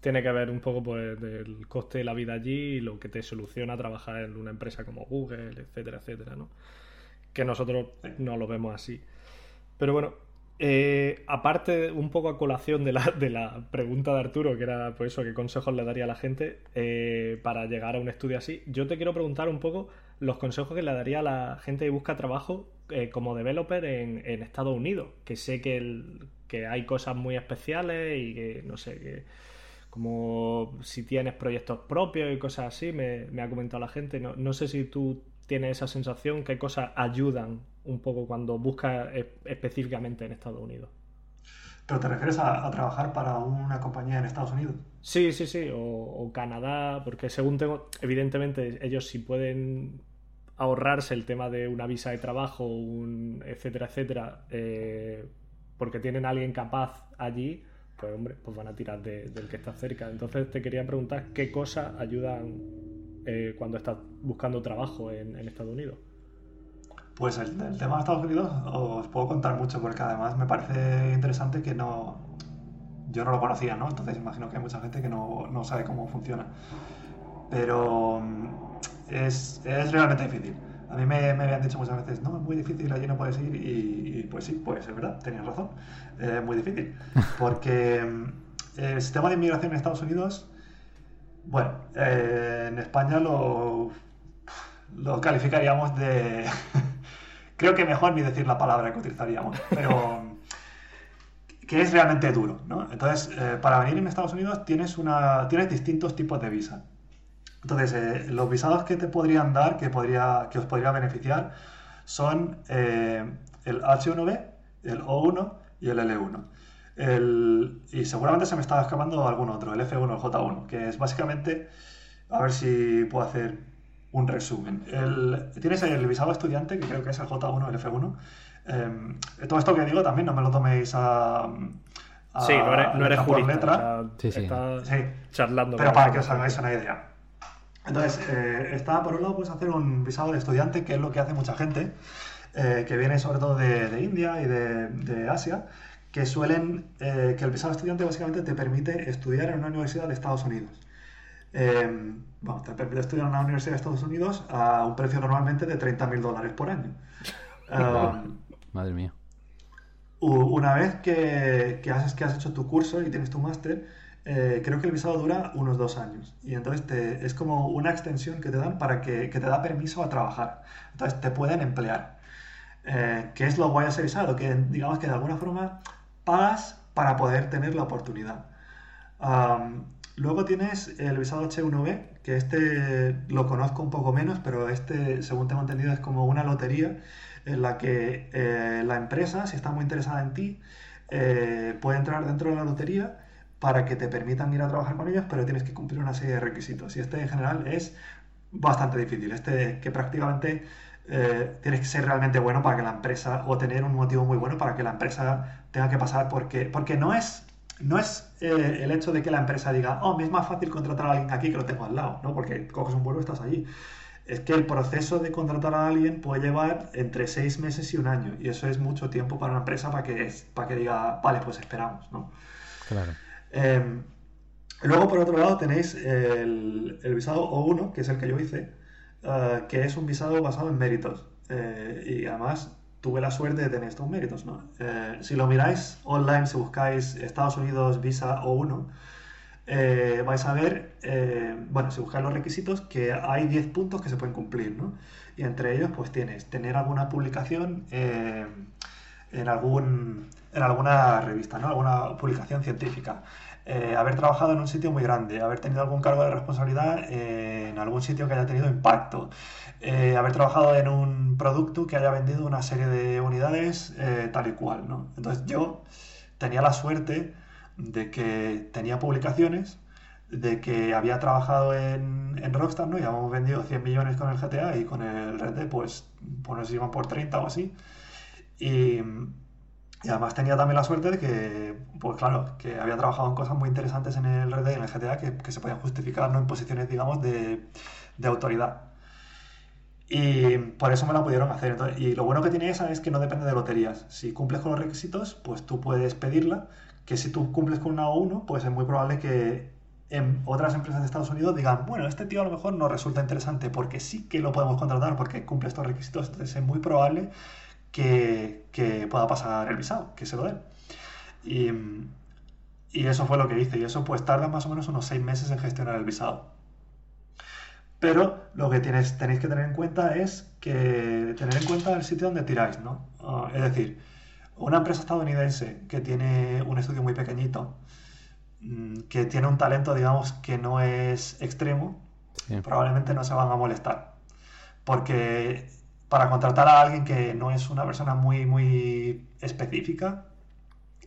B: tiene que ver un poco pues, del coste de la vida allí y lo que te soluciona trabajar en una empresa como Google, etcétera, etcétera, ¿no? Que nosotros no lo vemos así. Pero bueno, eh, aparte, un poco a colación de la, de la, pregunta de Arturo, que era pues eso, qué consejos le daría a la gente eh, para llegar a un estudio así, yo te quiero preguntar un poco los consejos que le daría a la gente que busca trabajo eh, como developer en, Estados Unidos, que sé que, que hay cosas muy especiales y que, no sé, que como si tienes proyectos propios y cosas así, me, me ha comentado la gente, no, no sé si tú tienes esa sensación, qué cosas ayudan un poco cuando buscas específicamente en Estados Unidos.
C: ¿Pero te refieres a, trabajar para una compañía en Estados Unidos?
B: Sí, sí, sí, o, Canadá, porque según tengo, evidentemente ellos si pueden ahorrarse el tema de una visa de trabajo, un etcétera, etcétera, eh, porque tienen a alguien capaz allí, pues hombre, pues van a tirar del que está cerca. Entonces te quería preguntar qué cosas ayudan eh, cuando estás buscando trabajo en Estados Unidos.
C: Pues el, tema de Estados Unidos os puedo contar mucho porque además me parece interesante que no... Yo no lo conocía, ¿no? Entonces imagino que hay mucha gente que no, no sabe cómo funciona. Pero mm, es, es, realmente difícil. A mí me, me, habían dicho muchas veces, no, es muy difícil, allí no puedes ir. Y, pues sí, pues es verdad, tenías razón. Es muy difícil. Porque mm, el sistema de inmigración en Estados Unidos, bueno, eh, en España lo, lo calificaríamos de... creo que mejor ni decir la palabra que utilizaríamos, pero que es realmente duro, ¿no? Entonces, eh, para venir en Estados Unidos tienes, una, tienes distintos tipos de visa. Entonces, eh, los visados que te podrían dar, que, podría, que os podría beneficiar, son eh, el H1B, el O1 y el L1. El, y seguramente se me estaba escapando algún otro, el F1, el J1, que es básicamente, a ver si puedo hacer un resumen. El, tienes el visado estudiante, que creo que es el J1, el F1. Em, todo esto que digo también no me lo toméis a.
B: sí, no eres, no eres jurista. sí, sí. charlando.
C: Pero para que os hagáis una idea. Entonces, eh, está por un lado, puedes hacer un visado de estudiante, que es lo que hace mucha gente, eh, que viene sobre todo de, India y de, de, Asia, que suelen. Eh, que el visado de estudiante básicamente te permite estudiar en una universidad de Estados Unidos. Em, bueno, te permite estudiar en una universidad de Estados Unidos a un precio normalmente de 30.000 dólares por año.
A: Em, Madre mía.
C: Una vez que, que, has, que has hecho tu curso y tienes tu máster, eh, creo que el visado dura unos dos años. Y entonces te, es como una extensión que te dan para que, te da permiso a trabajar. Entonces te pueden emplear. Eh, ¿Qué es lo guay a ese visado? Que digamos que de alguna forma pagas para poder tener la oportunidad. Luego tienes el visado H1B, que este lo conozco un poco menos, pero este, según tengo entendido, es como una lotería en la que eh, la empresa, si está muy interesada en ti, eh, puede entrar dentro de la lotería para que te permitan ir a trabajar con ellos, pero tienes que cumplir una serie de requisitos. Y este en general es bastante difícil. Este que prácticamente eh, tienes que ser realmente bueno para que la empresa, o tener un motivo muy bueno para que la empresa tenga que pasar, porque, porque no es no es eh, el hecho de que la empresa diga, oh, me es más fácil contratar a alguien aquí que lo tengo al lado, ¿no? Porque coges un vuelo y estás allí. Es que el proceso de contratar a alguien puede llevar entre seis meses y un año. Y eso es mucho tiempo para una empresa para que, para que diga, vale, pues esperamos, ¿no?
A: Claro.
C: Em, luego, por otro lado, tenéis el, visado O1, que es el que yo hice, eh, que es un visado basado en méritos. Eh, y además tuve la suerte de tener estos méritos. ¿no? Eh, si lo miráis online, si buscáis Estados Unidos Visa O1, eh, vais a ver, bueno, si buscáis los requisitos, que hay 10 puntos que se pueden cumplir, ¿no? Y entre ellos, pues tienes tener alguna publicación en, algún, en alguna revista, ¿no? Alguna publicación científica. haber trabajado en un sitio muy grande, haber tenido algún cargo de responsabilidad en algún sitio que haya tenido impacto, eh, haber trabajado en un producto que haya vendido una serie de unidades eh, tal y cual, ¿no? Entonces yo tenía la suerte de que tenía publicaciones, de que había trabajado en, en Rockstar, ¿no? Y habíamos vendido 100 millones con el GTA y con el Red Dead, pues, pues nos iban por 30 o así. Y, y, además tenía también la suerte de que, pues claro, que había trabajado en cosas muy interesantes en el Red Dead y en el GTA que, que se podían justificar, ¿no? En posiciones, digamos, de, de autoridad. Y por eso me la pudieron hacer. y lo bueno que tiene esa es que no depende de loterías. Si cumples con los requisitos, pues tú puedes pedirla. Que si tú cumples con una O1, pues es muy probable que en otras empresas de Estados Unidos digan, bueno, este tío a lo mejor no resulta interesante porque sí que lo podemos contratar porque cumple estos requisitos. Entonces es muy probable que, pueda pasar el visado, que se lo den. Y, y eso fue lo que hice. Y eso pues tarda más o menos unos seis meses en gestionar el visado. Pero lo que tienes, tenéis que tener en cuenta es que tener en cuenta el sitio donde tiráis, ¿no? Ah, es decir, una empresa estadounidense que tiene un estudio muy pequeñito, mm, que tiene un talento, digamos, que no es extremo, probablemente no se van a molestar. Porque para contratar a alguien que no es una persona muy, muy específica,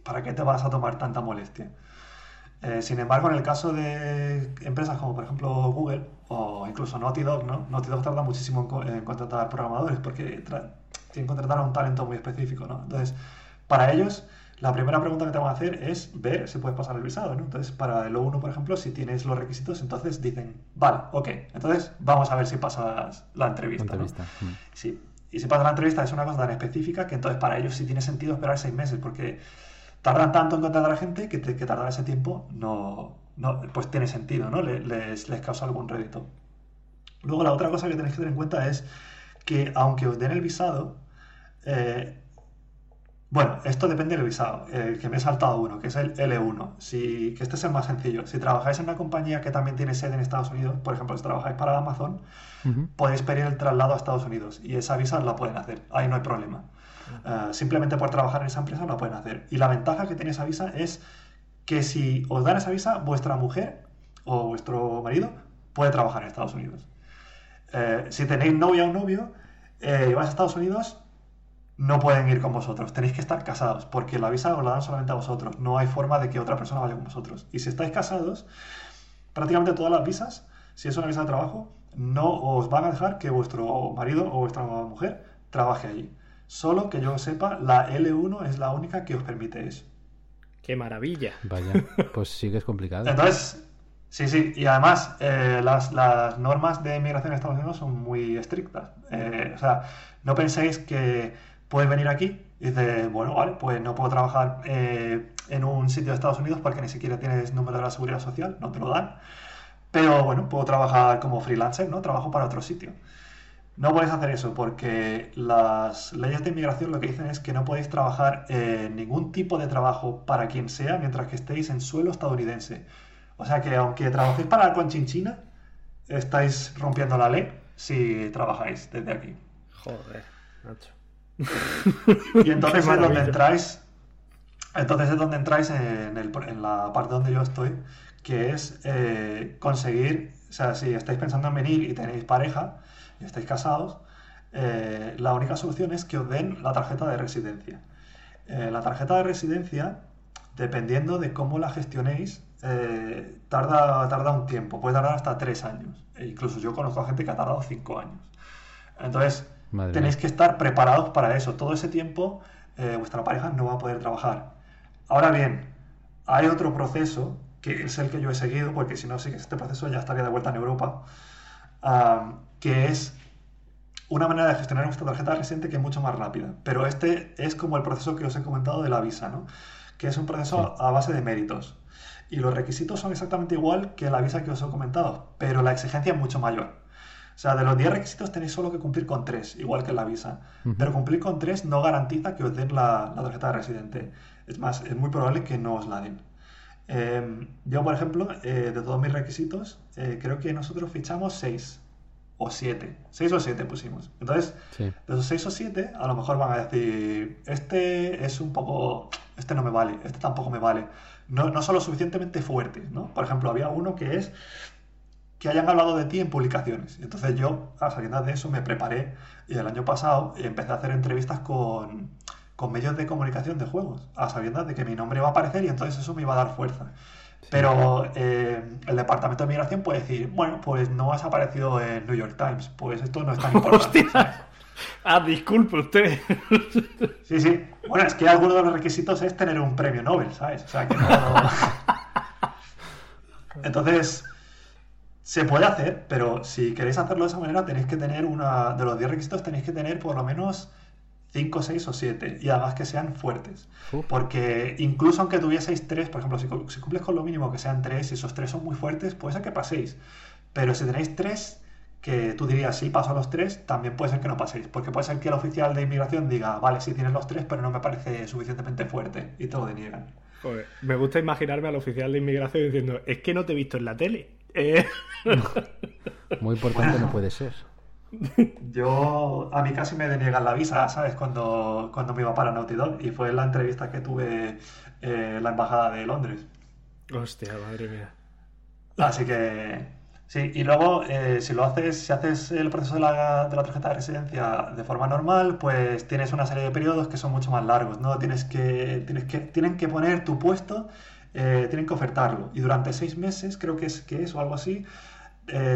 C: ¿para qué te vas a tomar tanta molestia? Eh, sin embargo, en el caso de empresas como por ejemplo Google o incluso Naughty Dog, ¿no? Naughty Dog tarda muchísimo en, contratar programadores porque tienen que contratar a un talento muy específico, ¿no? Entonces, para ellos, la primera pregunta que te van a hacer es ver si puedes pasar el visado, ¿no? Entonces, para el O1, por ejemplo, si tienes los requisitos, entonces dicen, vale, ok, entonces vamos a ver si pasas la entrevista. Mm. Sí. Y si pasas la entrevista es una cosa tan específica que entonces para ellos sí tiene sentido esperar seis meses porque tardan tanto en contratar a la gente que, que tardar ese tiempo no, pues tiene sentido, ¿no? Les, les, causa algún rédito. Luego la otra cosa que tenéis que tener en cuenta es que aunque os den el visado, eh, bueno, esto depende del visado, eh, que me he saltado uno, que es el L1, si, que este es el más sencillo. Si trabajáis en una compañía que también tiene sede en Estados Unidos, por ejemplo, si trabajáis para Amazon, podéis pedir el traslado a Estados Unidos y esa visa la pueden hacer, ahí no hay problema. Eh, simplemente por trabajar en esa empresa lo pueden hacer. Y la ventaja que tiene esa visa es que si os dan esa visa, vuestra mujer o vuestro marido puede trabajar en Estados Unidos. Eh, si tenéis novia o novio eh, y vais a Estados Unidos, no pueden ir con vosotros. Tenéis que estar casados, porque la visa os la dan solamente a vosotros. No hay forma de que otra persona vaya con vosotros. Y si estáis casados, prácticamente todas las visas, si es una visa de trabajo, no os van a dejar que vuestro marido o vuestra mujer trabaje allí. Solo que yo sepa, la L1 es la única que os permite eso.
B: ¡Qué maravilla!
A: Vaya, pues sí que es complicado.
C: Entonces, sí, sí, y además eh, las, normas de migración en Estados Unidos son muy estrictas. Eh, o sea, no penséis que puedes venir aquí y dices, bueno, vale, pues no puedo trabajar eh, en un sitio de Estados Unidos porque ni siquiera tienes número de la seguridad social, no te lo dan. Pero bueno, puedo trabajar como freelancer, ¿no? Trabajo para otro sitio. No podéis hacer eso porque las leyes de inmigración lo que dicen es que no podéis trabajar en ningún tipo de trabajo para quien sea mientras que estéis en suelo estadounidense. O sea que aunque trabajéis para la Conchinchina, estáis rompiendo la ley si trabajáis desde aquí.
B: Joder, Nacho.
C: Y entonces es donde entráis. Entonces es donde entráis en, en, la parte donde yo estoy, que es eh, conseguir, o sea, si estáis pensando en venir y tenéis pareja, y estáis casados, eh, la única solución es que os den la tarjeta de residencia. Eh, la tarjeta de residencia, dependiendo de cómo la gestionéis, eh, tarda, tarda un tiempo, puede tardar hasta tres años. E incluso yo conozco a gente que ha tardado cinco años. Entonces, tenéis que estar preparados para eso. Todo ese tiempo vuestra pareja no va a poder trabajar. Ahora bien, hay otro proceso que es el que yo he seguido, porque si no que este proceso ya estaría de vuelta en Europa, que es una manera de gestionar nuestra tarjeta residente que es mucho más rápida. Pero este es como el proceso que os he comentado de la visa, ¿no? que es un proceso a base de méritos. Y los requisitos son exactamente igual que la visa que os he comentado, pero la exigencia es mucho mayor. O sea, de los 10 requisitos tenéis solo que cumplir con 3, igual que en la visa. Pero cumplir con 3 no garantiza que os den la, tarjeta de residente. Es más, es muy probable que no os la den. Em, yo, por ejemplo, eh, de todos mis requisitos, eh, creo que nosotros fichamos 6 o 7. 6 o 7 pusimos. Entonces, de esos 6 o 7, a lo mejor van a decir, este es un poco, este no me vale, este tampoco me vale. No, no son lo suficientemente fuertes, ¿no? Por ejemplo, había uno que es que hayan hablado de ti en publicaciones. Entonces yo, a sabiendas de eso, me preparé y el año pasado empecé a hacer entrevistas con, con medios de comunicación de juegos, a sabiendas de que mi nombre va a aparecer y entonces eso me iba a dar fuerza. Pero eh, el departamento de migración puede decir, bueno, pues no has aparecido en New York Times, pues esto no es tan importante.
B: Ah, disculpe usted.
C: Sí, sí. Bueno, es que alguno de los requisitos es tener un premio Nobel, ¿sabes? O sea, que no... Entonces, se puede hacer, pero si queréis hacerlo de esa manera, tenéis que tener una... De los 10 requisitos tenéis que tener por lo menos 5, 6 o 7 y además que sean fuertes. Porque incluso aunque tuvieseis 3, por ejemplo, si, cumples con lo mínimo que sean 3 y esos 3 son muy fuertes, puede ser que paséis. Pero si tenéis 3 que tú dirías, sí, paso a los tres, también puede ser que no paséis. Porque puede ser que el oficial de inmigración diga, vale, sí tienes los tres, pero no me parece suficientemente fuerte y te lo deniegan.
B: me gusta imaginarme al oficial de inmigración diciendo, es que no te he visto en la tele. Eh.
A: Muy importante no puede ser.
C: Yo, a mí casi me deniegan la visa, ¿sabes? Cuando, cuando me iba para Naughty Dog y fue la entrevista que tuve eh, en la embajada de Londres.
B: Hostia, madre mía.
C: Así que, sí, y luego eh, si lo haces, si haces el proceso de la, de la, tarjeta de residencia de forma normal, pues tienes una serie de periodos que son mucho más largos, ¿no? Tienes que, tienes que, tienen que poner tu puesto, eh, tienen que ofertarlo. Y durante seis meses, creo que es, que es o algo así,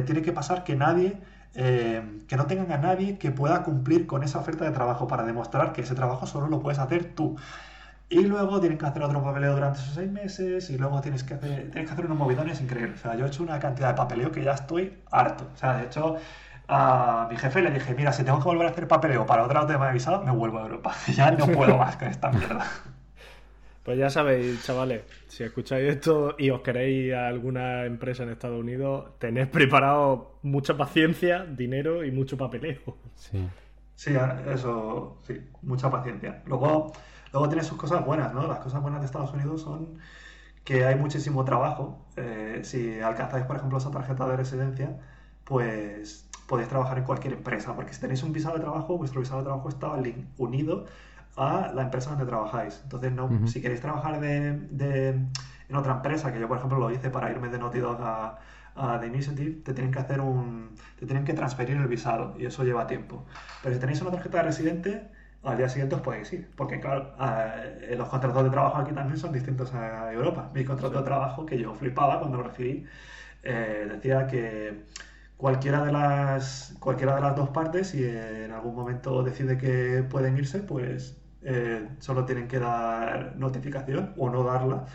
C: tiene que pasar que nadie eh, que no tengan a nadie que pueda cumplir con esa oferta de trabajo para demostrar que ese trabajo solo lo puedes hacer tú. Y luego tienen que hacer otro papeleo durante esos seis meses y luego tienes que hacer, tienes que hacer unos movidones increíbles. O sea, yo he hecho una cantidad de papeleo que ya estoy harto. O sea, de hecho, a mi jefe le dije, mira, si tengo que volver a hacer papeleo para otra tema de visado, me vuelvo a Europa. Ya no puedo más con esta mierda.
B: Pues ya sabéis, chavales, si escucháis esto y os queréis a alguna empresa en Estados Unidos, tenéis preparado mucha paciencia, dinero y mucho papeleo.
A: Sí.
C: Sí, eso, sí, mucha paciencia. Luego, luego tiene sus cosas buenas, ¿no? Las cosas buenas de Estados Unidos son que hay muchísimo trabajo. Eh, si alcanzáis, por ejemplo, esa tarjeta de residencia, pues podéis trabajar en cualquier empresa, porque si tenéis un visado de trabajo, vuestro visado de trabajo está unido a la empresa donde trabajáis. Entonces, no, si queréis trabajar de, de, en otra empresa, que yo por ejemplo lo hice para irme de Naughty Dog a, a The Initiative, te tienen que hacer un. te tienen que transferir el visado y eso lleva tiempo. Pero si tenéis una tarjeta de residente, al día siguiente os podéis ir. Porque, claro, eh, los contratos de trabajo aquí también son distintos a Europa. Mi contrato de trabajo, que yo flipaba cuando lo recibí, eh, decía que cualquiera de las cualquiera de las dos partes si en algún momento decide que pueden irse pues eh, solo tienen que dar notificación o no darla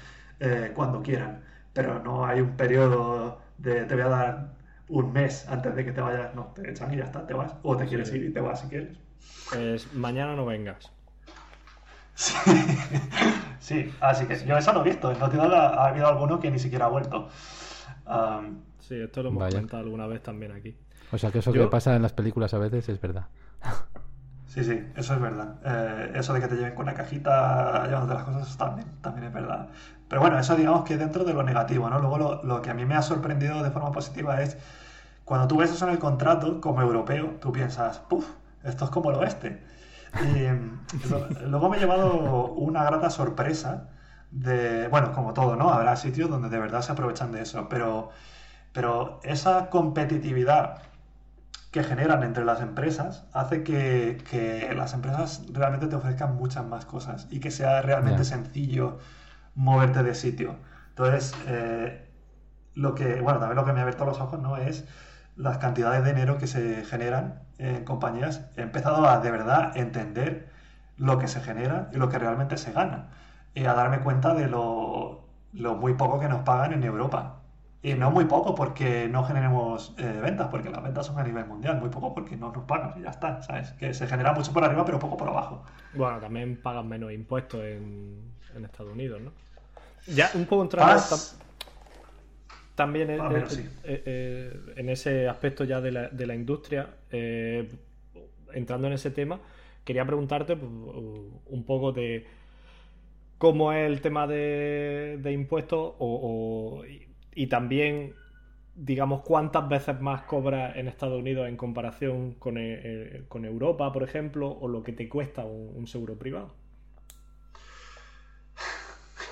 C: eh, cuando quieran. Pero no hay un periodo de te voy a dar un mes antes de que te vayas. No, te echan y ya está, te vas. O te quieres ir y te vas si quieres.
B: Pues mañana no vengas.
C: Sí, así que yo eso lo he visto. En ha, habido alguno que ni siquiera ha vuelto.
B: sí, esto lo hemos comentado alguna vez también aquí.
A: O sea que eso que pasa en las películas a veces es verdad.
C: Sí, sí, eso es verdad. Eh, eso de que te lleven con una cajita llevándote las cosas también, también es verdad. Pero bueno, eso digamos que dentro de lo negativo, ¿no? Luego lo, que a mí me ha sorprendido de forma positiva es cuando tú ves eso en el contrato, como europeo, tú piensas, puff, esto es como el oeste. Y luego me he llevado una grata sorpresa de, bueno, como todo, ¿no? Habrá sitios donde de verdad se aprovechan de eso, pero, pero esa competitividad que generan entre las empresas hace que, las empresas realmente te ofrezcan muchas más cosas y que sea realmente sencillo moverte de sitio. Entonces, eh, lo que, bueno, también lo que me ha abierto los ojos, ¿no? Es las cantidades de dinero que se generan en compañías. He empezado a de verdad entender lo que se genera y lo que realmente se gana. Y a darme cuenta de lo, lo muy poco que nos pagan en Europa. Y no muy poco porque no generemos eh, ventas, porque las ventas son a nivel mundial, muy poco porque no nos pagan y ya está, ¿sabes? Que se genera mucho por arriba pero poco por abajo.
B: Bueno, también pagan menos impuestos en, Estados Unidos, ¿no? Ya un poco entrando también en, eh, eh, en, ese aspecto ya de la, de la industria, entrando en ese tema, quería preguntarte pues, un poco de cómo es el tema de, de impuestos o y también, digamos, cuántas veces más cobras en Estados Unidos en comparación con, eh, eh, Europa, por ejemplo, o lo que te cuesta un, seguro privado.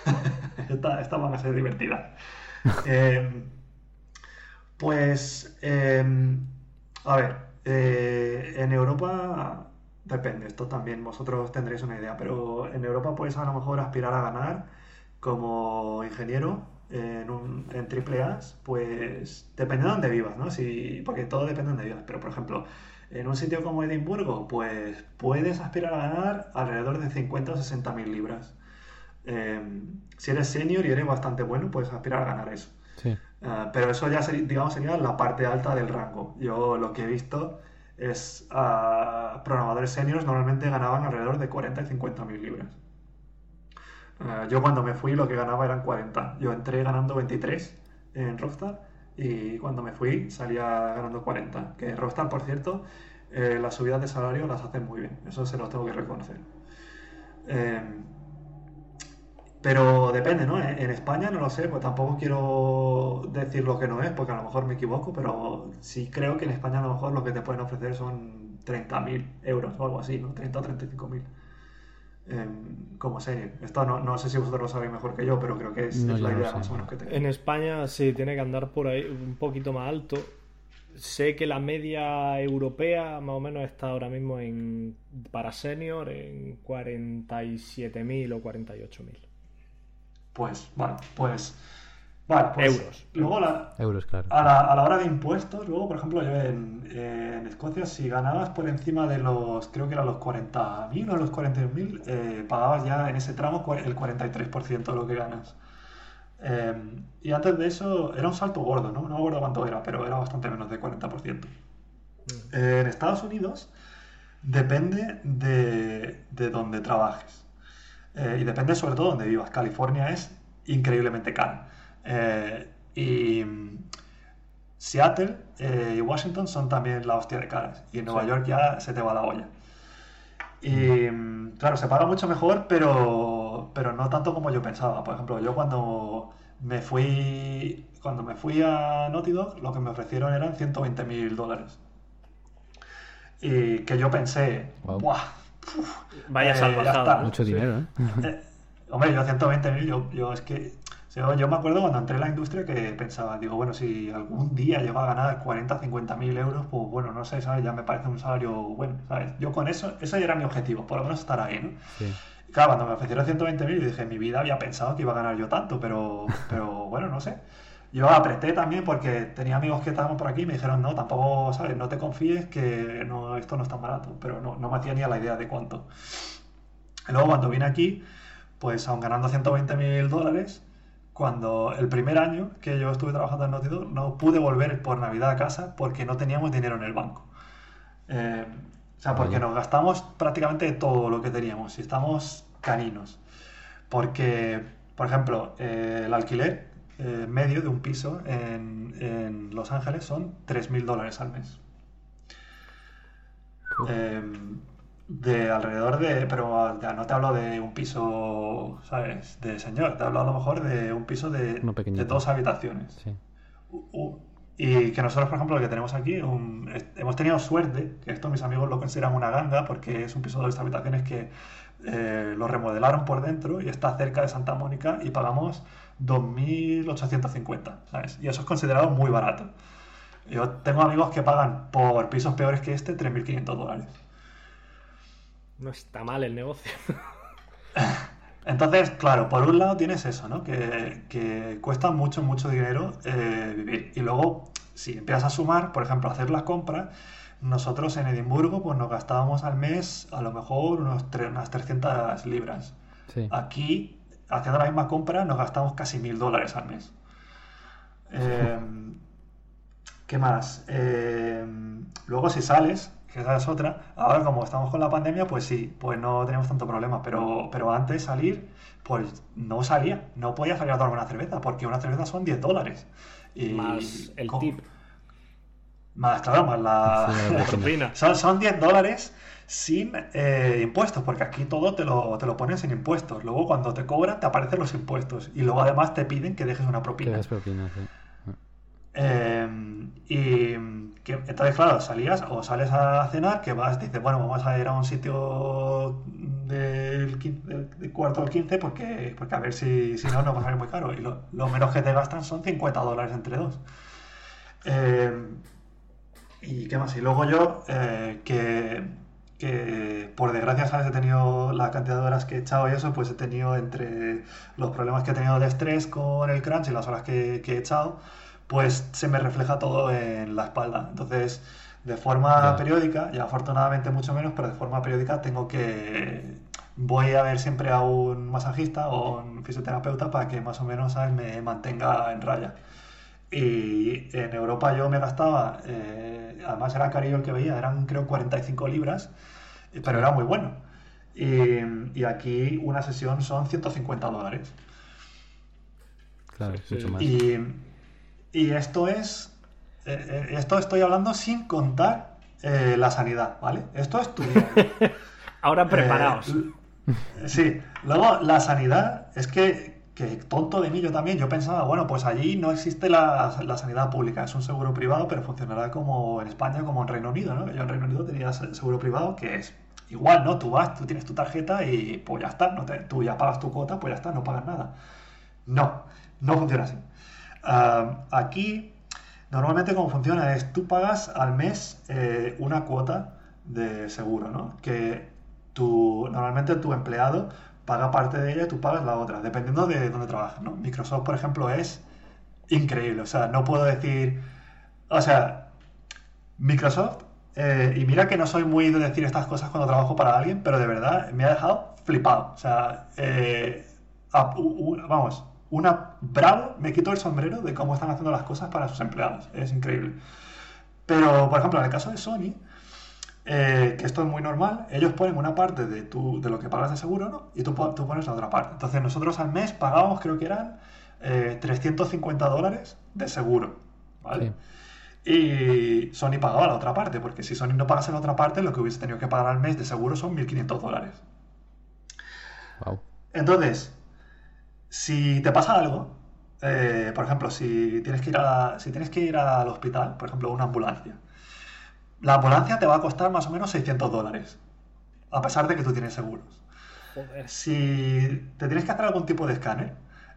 C: esta, esta, van a ser divertida. Em, pues, em, a ver, eh, en Europa depende, esto también vosotros tendréis una idea, pero en Europa puedes a lo mejor aspirar a ganar como ingeniero en, un, en triple A, pues depende de dónde vivas, ¿no? Si, porque todo depende de dónde vivas. Pero, por ejemplo, en un sitio como Edimburgo, pues puedes aspirar a ganar alrededor de 50 o 60 mil libras. Em, si eres senior y eres bastante bueno, puedes aspirar a ganar eso.
A: Sí.
C: Ah, pero eso ya sería, digamos, sería la parte alta del rango. Yo lo que he visto es a programadores seniors normalmente ganaban alrededor de 40 y 50 mil libras. Eh, yo cuando me fui lo que ganaba eran 40. Yo entré ganando 23 en Rockstar y cuando me fui salía ganando 40. Que Rockstar, por cierto, eh, las subidas de salario las hacen muy bien, eso se los tengo que reconocer. Eh, pero depende, ¿no? En España no lo sé, pues tampoco quiero decir lo que no es, porque a lo mejor me equivoco, pero sí creo que en España a lo mejor lo que te pueden ofrecer son 30.000 euros o algo así, ¿no? 30 o 35.000 como serie. Esto no, no, sé si vosotros lo sabéis mejor que yo, pero creo que es, la idea más o menos que tengo.
B: En España sí, tiene que andar por ahí un poquito más alto. Sé que la media europea más o menos está ahora mismo en para senior en 47.000 o 48.000.
C: Pues, vale, pues Vale, pues
B: euros.
C: Luego la,
A: euros, claro.
C: A la, a la, hora de impuestos, luego, por ejemplo, yo en, en, Escocia, si ganabas por encima de los, creo que eran los 40.000 o los 41.000, eh, pagabas ya en ese tramo el 43% de lo que ganas. Eh, y antes de eso era un salto gordo, ¿no? No me acuerdo cuánto era, pero era bastante menos de 40%. Mm. en Estados Unidos depende de, de donde trabajes. Eh, y depende sobre todo de donde vivas. California es increíblemente cara. Eh, y mm, Seattle eh, y Washington son también la hostia de caras. Y en Nueva York ya se te va la olla. Y mm, claro, se paga mucho mejor, pero, pero no tanto como yo pensaba. Por ejemplo, yo cuando me fui cuando me fui a Naughty Dog, lo que me ofrecieron eran 120 mil dólares. Y que yo pensé, ¡buah!
B: Vaya eh,
A: Mucho dinero, ¿eh?
C: hombre, yo 120 mil, yo, yo es que yo, me acuerdo cuando entré en la industria que pensaba, digo, bueno, si algún día llego a ganar 40, 50 mil euros, pues bueno, no sé, ¿sabes? Ya me parece un salario bueno, ¿sabes? Yo con eso, eso ya era mi objetivo, por lo menos estar ahí, ¿no? Sí. Y claro, cuando me ofrecieron 120 mil, dije, en mi vida había pensado que iba a ganar yo tanto, pero, pero bueno, no sé. Yo apreté también porque tenía amigos que estaban por aquí y me dijeron, no, tampoco, ¿sabes? No te confíes que no, esto no es tan barato, pero no, no me hacía ni a la idea de cuánto. Y luego cuando vine aquí, pues aun ganando 120 mil dólares, cuando el primer año que yo estuve trabajando en Naughty Dog, no pude volver por Navidad a casa porque no teníamos dinero en el banco. Eh, o sea, porque nos gastamos prácticamente todo lo que teníamos y estamos caninos. Porque, por ejemplo, eh, el alquiler eh, medio de un piso en, en Los Ángeles son 3.000 dólares al mes de alrededor de, pero ya no te hablo de un piso, ¿sabes? De señor, te hablo a lo mejor de un piso de, de dos habitaciones. y que nosotros, por ejemplo, lo que tenemos aquí, hemos tenido suerte, que esto mis amigos lo consideran una ganga, porque es un piso de dos habitaciones que eh, lo remodelaron por dentro y está cerca de Santa Mónica y pagamos 2.850, ¿sabes? Y eso es considerado muy barato. Yo tengo amigos que pagan por pisos peores que este 3.500 dólares.
B: No está mal el negocio.
C: Entonces, claro, por un lado tienes eso, ¿no? Que, cuesta mucho, mucho dinero eh, vivir. Y luego, si empiezas a sumar, por ejemplo, hacer las compras, nosotros en Edimburgo pues nos gastábamos al mes a lo mejor unos unas 300 libras. Aquí, haciendo la misma compra, nos gastamos casi mil dólares al mes. Em, ¿Qué más? Em, luego si sales, que esa es otra. Ahora, como estamos con la pandemia, pues sí, pues no tenemos tanto problema. Pero, pero antes salir, pues no salía. No podía salir a tomar una cerveza, porque una cerveza son 10 dólares.
B: Y más el tip.
C: Más, claro, más la, la son, son 10 dólares sin eh, impuestos, porque aquí todo te lo, te lo ponen sin impuestos. Luego, cuando te cobran, te aparecen los impuestos. Y luego, además, te piden que dejes una propina.
A: propina, sí.
C: Em, y que, entonces, claro, salías o sales a cenar, que vas, dices, bueno, vamos a ir a un sitio del, cuarto al 15 porque, porque a ver si, si no, nos va a salir muy caro. Y lo, menos que te gastan son 50 dólares entre dos. Em, y qué más. Y luego yo, eh, que, que por desgracia, ¿sabes? He tenido la cantidad de horas que he echado y eso, pues he tenido entre los problemas que he tenido de estrés con el crunch y las horas que he echado pues se me refleja todo en la espalda. Entonces, de forma periódica, y afortunadamente mucho menos, pero de forma periódica tengo que... Voy a ver siempre a un masajista o un fisioterapeuta para que más o menos me mantenga en raya. Y en Europa yo me gastaba, eh, además era carillo el que veía, eran creo 45 libras, pero era muy bueno. Y, y, aquí una sesión son 150 dólares.
A: Claro, mucho más.
C: Y, Y esto es, eh, eh, esto estoy hablando sin contar eh, la sanidad, ¿vale? Esto es tu
B: Ahora preparaos.
C: sí, luego la sanidad es que, que, tonto de mí yo también, yo pensaba, bueno, pues allí no existe la, la, sanidad pública, es un seguro privado, pero funcionará como en España, como en Reino Unido, ¿no? Yo en Reino Unido tenía seguro privado que es igual, ¿no? Tú vas, tú tienes tu tarjeta y pues ya está, no te, tú ya pagas tu cuota, pues ya está, no pagas nada. No, no funciona así. Ah, aquí, normalmente como funciona es, tú pagas al mes eh, una cuota de seguro, ¿no? Que tu, normalmente tu empleado paga parte de ella y tú pagas la otra, dependiendo de dónde trabajas, ¿no? Microsoft, por ejemplo, es increíble, o sea, no puedo decir, o sea, Microsoft, eh, y mira que no soy muy de decir estas cosas cuando trabajo para alguien, pero de verdad me ha dejado flipado, o sea, eh, vamos, una bravo, me quito el sombrero de cómo están haciendo las cosas para sus empleados. Es increíble. Pero, por ejemplo, en el caso de Sony, eh, que esto es muy normal, ellos ponen una parte de, tu, de lo que pagas de seguro, ¿no? Y tú, tú, pones la otra parte. Entonces, nosotros al mes pagábamos, creo que eran 350 eh, dólares de seguro, ¿vale? Y Sony pagaba la otra parte, porque si Sony no pagase la otra parte, lo que hubiese tenido que pagar al mes de seguro son 1.500 dólares. Wow. Entonces, si te pasa algo, eh, por ejemplo, si tienes, que ir a, si tienes que ir al hospital, por ejemplo, una ambulancia, la ambulancia te va a costar más o menos 600 dólares, a pesar de que tú tienes seguros. Si te tienes que hacer algún tipo de escáner,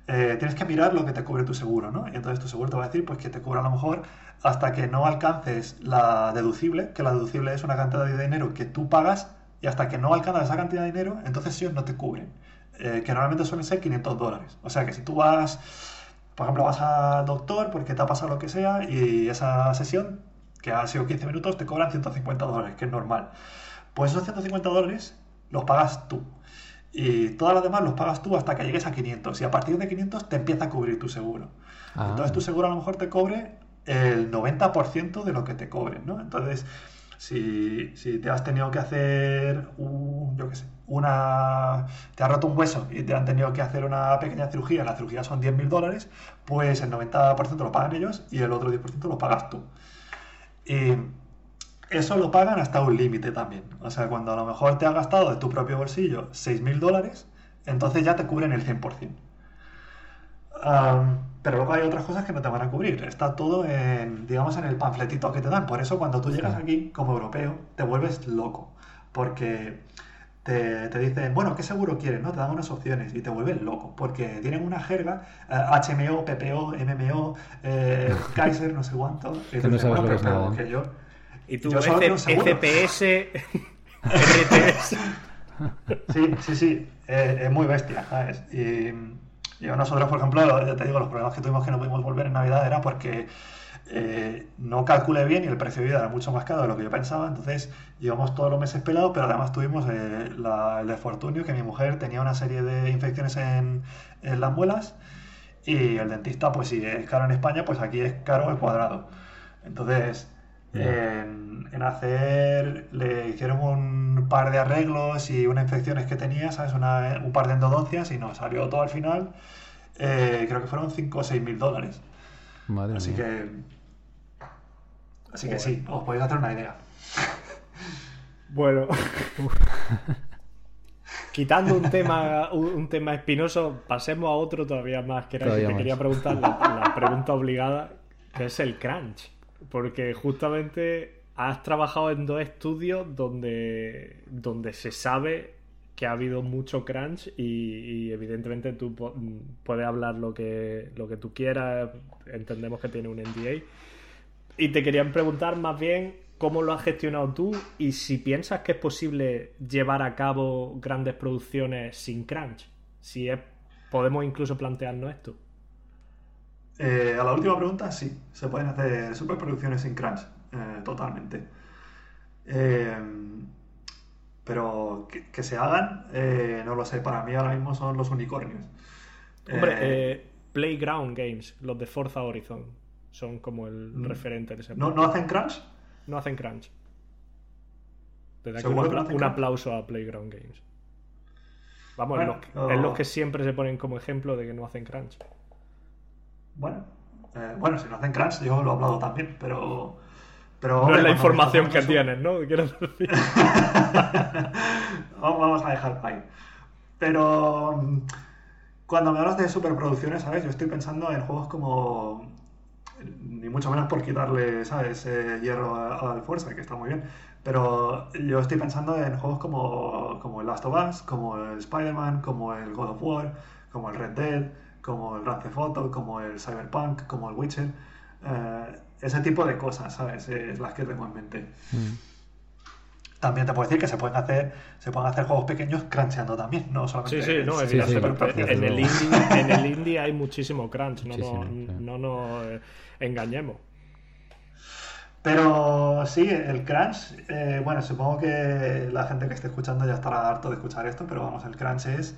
C: eh, tienes que mirar lo que te cubre tu seguro, ¿no? Y entonces tu seguro te va a decir pues, que te cubre a lo mejor hasta que no alcances la deducible, que la deducible es una cantidad de dinero que tú pagas, y hasta que no alcanzas esa cantidad de dinero, entonces ellos no te cubren. Eh, que normalmente suelen ser 500 dólares. O sea que si tú vas, por ejemplo, vas al doctor porque te ha pasado lo que sea y esa sesión, que ha sido 15 minutos, te cobran 150 dólares, que es normal. Pues esos 150 dólares los pagas tú. Y todas las demás los pagas tú hasta que llegues a 500. Y a partir de 500 te empieza a cubrir tu seguro. Ah. Entonces tu seguro a lo mejor te cobre el 90% de lo que te cobren, ¿no? Entonces, si, si, te has tenido que hacer un, yo qué sé, una, te ha roto un hueso y te han tenido que hacer una pequeña cirugía, la cirugía son 10.000 dólares, pues el 90% lo pagan ellos y el otro 10% lo pagas tú. Y eso lo pagan hasta un límite también. O sea, cuando a lo mejor te ha gastado de tu propio bolsillo 6.000 dólares, entonces ya te cubren el 100%. Pero luego hay otras cosas que no te van a cubrir. Está todo en, digamos, en el panfletito que te dan. Por eso cuando tú llegas aquí como europeo, te vuelves loco. Porque te, te, dicen, bueno, ¿qué seguro quieres? ¿no? Te dan unas opciones y te vuelven loco, porque tienen una jerga, HMO, PPO, MMO, eh, Kaiser, no sé cuánto. Y tú dices, bueno, pero, que yo...
B: Y tú, yo FPS, RTS...
C: sí, sí, sí, eh, es muy bestia, ¿sabes? Y, nosotros, por ejemplo, ya te digo, los problemas que tuvimos que no pudimos volver en Navidad era porque eh, no calculé bien y el precio de vida era mucho más caro de lo que yo pensaba, entonces llevamos todos los meses pelados, pero además tuvimos eh, el desfortunio que mi mujer tenía una serie de infecciones en, las muelas y el dentista, pues si es caro en España, pues aquí es caro el cuadrado. Entonces, en, hacer, le hicieron un par de arreglos y unas infecciones que tenía, ¿sabes? un par de endodoncias y nos salió todo al final. Eh, creo que fueron 5 o 6 mil dólares. Así que Así que sí, os podéis hacer una idea.
B: Bueno. Quitando un tema, un, tema espinoso, pasemos a otro todavía más. Que era que te quería preguntar la, pregunta obligada, que es el crunch. Porque justamente has trabajado en dos estudios donde, donde se sabe que ha habido mucho crunch y, evidentemente tú puedes hablar lo que, lo que tú quieras, entendemos que tiene un NDA, y te querían preguntar más bien cómo lo has gestionado tú y si piensas que es posible llevar a cabo grandes producciones sin crunch. Si es, podemos incluso plantearnos esto.
C: Eh, a la última pregunta, sí, se pueden hacer superproducciones sin crunch, eh, totalmente. Eh, pero que, se hagan, no lo sé, para mí ahora mismo son los unicornios.
B: Hombre, Playground Games, los de Forza Horizon son como el mm. referente de ese
C: ¿No, ¿No hacen crunch?
B: No hacen crunch. un, aplauso a Playground Games. Vamos, es, los que, siempre se ponen como ejemplo de que no hacen crunch.
C: Bueno, Eh, bueno, si no hacen crunch, yo lo he hablado también, pero... pero
B: no es la información que tienes, ¿no? Quiero decir.
C: Vamos a dejar ahí. Pero mm, cuando me hablas de superproducciones, ¿sabes? Yo estoy pensando en juegos como ni mucho menos por quitarle, ¿sabes?, hierro al Fuerza, que está muy bien. Pero yo estoy pensando en juegos como, como el Last of Us, como el Spider-Man, como el God of War, como el Red Dead, como el Grand Theft Auto, como el Cyberpunk, como el Witcher. Eh, ese tipo de cosas, ¿sabes? Es las que tengo en mente. Mm. También te puedo decir que se pueden hacer, se pueden hacer juegos pequeños cruncheando también, no solamente.
B: Sí, sí, no, en, el indie, en el indie hay muchísimo crunch, no, no, nos eh, engañemos.
C: Pero sí, el crunch, eh, bueno, supongo que la gente que esté escuchando ya estará harto de escuchar esto, pero vamos, el crunch es.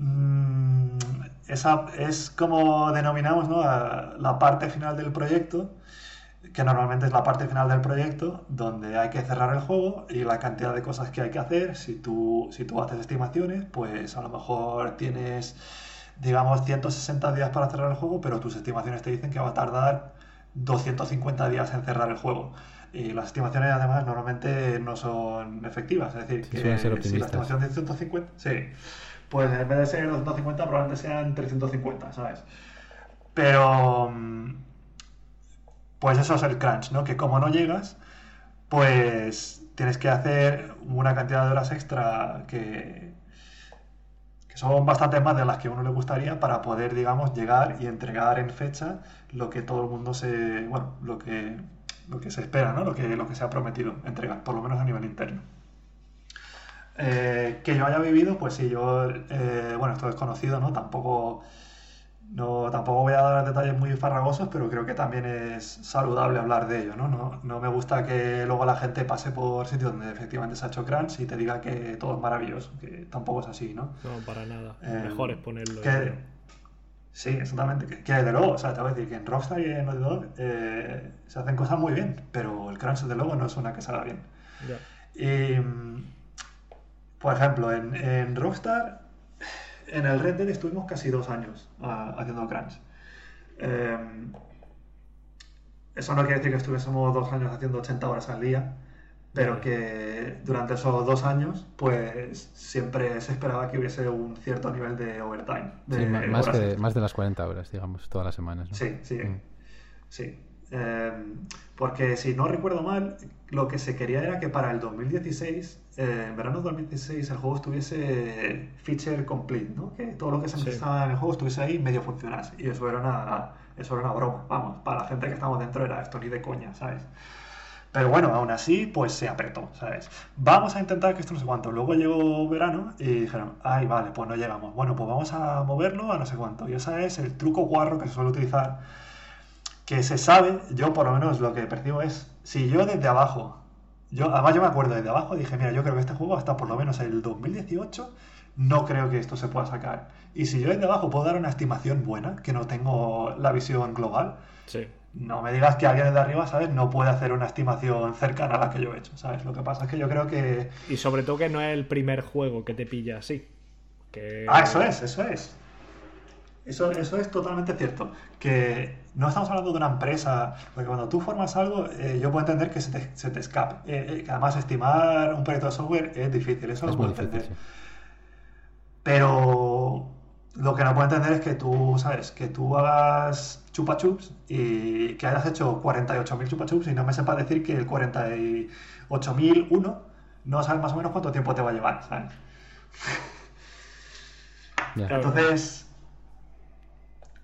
C: Mm, esa, es como denominamos ¿no? la parte final del proyecto que normalmente es la parte final del proyecto, donde hay que cerrar el juego y la cantidad de cosas que hay que hacer. Si tú, si tú haces estimaciones, pues a lo mejor tienes, digamos, 160 días para cerrar el juego, pero tus estimaciones te dicen que va a tardar 250 días en cerrar el juego. Y las estimaciones además normalmente no son efectivas, es decir, que si la estimación es 150, sí, pues en vez de ser 250 probablemente sean 350, ¿sabes? Pero mm, pues eso es el crunch, ¿no? Que como no llegas, pues tienes que hacer una cantidad de horas extra que, son bastante más de las que a uno le gustaría para poder, digamos, llegar y entregar en fecha lo que todo el mundo se, bueno, lo que, lo que se espera, ¿no? Lo que, lo que se ha prometido entregar, por lo menos a nivel interno. Eh, que yo haya vivido, pues sí, yo, eh, bueno, esto es conocido, ¿no? Tampoco no, tampoco voy a dar detalles muy farragosos, pero creo que también es saludable hablar de ello, ¿no? No, no me gusta que luego la gente pase por sitios donde efectivamente se ha hecho crunch y te diga que todo es maravilloso, que tampoco es así, ¿no?
B: No, para nada. Eh, Mejor es ponerlo.
C: sí, exactamente. Que, que, de luego, o sea, te voy a decir que en Rockstar y en Naughty Dog se hacen cosas muy bien, pero el crunch de luego no es una que salga bien. Y, por ejemplo, en, en Rockstar en el Red Dead estuvimos casi dos años ah, haciendo crunch. Em, eso no quiere decir que estuviésemos dos años haciendo 80 horas al día, pero que durante esos dos años, pues siempre se esperaba que hubiese un cierto nivel de overtime.
A: sí, más, de, más de las 40 horas, digamos, todas las semanas.
C: Sí, sí. Mm. Sí. Em, porque si no recuerdo mal, lo que se quería era que para el 2016, eh, en verano 2016, el juego estuviese feature complete, ¿no? Que todo lo que se necesitaba en el juego estuviese ahí medio funcionase. Y eso era una, eso era una broma, vamos, para la gente que estamos dentro era esto ni de coña, ¿sabes? Pero bueno, aún así, pues se apretó, ¿sabes? Vamos a intentar que esto no sé cuánto. Luego llegó verano y dijeron, ay, vale, pues no llegamos. Bueno, pues vamos a moverlo a no sé cuánto. Y ese es el truco guarro que se suele utilizar que se sabe, yo por lo menos lo que percibo es, si yo desde abajo, yo además yo me acuerdo desde abajo, dije, mira, yo creo que este juego hasta por lo menos el 2018 no creo que esto se pueda sacar. Y si yo desde abajo puedo dar una estimación buena, que no tengo la visión global, no me digas que alguien desde arriba, ¿sabes? No puede hacer una estimación cercana a la que yo he hecho, ¿sabes? Lo que pasa es que yo creo que...
B: Y sobre todo que no es el primer juego que te pilla así. Que...
C: Ah, eso es, eso es. Eso, eso es totalmente cierto. Que no estamos hablando de una empresa, porque cuando tú formas algo, eh, yo puedo entender que se te, se te escape. Eh, eh, que además estimar un proyecto de software es difícil, eso lo puedo entender. Pero lo que no puedo entender es que tú, ¿sabes? Que tú hagas chupa chups y que hayas hecho 48.000 chupa chups y no me sepa decir que el 48.001 no sabes más o menos cuánto tiempo te va a llevar, ¿sabes? Entonces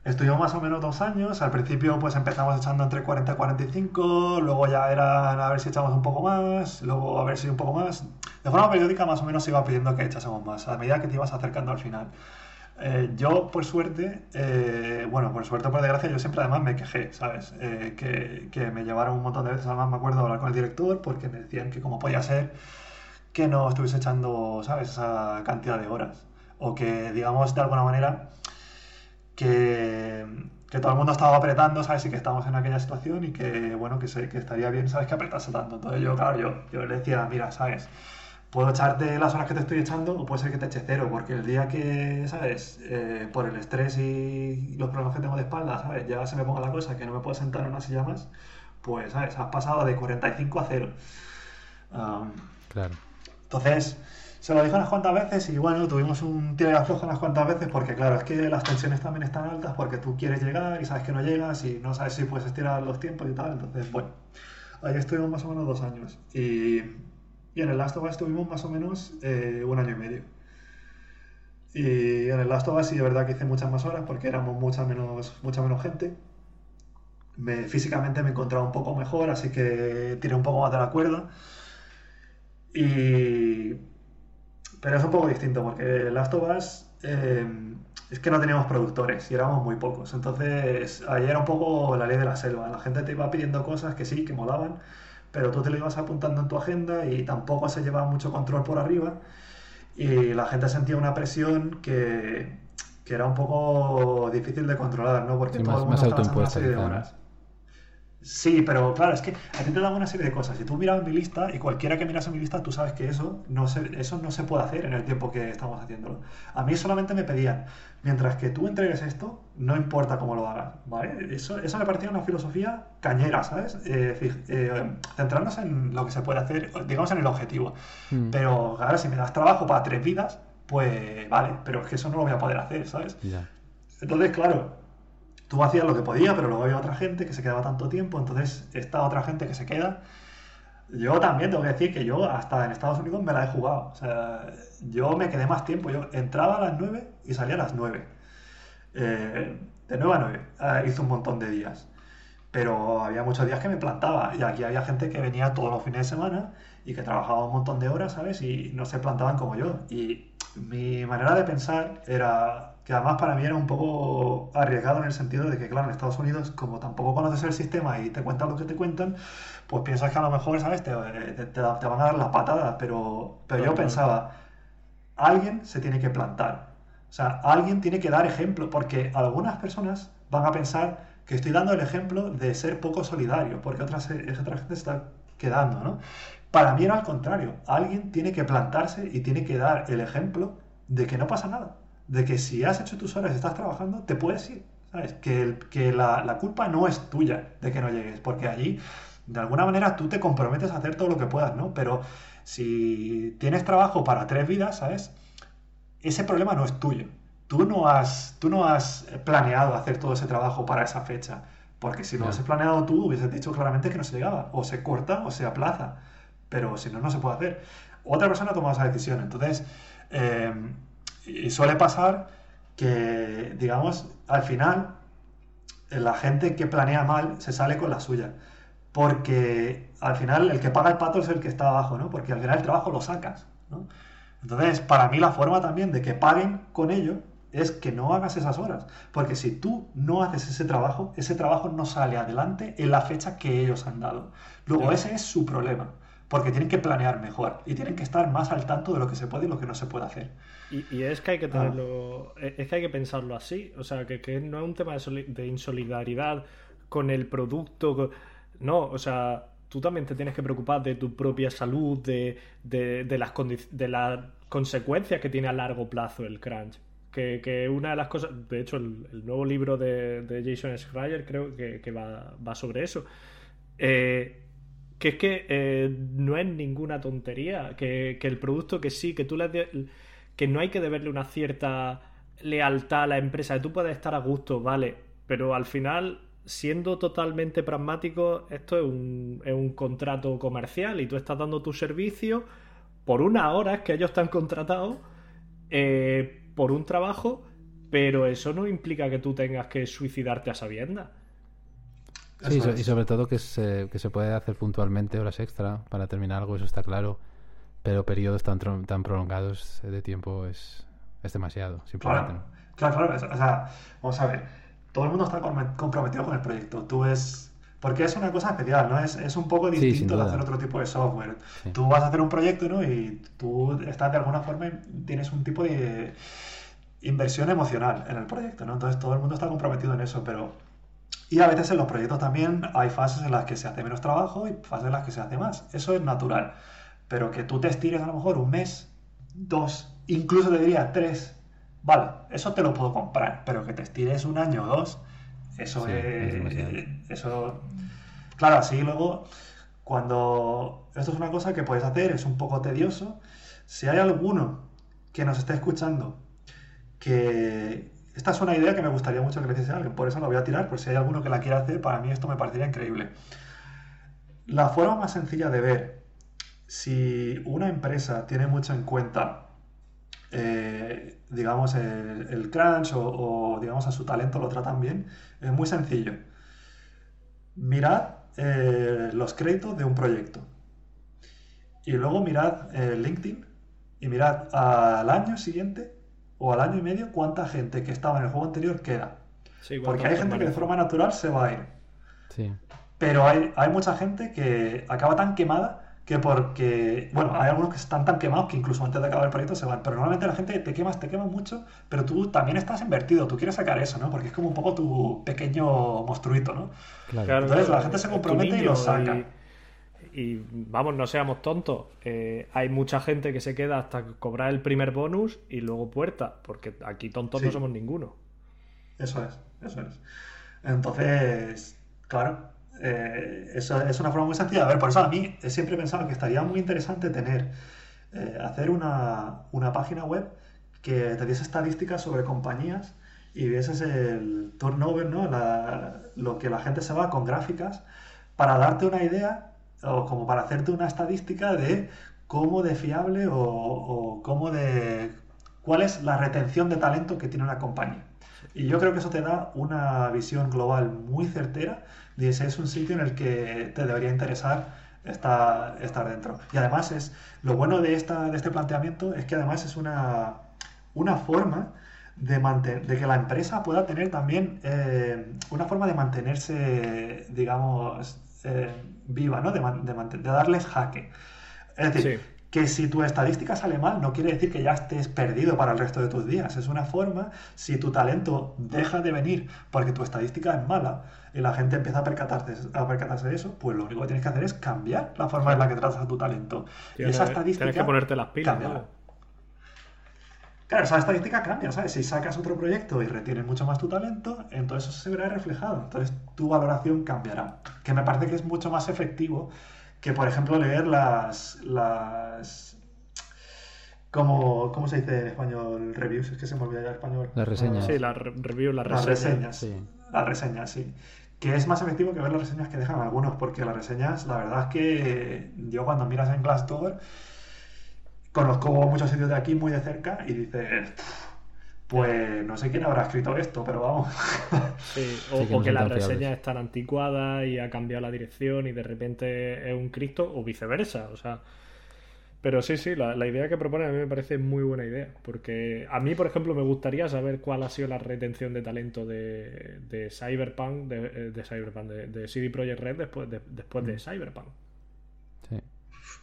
C: Estuvimos más o menos dos años. Al principio, pues empezamos echando entre 40 y 45. Luego ya eran a ver si echamos un poco más. Luego a ver si un poco más. De forma periódica, más o menos iba pidiendo que echásemos más. A medida que te ibas acercando al final. Eh, yo, por suerte, eh, bueno, por suerte o por desgracia, yo siempre además me quejé, ¿sabes? Eh, que, que, me llevaron un montón de veces, además me acuerdo hablar con el director, porque me decían que cómo podía ser que no estuviese echando, ¿sabes? Esa cantidad de horas. O que, digamos, de alguna manera que, todo el mundo estaba apretando, ¿sabes? Y que estamos en aquella situación y que, bueno, que, que estaría bien, ¿sabes? Que apretase tanto. Entonces yo, claro, yo, yo le decía, mira, ¿sabes? puedo echarte las horas que te estoy echando o puede ser que te eche cero, porque el día que, ¿sabes? Eh, por el estrés y los problemas que tengo de espalda, ¿sabes? Ya se me ponga la cosa que no me puedo sentar en una silla más, pues, ¿sabes? Has pasado de 45 a cero.
A: claro.
C: Entonces, se lo dije unas cuantas veces y bueno, tuvimos un tiro de aflojo unas cuantas veces porque claro, es que las tensiones también están altas porque tú quieres llegar y sabes que no llegas y no sabes si puedes estirar los tiempos y tal. Entonces, bueno, ahí estuvimos más o menos dos años. Y y en el Last of Us estuvimos más o menos eh, un año y medio. Y en el Last of Us sí, de verdad que hice muchas más horas porque éramos mucha menos, mucha menos gente. Me, físicamente me encontraba un poco mejor, así que tiré un poco más de la cuerda. Y... Pero es un poco distinto porque Last of Us eh, es que no teníamos productores y éramos muy pocos. Entonces, ahí era un poco la ley de la selva. La gente te iba pidiendo cosas que sí, que molaban, pero tú te lo ibas apuntando en tu agenda y tampoco se llevaba mucho control por arriba y la gente sentía una presión que, que era un poco difícil de controlar, ¿no? Porque todo el mundo estaba una serie de horas. Sí, pero claro, es que a ti te dan una serie de cosas. Si tú miras mi lista, y cualquiera que miras en mi lista, tú sabes que eso no, se, eso no se puede hacer en el tiempo que estamos haciéndolo. A mí solamente me pedían, mientras que tú entregues esto, no importa cómo lo hagas, ¿vale? Eso, eso me parecía una filosofía cañera, ¿sabes? Eh, eh, centrarnos en lo que se puede hacer, digamos en el objetivo. Mm. Pero, claro, si me das trabajo para tres vidas, pues vale, pero es que eso no lo voy a poder hacer, ¿sabes? Entonces, claro, tú hacías lo que podías, pero luego había otra gente que se quedaba tanto tiempo, entonces esta otra gente que se queda, yo también tengo que decir que yo hasta en Estados Unidos me la he jugado, o sea, yo me quedé más tiempo, yo entraba a las 9 y salía a las 9, eh, de 9 a 9, eh, hice un montón de días, pero había muchos días que me plantaba y aquí había gente que venía todos los fines de semana y que trabajaba un montón de horas, ¿sabes? Y no se plantaban como yo. Y mi manera de pensar era que además para mí era un poco arriesgado en el sentido de que, claro, en Estados Unidos, como tampoco conoces el sistema y te cuentan lo que te cuentan, pues piensas que a lo mejor, ¿sabes? Te, te, van a dar la patada, pero, pero yo pensaba, alguien se tiene que plantar. O sea, alguien tiene que dar ejemplo, porque algunas personas van a pensar que estoy dando el ejemplo de ser poco solidario, porque otras, otra gente está quedando, ¿no? Para mí era al contrario, alguien tiene que plantarse y tiene que dar el ejemplo de que no pasa nada de que si has hecho tus horas y estás trabajando, te puedes ir. ¿Sabes? Que, que la, culpa no es tuya de que no llegues, porque allí, de alguna manera, tú te comprometes a hacer todo lo que puedas, ¿no? Pero si tienes trabajo para tres vidas, ¿sabes? Ese problema no es tuyo. Tú no has, tú no has planeado hacer todo ese trabajo para esa fecha. Porque si lo has planeado tú, hubieses dicho claramente que no se llegaba. O se corta o se aplaza. Pero si no, no se puede hacer. Otra persona ha tomado esa decisión. Entonces, eh, y suele pasar que, digamos, al final la gente que planea mal se sale con la suya. Porque al final el que paga el pato es el que está abajo, ¿no? Porque al final el trabajo lo sacas, ¿no? Entonces, para mí la forma también de que paguen con ello es que no hagas esas horas. Porque si tú no haces ese trabajo, ese trabajo no sale adelante en la fecha que ellos han dado. Luego, ese es su problema. Porque tienen que planear mejor y tienen que estar más al tanto de lo que se puede y lo que no se puede hacer.
B: Y, es que hay que tenerlo, ah. es que hay que pensarlo así, o sea, que, no es un tema de, insolidaridad con el producto, no, o sea, tú también te tienes que preocupar de tu propia salud, de, las, de las consecuencias que tiene a largo plazo el crunch. Que, una de las cosas, de hecho, el, nuevo libro de, Jason Schreier creo que, va, sobre eso. Eh, que es que eh, no es ninguna tontería, que, el producto que sí, que tú le que no hay que deberle una cierta lealtad a la empresa, que tú puedes estar a gusto, vale, pero al final, siendo totalmente pragmático, esto es un, es un contrato comercial y tú estás dando tu servicio por unas horas que ellos te han contratado eh, por un trabajo, pero eso no implica que tú tengas que suicidarte a sabienda.
A: Sí, y sobre todo que se, que se puede hacer puntualmente horas extra para terminar algo, eso está claro pero periodos tan, tan prolongados de tiempo es, es demasiado,
C: simplemente. Claro, claro, O sea, vamos a ver, todo el mundo está comprometido con el proyecto. Tú es... Porque es una cosa especial, ¿no? Es, es un poco distinto de hacer otro tipo de software. Tú vas a hacer un proyecto, ¿no? Y tú estás de alguna forma, tienes un tipo de inversión emocional en el proyecto, ¿no? Entonces todo el mundo está comprometido en eso, pero... Y a veces en los proyectos también hay fases en las que se hace menos trabajo y fases en las que se hace más. Eso es natural. pero que tú te estires a lo mejor un mes, dos, incluso te diría tres, vale, eso te lo puedo comprar, pero que te estires un año o dos, eso es... eso, claro, así luego, cuando... Esto es una cosa que puedes hacer, es un poco tedioso. Si hay alguno que nos esté escuchando que... Esta es una idea que me gustaría mucho que le hiciese a alguien, por eso la voy a tirar, por si hay alguno que la quiera hacer, para mí esto me parecería increíble. La forma más sencilla de ver si una empresa tiene mucho en cuenta, eh, digamos, el, crunch o, digamos, a su talento lo tratan bien, es muy sencillo. Mirad eh, los créditos de un proyecto. Y luego mirad eh, LinkedIn y mirad al año siguiente o al año y medio cuánta gente que estaba en el juego anterior queda. Porque hay gente que de forma natural se va a ir. Pero hay, hay mucha gente que acaba tan quemada que porque, bueno, hay algunos que están tan quemados que incluso antes de acabar el proyecto se van, pero normalmente la gente te quemas, te quemas mucho, pero tú también estás invertido, tú quieres sacar eso, ¿no? Porque es como un poco tu pequeño monstruito, ¿no? Claro. Entonces la gente se compromete y lo saca.
B: Y, vamos, no seamos tontos, eh, hay mucha gente que se queda hasta cobrar el primer bonus y luego puerta, porque aquí tontos no somos ninguno.
C: Eso es, eso es. Entonces, claro, eh, eso es una forma muy sencilla. A ver, por eso a mí siempre he pensado que estaría muy interesante tener, eh, hacer una, página web que te diese estadísticas sobre compañías y vieses el turnover, ¿no? lo que la gente se va con gráficas para darte una idea o como para hacerte una estadística de cómo de fiable o, o cómo de cuál es la retención de talento que tiene una compañía. Y yo creo que eso te da una visión global muy certera y ese es un sitio en el que te debería interesar estar, estar dentro. Y además es lo bueno de, esta, de este planteamiento es que además es una, una forma de, de que la empresa pueda tener también eh, una forma de mantenerse, digamos, eh, viva, ¿no? De, de, de, darles jaque. Es decir, que si tu estadística sale mal no quiere decir que ya estés perdido para el resto de tus días. Es una forma, si tu talento deja de venir porque tu estadística es mala y la gente empieza a percatarse, a percatarse de eso, pues lo único que tienes que hacer es cambiar la forma en la que tratas a tu talento. y esa estadística...
B: Tienes que ponerte las pilas.
C: Claro, esa estadística cambia, ¿sabes? Si sacas otro proyecto y retienes mucho más tu talento, entonces eso se verá reflejado. Entonces tu valoración cambiará. Que me parece que es mucho más efectivo que, por ejemplo, leer las... las ¿Cómo, ¿Cómo se dice en español reviews? Es que se me olvidó ya el español.
A: Las reseñas.
B: Sí, las reviews, las reseñas.
C: Las reseñas, sí. Las reseñas, sí. Que es más efectivo que ver las reseñas que dejan algunos, porque las reseñas, la verdad es que yo cuando miras en Glassdoor, conozco muchos sitios de aquí muy de cerca y dices, pues no sé quién habrá escrito esto, pero vamos.
B: Sí, o, que, las reseñas están anticuadas y ha cambiado la dirección y de repente es un Cristo, o viceversa, o sea. Pero sí, sí, la, idea que propone a mí me parece muy buena idea. Porque a mí, por ejemplo, me gustaría saber cuál ha sido la retención de talento de, de Cyberpunk, de, eh, de Cyberpunk, de, CD Projekt Red después, de, después de mm. Cyberpunk.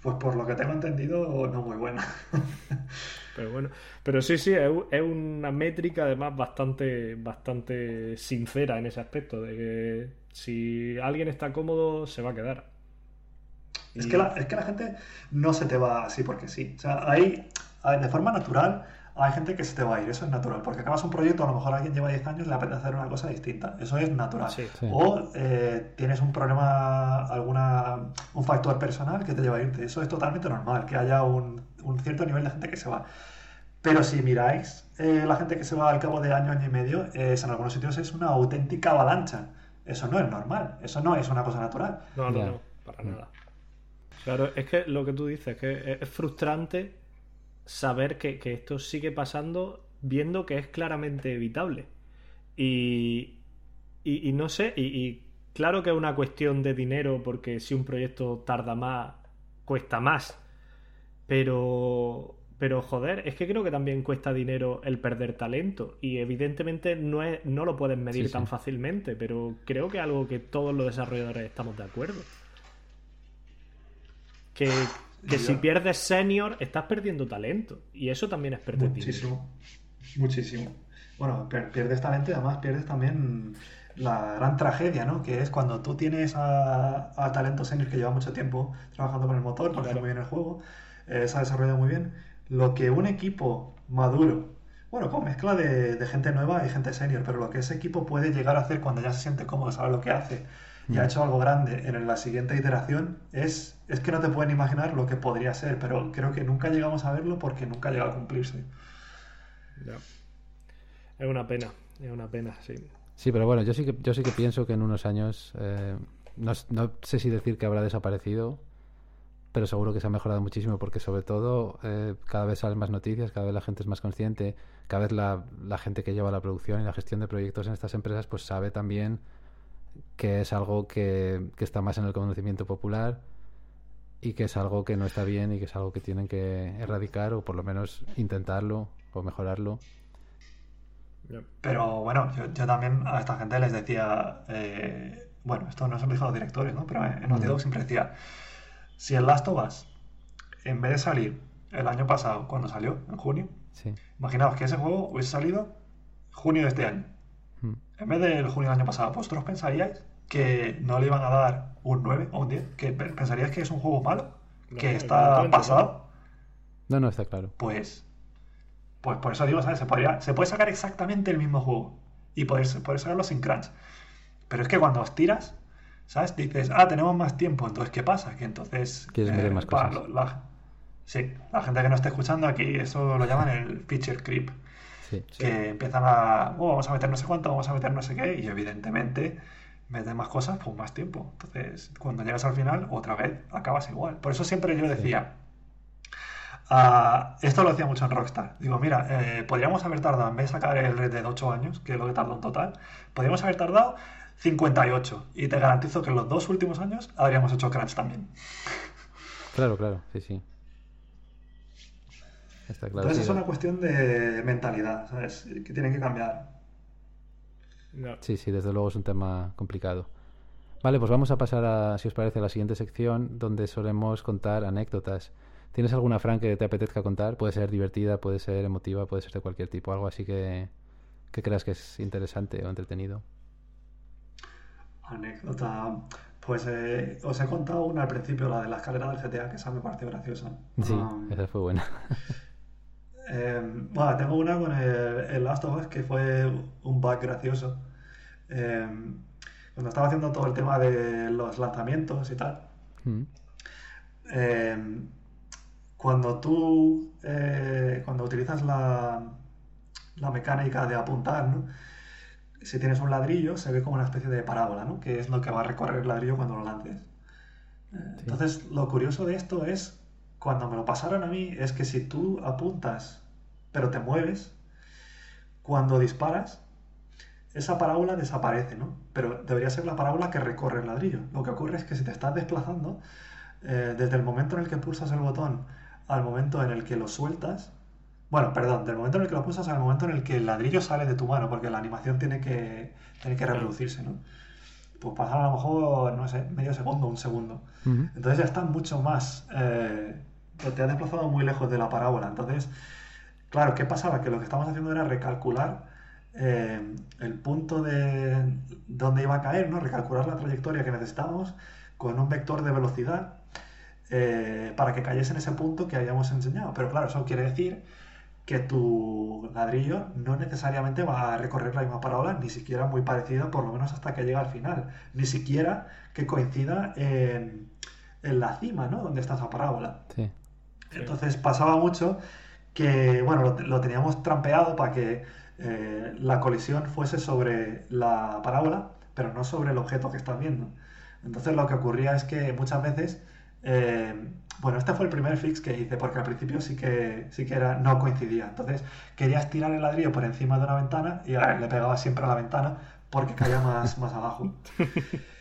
C: Pues por lo que tengo entendido, no muy buena.
B: Pero bueno, pero sí, sí, es, una métrica además bastante, bastante sincera en ese aspecto, de que si alguien está cómodo, se va a quedar.
C: Es, que la, es que la gente no se te va así porque sí. O sea, hay, de forma natural, hay gente que se te va a ir, eso es natural, porque acabas un proyecto, a lo mejor alguien lleva 10 años y le apetece hacer una cosa distinta, eso es natural. O eh, tienes un problema, alguna un factor personal que te lleva a irte, eso es totalmente normal, que haya un, un cierto nivel de gente que se va. Pero si miráis eh, la gente que se va al cabo de año, año y medio, es, en algunos sitios es una auténtica avalancha. Eso no es normal, eso no es una cosa natural.
B: No, no, no, para nada. Claro, es que lo que tú dices, que es frustrante saber que, esto sigue pasando viendo que es claramente evitable. Y, y, no sé, y, claro que es una cuestión de dinero porque si un proyecto tarda más, cuesta más. Pero, pero joder, es que creo que también cuesta dinero el perder talento. Y evidentemente no, es, no lo puedes medir tan fácilmente, pero creo que es algo que todos los desarrolladores estamos de acuerdo. Que, que si pierdes senior, estás perdiendo talento. Y eso también es perder
C: Muchísimo. Muchísimo. Bueno, pierdes talento y además pierdes también la gran tragedia, ¿no? Que es cuando tú tienes a, a talento senior que lleva mucho tiempo trabajando con el motor, que hace muy bien el juego, eh, se ha desarrollado muy bien. Lo que un equipo maduro, bueno, con mezcla de, de gente nueva y gente senior, pero lo que ese equipo puede llegar a hacer cuando ya se siente cómodo, sabe lo que hace y ha hecho algo grande en la siguiente iteración, es, es que no te pueden imaginar lo que podría ser, pero creo que nunca llegamos a verlo porque nunca llega a cumplirse.
B: Es una pena, es una pena, sí.
A: Sí, pero bueno, yo sí que, yo sí que pienso que en unos años, eh, no, no, sé si decir que habrá desaparecido, pero seguro que se ha mejorado muchísimo porque sobre todo eh, cada vez salen más noticias, cada vez la gente es más consciente, cada vez la, la, gente que lleva la producción y la gestión de proyectos en estas empresas pues sabe también que es algo que, que está más en el conocimiento popular y que es algo que no está bien y que es algo que tienen que erradicar o por lo menos intentarlo o mejorarlo.
C: Pero bueno, yo, yo, también a esta gente les decía, eh, bueno, esto no se lo dijo a los directores, ¿no? Pero en Naughty Dog siempre decía, si el Last of Us, en vez de salir el año pasado, cuando salió, en junio, sí. imaginaos que ese juego hubiese salido junio de este año. En vez del junio del año pasado, ¿vosotros pensaríais que no le iban a dar un 9 o un 10? ¿Que pensaríais que es un juego malo? ¿Que está pasado?
A: No, no, está claro.
C: Pues pues por eso digo, ¿sabes? Se, podría, se puede sacar exactamente el mismo juego y poder, poder sacarlo sin crunch. Pero es que cuando os tiras, ¿sabes? Dices, ah, tenemos más tiempo, entonces ¿qué pasa? Que entonces...
A: Quieres eh, más cosas.
C: La, sí, la gente que no esté escuchando aquí, eso lo llaman el feature creep. Sí, que empiezan a, oh, vamos a meter no sé cuánto, vamos a meter no sé qué, y evidentemente meter más cosas, pues más tiempo. Entonces, cuando llegas al final, otra vez acabas igual. Por eso siempre yo decía, Uh, esto lo hacía mucho en Rockstar. Digo, mira, eh, podríamos haber tardado, en vez de sacar el Red de 8 años, que es lo que tardó en total, podríamos haber tardado 58. Y te garantizo que en los dos últimos años habríamos hecho crunch también.
A: Claro, claro, sí, sí.
C: Está claro, Entonces es una cuestión de mentalidad, ¿sabes? Que tienen que cambiar.
A: Sí, sí, desde luego es un tema complicado. Vale, pues vamos a pasar a, si os parece, a la siguiente sección donde solemos contar anécdotas. ¿Tienes alguna, Fran, que te apetezca contar? Puede ser divertida, puede ser emotiva, puede ser de cualquier tipo, algo así que, que creas que es interesante o entretenido.
C: Anécdota. Pues eh, os he contado una al principio, la de la escalera del GTA, que esa me pareció graciosa.
A: Sí, um, esa fue buena.
C: Eh, bueno, tengo una con el, el, Last of Us que fue un bug gracioso. Eh, cuando estaba haciendo todo el tema de los lanzamientos y tal, mm cuando tú eh, cuando utilizas la, la, mecánica de apuntar, ¿no? si tienes un ladrillo, se ve como una especie de parábola, ¿no? que es lo que va a recorrer el ladrillo cuando lo lances. Eh, entonces, lo curioso de esto es, cuando me lo pasaron a mí, es que si tú apuntas, pero te mueves, cuando disparas, esa parábola desaparece, ¿no? Pero debería ser la parábola que recorre el ladrillo. Lo que ocurre es que si te estás desplazando, eh, desde el momento en el que pulsas el botón al momento en el que lo sueltas. Bueno, perdón, del momento en el que lo pulsas al momento en el que el ladrillo sale de tu mano, porque la animación tiene que, tiene que reproducirse, ¿no? Pues pasar a lo mejor, no sé, medio segundo, un segundo. Entonces ya está mucho más. Eh, te has desplazado muy lejos de la parábola. Entonces, claro, ¿qué pasaba? Que lo que estábamos haciendo era recalcular eh, el punto de donde iba a caer, ¿no? Recalcular la trayectoria que necesitábamos con un vector de velocidad eh, para que cayese en ese punto que habíamos enseñado. Pero claro, eso quiere decir que tu ladrillo no necesariamente va a recorrer la misma parábola, ni siquiera muy parecida, por lo menos hasta que llega al final, ni siquiera que coincida en, la cima, ¿no? Donde está esa parábola. Entonces pasaba mucho que, bueno, lo, teníamos trampeado para que eh, la colisión fuese sobre la parábola, pero no sobre el objeto que estás viendo. Entonces lo que ocurría es que muchas veces eh, bueno, este fue el primer fix que hice, porque al principio sí que, sí que era, no coincidía. Entonces querías tirar el ladrillo por encima de una ventana y le pegaba siempre a la ventana porque caía más, más abajo.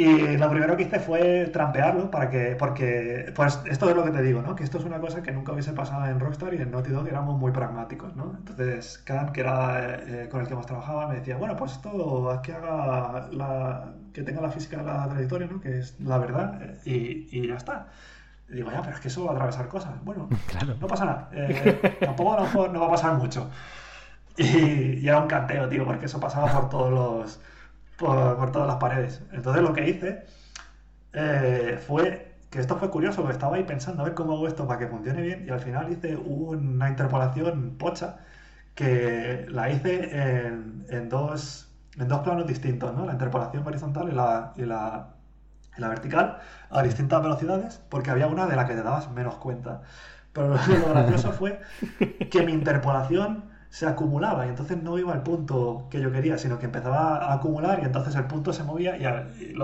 C: Y lo primero que hice fue trampearlo para que, porque, pues esto es lo que te digo, ¿no? Que esto es una cosa que nunca hubiese pasado en Rockstar y en Naughty Dog éramos muy pragmáticos, ¿no? Entonces, Khan, que era eh, con el que más trabajaba, me decía, bueno, pues esto, haz que haga la, que tenga la física de la trayectoria, ¿no? Que es la verdad, y, y ya está. Y digo, ya, pero es que eso va a atravesar cosas. Bueno, no pasa nada. Eh, tampoco a lo mejor no va a pasar mucho. Y, y, era un canteo, tío, porque eso pasaba por todos los por, todas las paredes. Entonces lo que hice eh, fue que esto fue curioso, porque estaba ahí pensando a ver cómo hago esto para que funcione bien y al final hice una interpolación pocha que la hice en, dos, en dos planos distintos, ¿no? La interpolación horizontal y la, y la, y la vertical a distintas velocidades porque había una de la que te dabas menos cuenta. Pero lo gracioso fue que mi interpolación se acumulaba y entonces no iba al punto que yo quería, sino que empezaba a acumular y entonces el punto se movía y,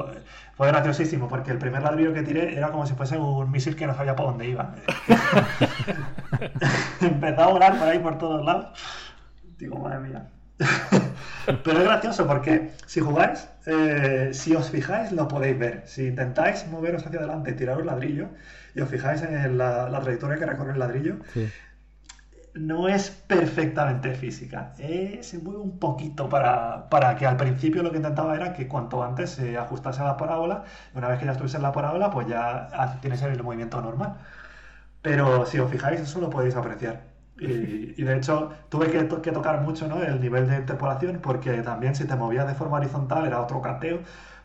C: fue graciosísimo porque el primer ladrillo que tiré era como si fuese un misil que no sabía por dónde iba. Empezó a volar por ahí por todos lados. Digo, madre mía. Pero es gracioso porque si jugáis, eh, si os fijáis, lo podéis ver. Si intentáis moveros hacia adelante y tirar un ladrillo y os fijáis en la, trayectoria que recorre el ladrillo, no es perfectamente física. Eh, se mueve un poquito para, que al principio lo que intentaba era que cuanto antes se ajustase a la parábola. Una vez que ya estuviese en la parábola, pues ya tienes el movimiento normal. Pero si os fijáis, eso lo podéis apreciar. Y, de hecho, tuve que, tocar mucho ¿no? el nivel de interpolación porque también si te movías de forma horizontal era otro canteo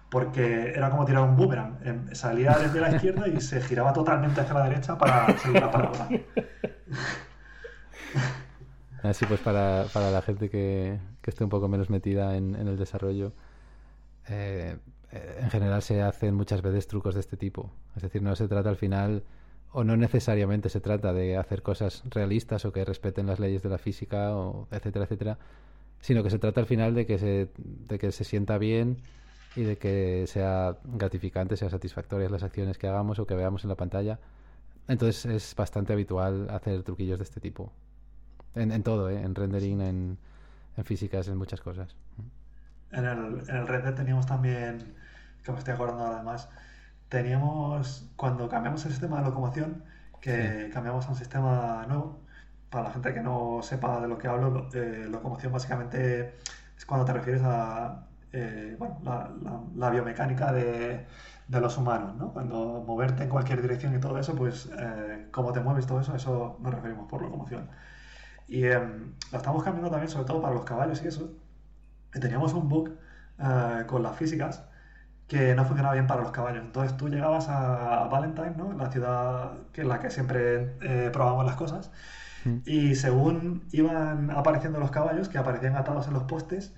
C: porque era como tirar un boomerang. Em, salía desde la izquierda y se giraba totalmente hacia la derecha para seguir la parábola.
A: Así pues, para, la gente que, esté un poco menos metida en, el desarrollo, eh, eh, en general se hacen muchas veces trucos de este tipo. Es decir, no se trata al final, o no necesariamente se trata de hacer cosas realistas o que respeten las leyes de la física, o etcétera, etcétera, sino que se trata al final de que se, de que se sienta bien y de que sea gratificante, sea satisfactorias las acciones que hagamos o que veamos en la pantalla. Entonces es bastante habitual hacer truquillos de este tipo. En, todo, ¿eh? en rendering, en, físicas, en muchas cosas.
C: En el, en el render teníamos también, que me estoy acordando además, teníamos, cuando cambiamos el sistema de locomoción, que cambiamos a un sistema nuevo, para la gente que no sepa de lo que hablo, eh, locomoción básicamente es cuando te refieres a eh, bueno, la, biomecánica de, de, los humanos, ¿no? Cuando moverte en cualquier dirección y todo eso, pues eh, cómo te mueves todo eso, eso nos referimos por locomoción. Y em, lo estamos cambiando también, sobre todo para los caballos y eso. Y teníamos un bug eh, con las físicas que no funcionaba bien para los caballos. Entonces tú llegabas a Valentine, ¿no? la ciudad que en la que siempre eh, probamos las cosas, mm. y según iban apareciendo los caballos, que aparecían atados en los postes,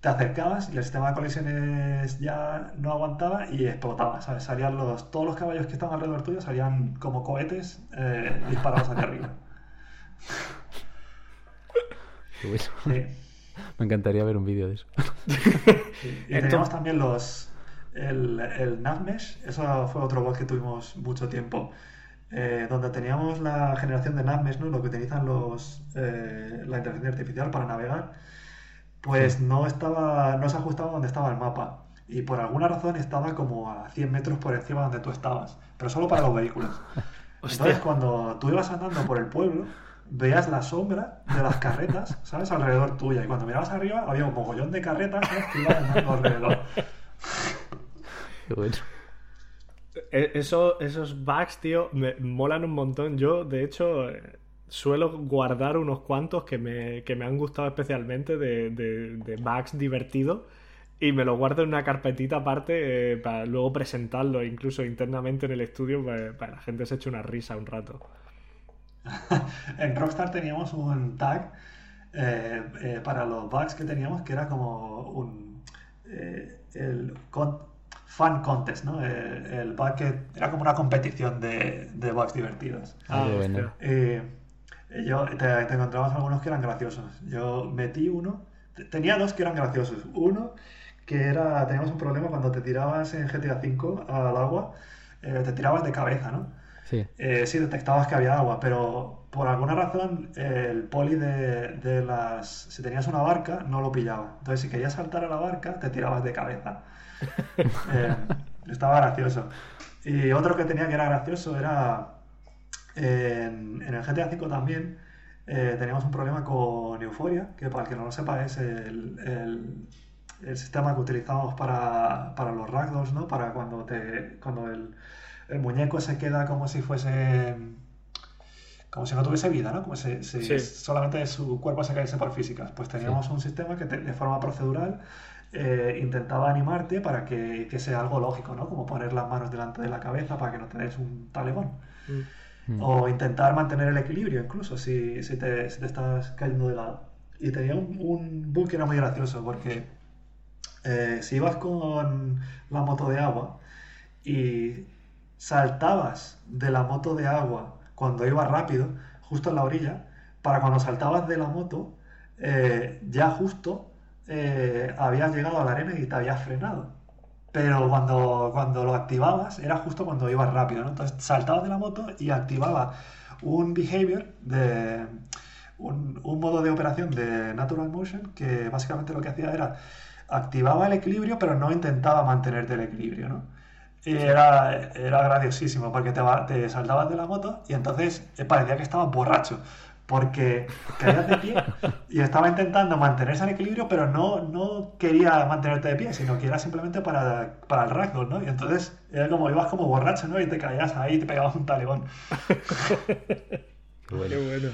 C: te acercabas y el sistema de colisiones ya no aguantaba y explotaba, ¿sabes? Salían los, todos los caballos que estaban alrededor tuyo salían como cohetes eh, disparados hacia arriba.
A: Me encantaría ver un vídeo de eso.
C: Y teníamos también los el, el Navmesh, eso fue otro bug que tuvimos mucho tiempo. Eh, donde teníamos la generación de Navmesh, ¿no? lo que utilizan los, eh, la inteligencia artificial para navegar, pues no, estaba, no se ajustaba donde estaba el mapa. Y por alguna razón estaba como a 100 metros por encima donde tú estabas, pero solo para los vehículos. Entonces, cuando tú ibas andando por el pueblo, veías la sombra de las carretas, ¿sabes? Alrededor tuya. Y cuando mirabas arriba, había un mogollón de carretas que iban andando alrededor.
B: Qué bueno. E, eso, esos bugs, tío, me molan un montón. Yo, de hecho, suelo guardar unos cuantos que me, que me han gustado especialmente de, de, bugs divertidos y me los guardo en una carpetita aparte eh, para luego presentarlo incluso internamente en el estudio para, para que la gente se eche una risa un rato.
C: en Rockstar teníamos un tag eh, eh, para los bugs que teníamos que era como un eh, el fan contest, ¿no? El, bug que era como una competición de, bugs divertidos.
A: Ah, bueno.
C: yo, te, encontrabas algunos que eran graciosos. Yo metí uno, tenía dos que eran graciosos. Uno que era, teníamos un problema cuando te tirabas en GTA V al agua, te tirabas de cabeza, ¿no?
A: Sí.
C: Eh, detectabas que había agua, pero por alguna razón el poli de, las... Si tenías una barca, no lo pillaba. Entonces, si querías saltar a la barca, te tirabas de cabeza. Eh, estaba gracioso. Y otro que tenía que era gracioso era... En, el GTA V también eh, teníamos un problema con Euphoria, que para el que no lo sepa es el, el, sistema que utilizamos para, para los ragdolls, ¿no? Para cuando, te, cuando el el muñeco se queda como si fuese como si no tuviese vida, ¿no? Como si, solamente su cuerpo se cayese por físicas. Pues teníamos un sistema que de forma procedural eh, intentaba animarte para que, sea algo lógico, ¿no? Como poner las manos delante de la cabeza para que no te des un talegón. Mm. O intentar mantener el equilibrio incluso si, si, te, estás cayendo de lado. Y tenía un, un bug que era muy gracioso porque eh, si ibas con la moto de agua y saltabas de la moto de agua cuando ibas rápido, justo en la orilla, para cuando saltabas de la moto, eh, ya justo eh, habías llegado a la arena y te habías frenado. Pero cuando, cuando lo activabas, era justo cuando ibas rápido, ¿no? Entonces saltabas de la moto y activaba un behavior de. Un, un, modo de operación de Natural Motion que básicamente lo que hacía era activaba el equilibrio, pero no intentaba mantenerte el equilibrio, ¿no? Y era, era graciosísimo porque te, te saltabas de la moto y entonces eh, parecía que estabas borracho porque caías de pie y estaba intentando mantenerse en equilibrio, pero no, no quería mantenerte de pie, sino que era simplemente para, para el ragdoll, ¿no? Y entonces era como ibas como borracho, ¿no? Y te caías ahí y te pegabas un talibón.
A: Qué bueno.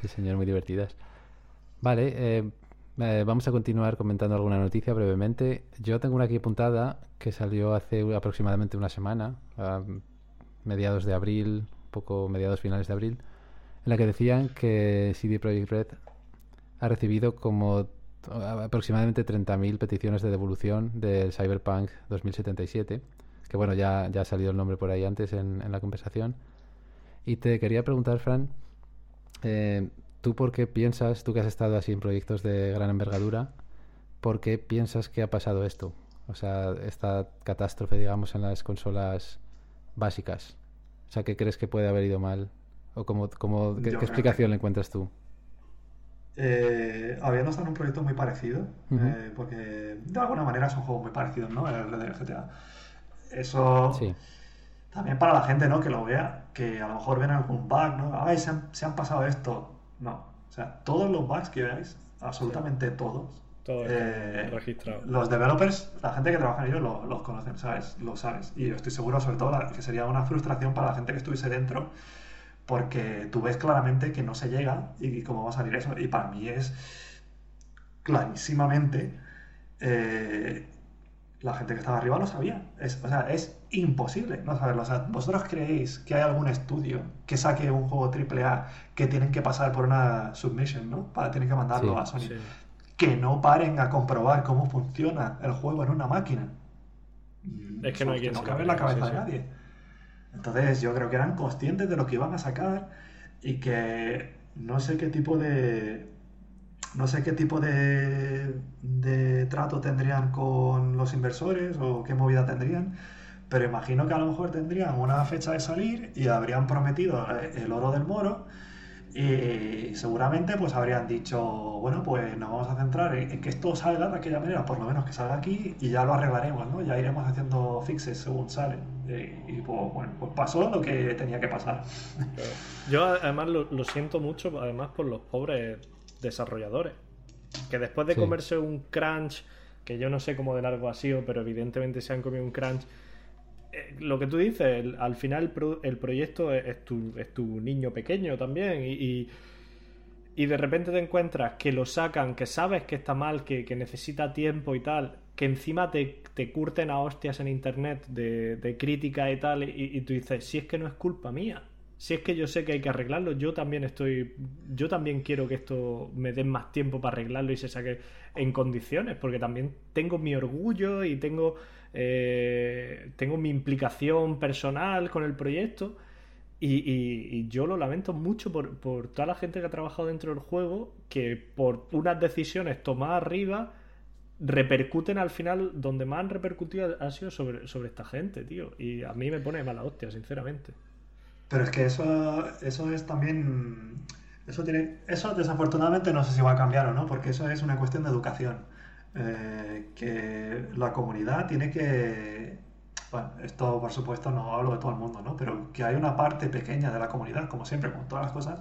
A: Sí, señor, muy divertidas. Vale, eh, eh, vamos a continuar comentando alguna noticia brevemente. Yo tengo una aquí apuntada que salió hace aproximadamente una semana, mediados de abril, poco mediados finales de abril en la que decían que CD Projekt Red ha recibido como aproximadamente 30.000 peticiones de devolución del Cyberpunk 2077, que bueno, ya, ya ha salido el nombre por ahí antes en, la conversación. Y te quería preguntar, Fran, eh, ¿tú por qué piensas, tú que has estado así en proyectos de gran envergadura, por qué piensas que ha pasado esto? O sea, esta catástrofe, digamos, en las consolas básicas. O sea, ¿qué crees que puede haber ido mal ¿O cómo, qué, explicación le encuentras tú?
C: Eh, habiendo estado en un proyecto muy parecido, eh, porque de alguna manera son juegos muy parecidos, ¿no? El Red GTA. Eso también para la gente, ¿no? Que lo vea, que a lo mejor ven algún bug, ¿no? Ay, se han, pasado esto. No. O sea, todos los bugs que veáis, absolutamente todos,
B: eh, registrado.
C: Los developers, la gente que trabaja en ellos los conocen, ¿sabes? Lo sabes. Y estoy seguro, sobre todo, que sería una frustración para la gente que estuviese dentro porque tú ves claramente que no se llega y cómo va a salir eso. Y para mí es clarísimamente eh, la gente que estaba arriba lo sabía. Es, o sea, es imposible no saberlo. O sea, ¿vosotros creéis que hay algún estudio que saque un juego AAA que tienen que pasar por una submission, ¿no? Para tener que mandarlo a Sony. Que no paren a comprobar cómo funciona el juego en una máquina.
B: Es que no hay quien
C: No cabe en la cabeza de nadie. Entonces yo creo que eran conscientes de lo que iban a sacar y que no sé qué tipo de no sé qué tipo de, de trato tendrían con los inversores o qué movida tendrían, pero imagino que a lo mejor tendrían una fecha de salir y habrían prometido el oro del moro y seguramente pues habrían dicho, bueno, pues nos vamos a centrar en, que esto salga de aquella manera, por lo menos que salga aquí y ya lo arreglaremos, ¿no? Ya iremos haciendo fixes según sale. Y, pues, bueno, pues pasó lo que tenía que pasar.
B: Yo además lo, siento mucho, además por los pobres desarrolladores, que después de comerse un crunch, que yo no sé cómo de largo ha sido, pero evidentemente se han comido un crunch, eh, lo que tú dices, al final el, proyecto es, tu, es, tu, niño pequeño también y, y, de repente te encuentras que lo sacan, que sabes que está mal, que, necesita tiempo y tal, que encima te, te curten a hostias en internet de, crítica y tal y, tú dices, si es que no es culpa mía. Si es que yo sé que hay que arreglarlo, yo también estoy. Yo también quiero que esto me den más tiempo para arreglarlo y se saque en condiciones, porque también tengo mi orgullo y tengo eh, tengo mi implicación personal con el proyecto y, yo lo lamento mucho por, toda la gente que ha trabajado dentro del juego que por unas decisiones tomadas arriba repercuten al final, donde más han repercutido ha sido sobre, sobre esta gente, tío. Y a mí me pone mala hostia, sinceramente.
C: Pero es que eso, eso es también... Eso, tiene, eso desafortunadamente no sé si va a cambiar o no, porque eso es una cuestión de educación. Eh, que la comunidad tiene que, bueno, esto por supuesto no hablo de todo el mundo, ¿no? Pero que hay una parte pequeña de la comunidad, como siempre, con todas las cosas,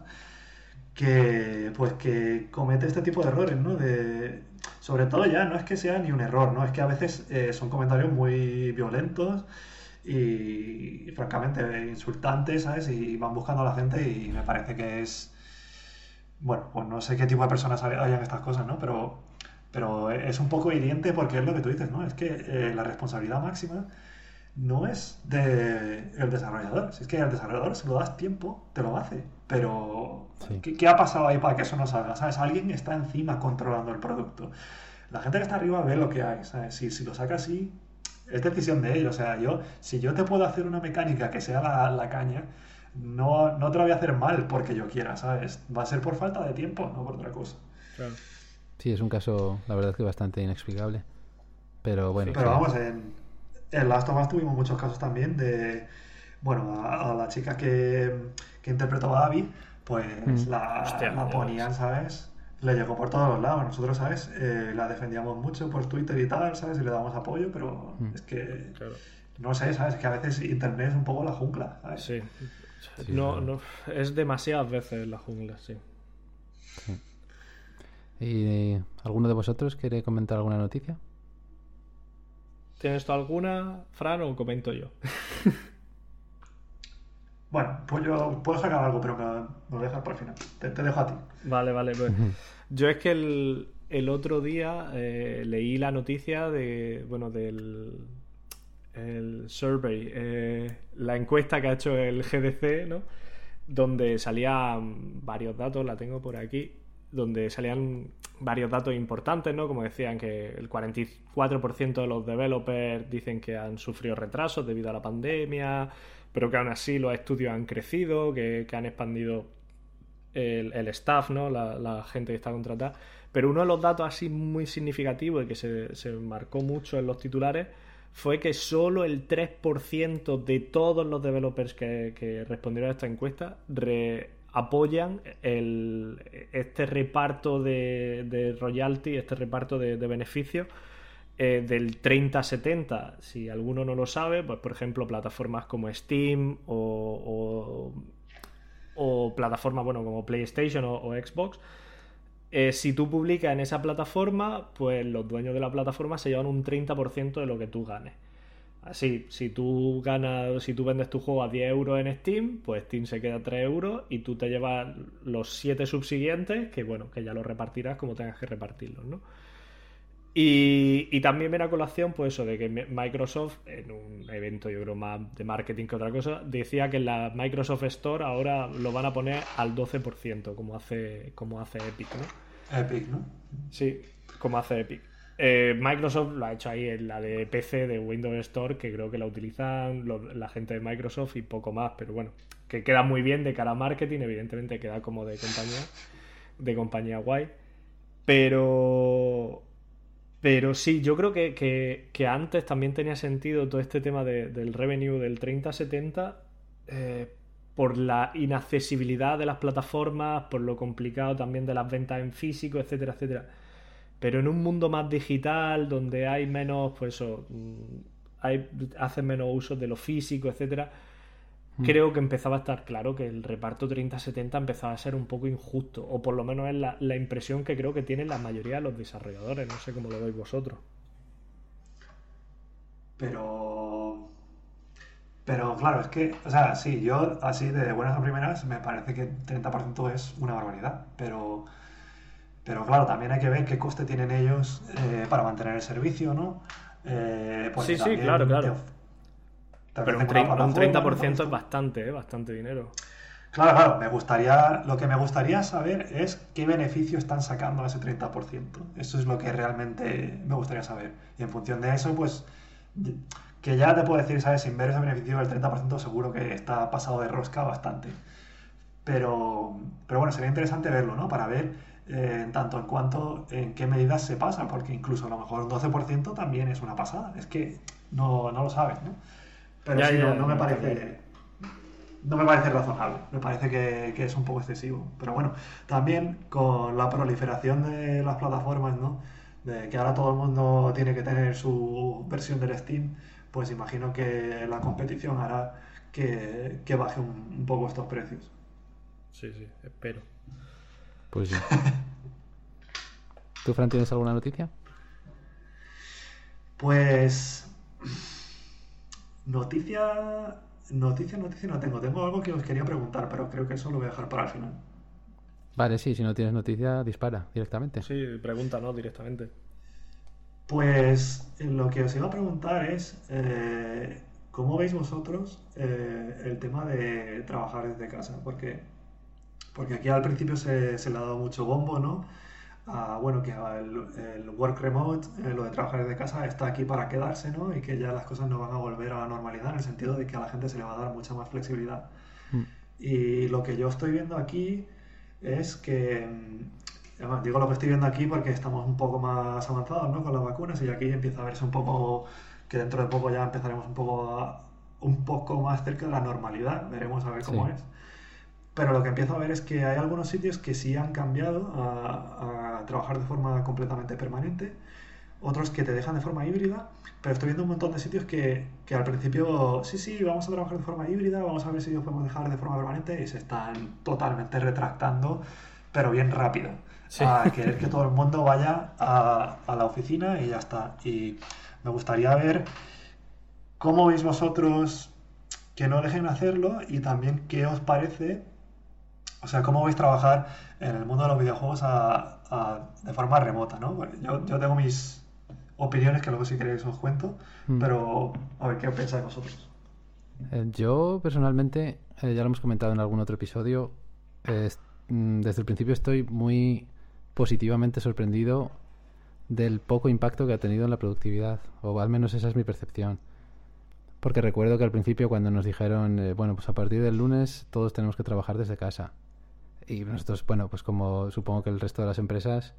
C: que pues que comete este tipo de errores, ¿no? De, sobre todo ya no es que sea ni un error, ¿no? Es que a veces eh, son comentarios muy violentos y, francamente insultantes, ¿sabes? Y van buscando a la gente y me parece que es, bueno, pues no sé qué tipo de personas hayan estas cosas, ¿no? Pero pero es un poco hiriente porque es lo que tú dices, ¿no? Es que eh, la responsabilidad máxima no es del el desarrollador. Si es que al desarrollador, si lo das tiempo, te lo hace. Pero, ¿qué, ha pasado ahí para que eso no salga? ¿Sabes? Alguien está encima controlando el producto. La gente que está arriba ve lo que hay, ¿sabes? Si, si lo saca así, es decisión de ellos. O sea, yo, si yo te puedo hacer una mecánica que sea la, la caña, no, no te lo voy a hacer mal porque yo quiera, ¿sabes? Va a ser por falta de tiempo, no por otra cosa.
A: Claro. Sí, es un caso, la verdad, que bastante inexplicable. Pero bueno.
C: pero vamos, en, en Last of Us tuvimos muchos casos también de. Bueno, a, la chica que, que, interpretó a Abby, pues mm. la, ponían, ¿sabes? Le llegó por todos los lados. Nosotros, ¿sabes? Eh, la defendíamos mucho por Twitter y tal, ¿sabes? Y le damos apoyo, pero mm. es que. No sé, ¿sabes? Que a veces Internet es un poco la jungla, ¿sabes?
B: Sí. no, no, es demasiadas veces la jungla, sí.
A: ¿Y alguno de vosotros quiere comentar alguna noticia?
B: ¿Tienes tú alguna, Fran, o comento yo?
C: bueno, pues yo puedo sacar algo, pero me, voy a dejar para el final. Te, dejo a ti.
B: Vale, vale. Pues. yo es que el, otro día eh, leí la noticia de, bueno, del el survey, eh, la encuesta que ha hecho el GDC, ¿no? Donde salían varios datos, la tengo por aquí, donde salían varios datos importantes, ¿no? Como decían que el 44% de los developers dicen que han sufrido retrasos debido a la pandemia, pero que aún así los estudios han crecido, que, han expandido el, staff, ¿no? La, gente que está contratada. Pero uno de los datos así muy significativos y que se, marcó mucho en los titulares fue que solo el 3% de todos los developers que, respondieron a esta encuesta apoyan el, este reparto de, royalty, este reparto de, beneficios eh, del 30-70. Si alguno no lo sabe, pues por ejemplo plataformas como Steam o, plataformas bueno, como PlayStation o, Xbox. Eh, si tú publicas en esa plataforma, pues los dueños de la plataforma se llevan un 30% de lo que tú ganes. Así, si tú ganas, si tú vendes tu juego a 10 euros en Steam, pues Steam se queda a 3 euros y tú te llevas los 7 subsiguientes, que bueno, que ya los repartirás como tengas que repartirlos, ¿no? Y, también viene a colación, pues eso, de que Microsoft, en un evento yo creo más de marketing que otra cosa, decía que la Microsoft Store ahora lo van a poner al 12%, como hace, como hace Epic, ¿no?
C: Epic, ¿no?
B: Sí, como hace Epic. Eh, Microsoft lo ha hecho ahí en la de PC de Windows Store, que creo que la utilizan la gente de Microsoft y poco más, pero bueno, que queda muy bien de cara a marketing, evidentemente queda como de compañía, de compañía guay. Pero, pero sí, yo creo que, antes también tenía sentido todo este tema del revenue del 30-70 eh, por la inaccesibilidad de las plataformas, por lo complicado también de las ventas en físico, etcétera, etcétera. Pero en un mundo más digital, donde hay menos, pues eso, mm, hay, hacen menos uso de lo físico, etcétera, mm. creo que empezaba a estar claro que el reparto 30-70 empezaba a ser un poco injusto, o por lo menos es la, la, impresión que creo que tienen la mayoría de los desarrolladores, no sé cómo lo veis vosotros.
C: Pero... Pero claro, es que, o sea, sí, yo así de buenas a primeras me parece que 30% es una barbaridad, pero pero claro, también hay que ver qué coste tienen ellos eh, para mantener el servicio, ¿no?
B: Eh, pues sí, sí, claro, claro. Pero un 30%, es bastante, ¿eh? bastante dinero.
C: Claro, claro, me gustaría, lo que me gustaría saber es qué beneficio están sacando a ese 30%. Eso es lo que realmente me gustaría saber. Y en función de eso, pues, que ya te puedo decir, ¿sabes? Sin ver ese beneficio del 30% seguro que está pasado de rosca bastante. Pero, pero bueno, sería interesante verlo, ¿no? Para ver eh, en tanto en cuanto en qué medidas se pasa, porque incluso a lo mejor un 12% también es una pasada, es que no, lo sabes, ¿no? Pero sí, no, me parece no me parece razonable, me parece que, es un poco excesivo. Pero bueno, también con la proliferación de las plataformas, ¿no? De que ahora todo el mundo tiene que tener su versión del Steam, pues imagino que la competición hará que, baje un poco estos precios.
B: Sí, sí, espero.
A: Pues sí. ¿Tú, Fran, tienes alguna noticia?
C: Pues. Noticia. Noticia, noticia no tengo. Tengo algo que os quería preguntar, pero creo que eso lo voy a dejar para el final.
A: Vale, sí, si no tienes noticia, dispara directamente.
B: Sí, pregunta, ¿no? Directamente.
C: Pues lo que os iba a preguntar es, eh, ¿cómo veis vosotros eh, el tema de trabajar desde casa? Porque, porque aquí al principio se, se le ha dado mucho bombo, ¿no? Bueno, que el, work remote, eh, lo de trabajar desde casa, está aquí para quedarse, ¿no? Y que ya las cosas no van a volver a la normalidad en el sentido de que a la gente se le va a dar mucha más flexibilidad. Mm. Y lo que yo estoy viendo aquí es que, mm, además, digo lo que estoy viendo aquí porque estamos un poco más avanzados, ¿no? Con las vacunas y aquí empieza a verse un poco, que dentro de poco ya empezaremos un poco, un poco más cerca de la normalidad, veremos a ver cómo es. Pero lo que empiezo a ver es que hay algunos sitios que sí han cambiado a, trabajar de forma completamente permanente, otros que te dejan de forma híbrida, pero estoy viendo un montón de sitios que, que, al principio, sí, sí, vamos a trabajar de forma híbrida, vamos a ver si lo podemos dejar de forma permanente y se están totalmente retractando, pero bien rápido. A querer que todo el mundo vaya a, a la oficina y ya está. Y me gustaría ver cómo veis vosotros que no dejen hacerlo y también qué os parece o sea, ¿cómo vais a trabajar en el mundo de los videojuegos de forma remota, ¿no? yo, tengo mis opiniones que luego si queréis os cuento, mm. pero a ver qué pensáis vosotros.
A: Eh, yo personalmente, eh, ya lo hemos comentado en algún otro episodio, mm, desde el principio estoy muy positivamente sorprendido del poco impacto que ha tenido en la productividad, o al menos esa es mi percepción. Porque recuerdo que al principio cuando nos dijeron, eh, bueno, pues a partir del lunes todos tenemos que trabajar desde casa. Y nosotros, bueno, pues como supongo que el resto de las empresas,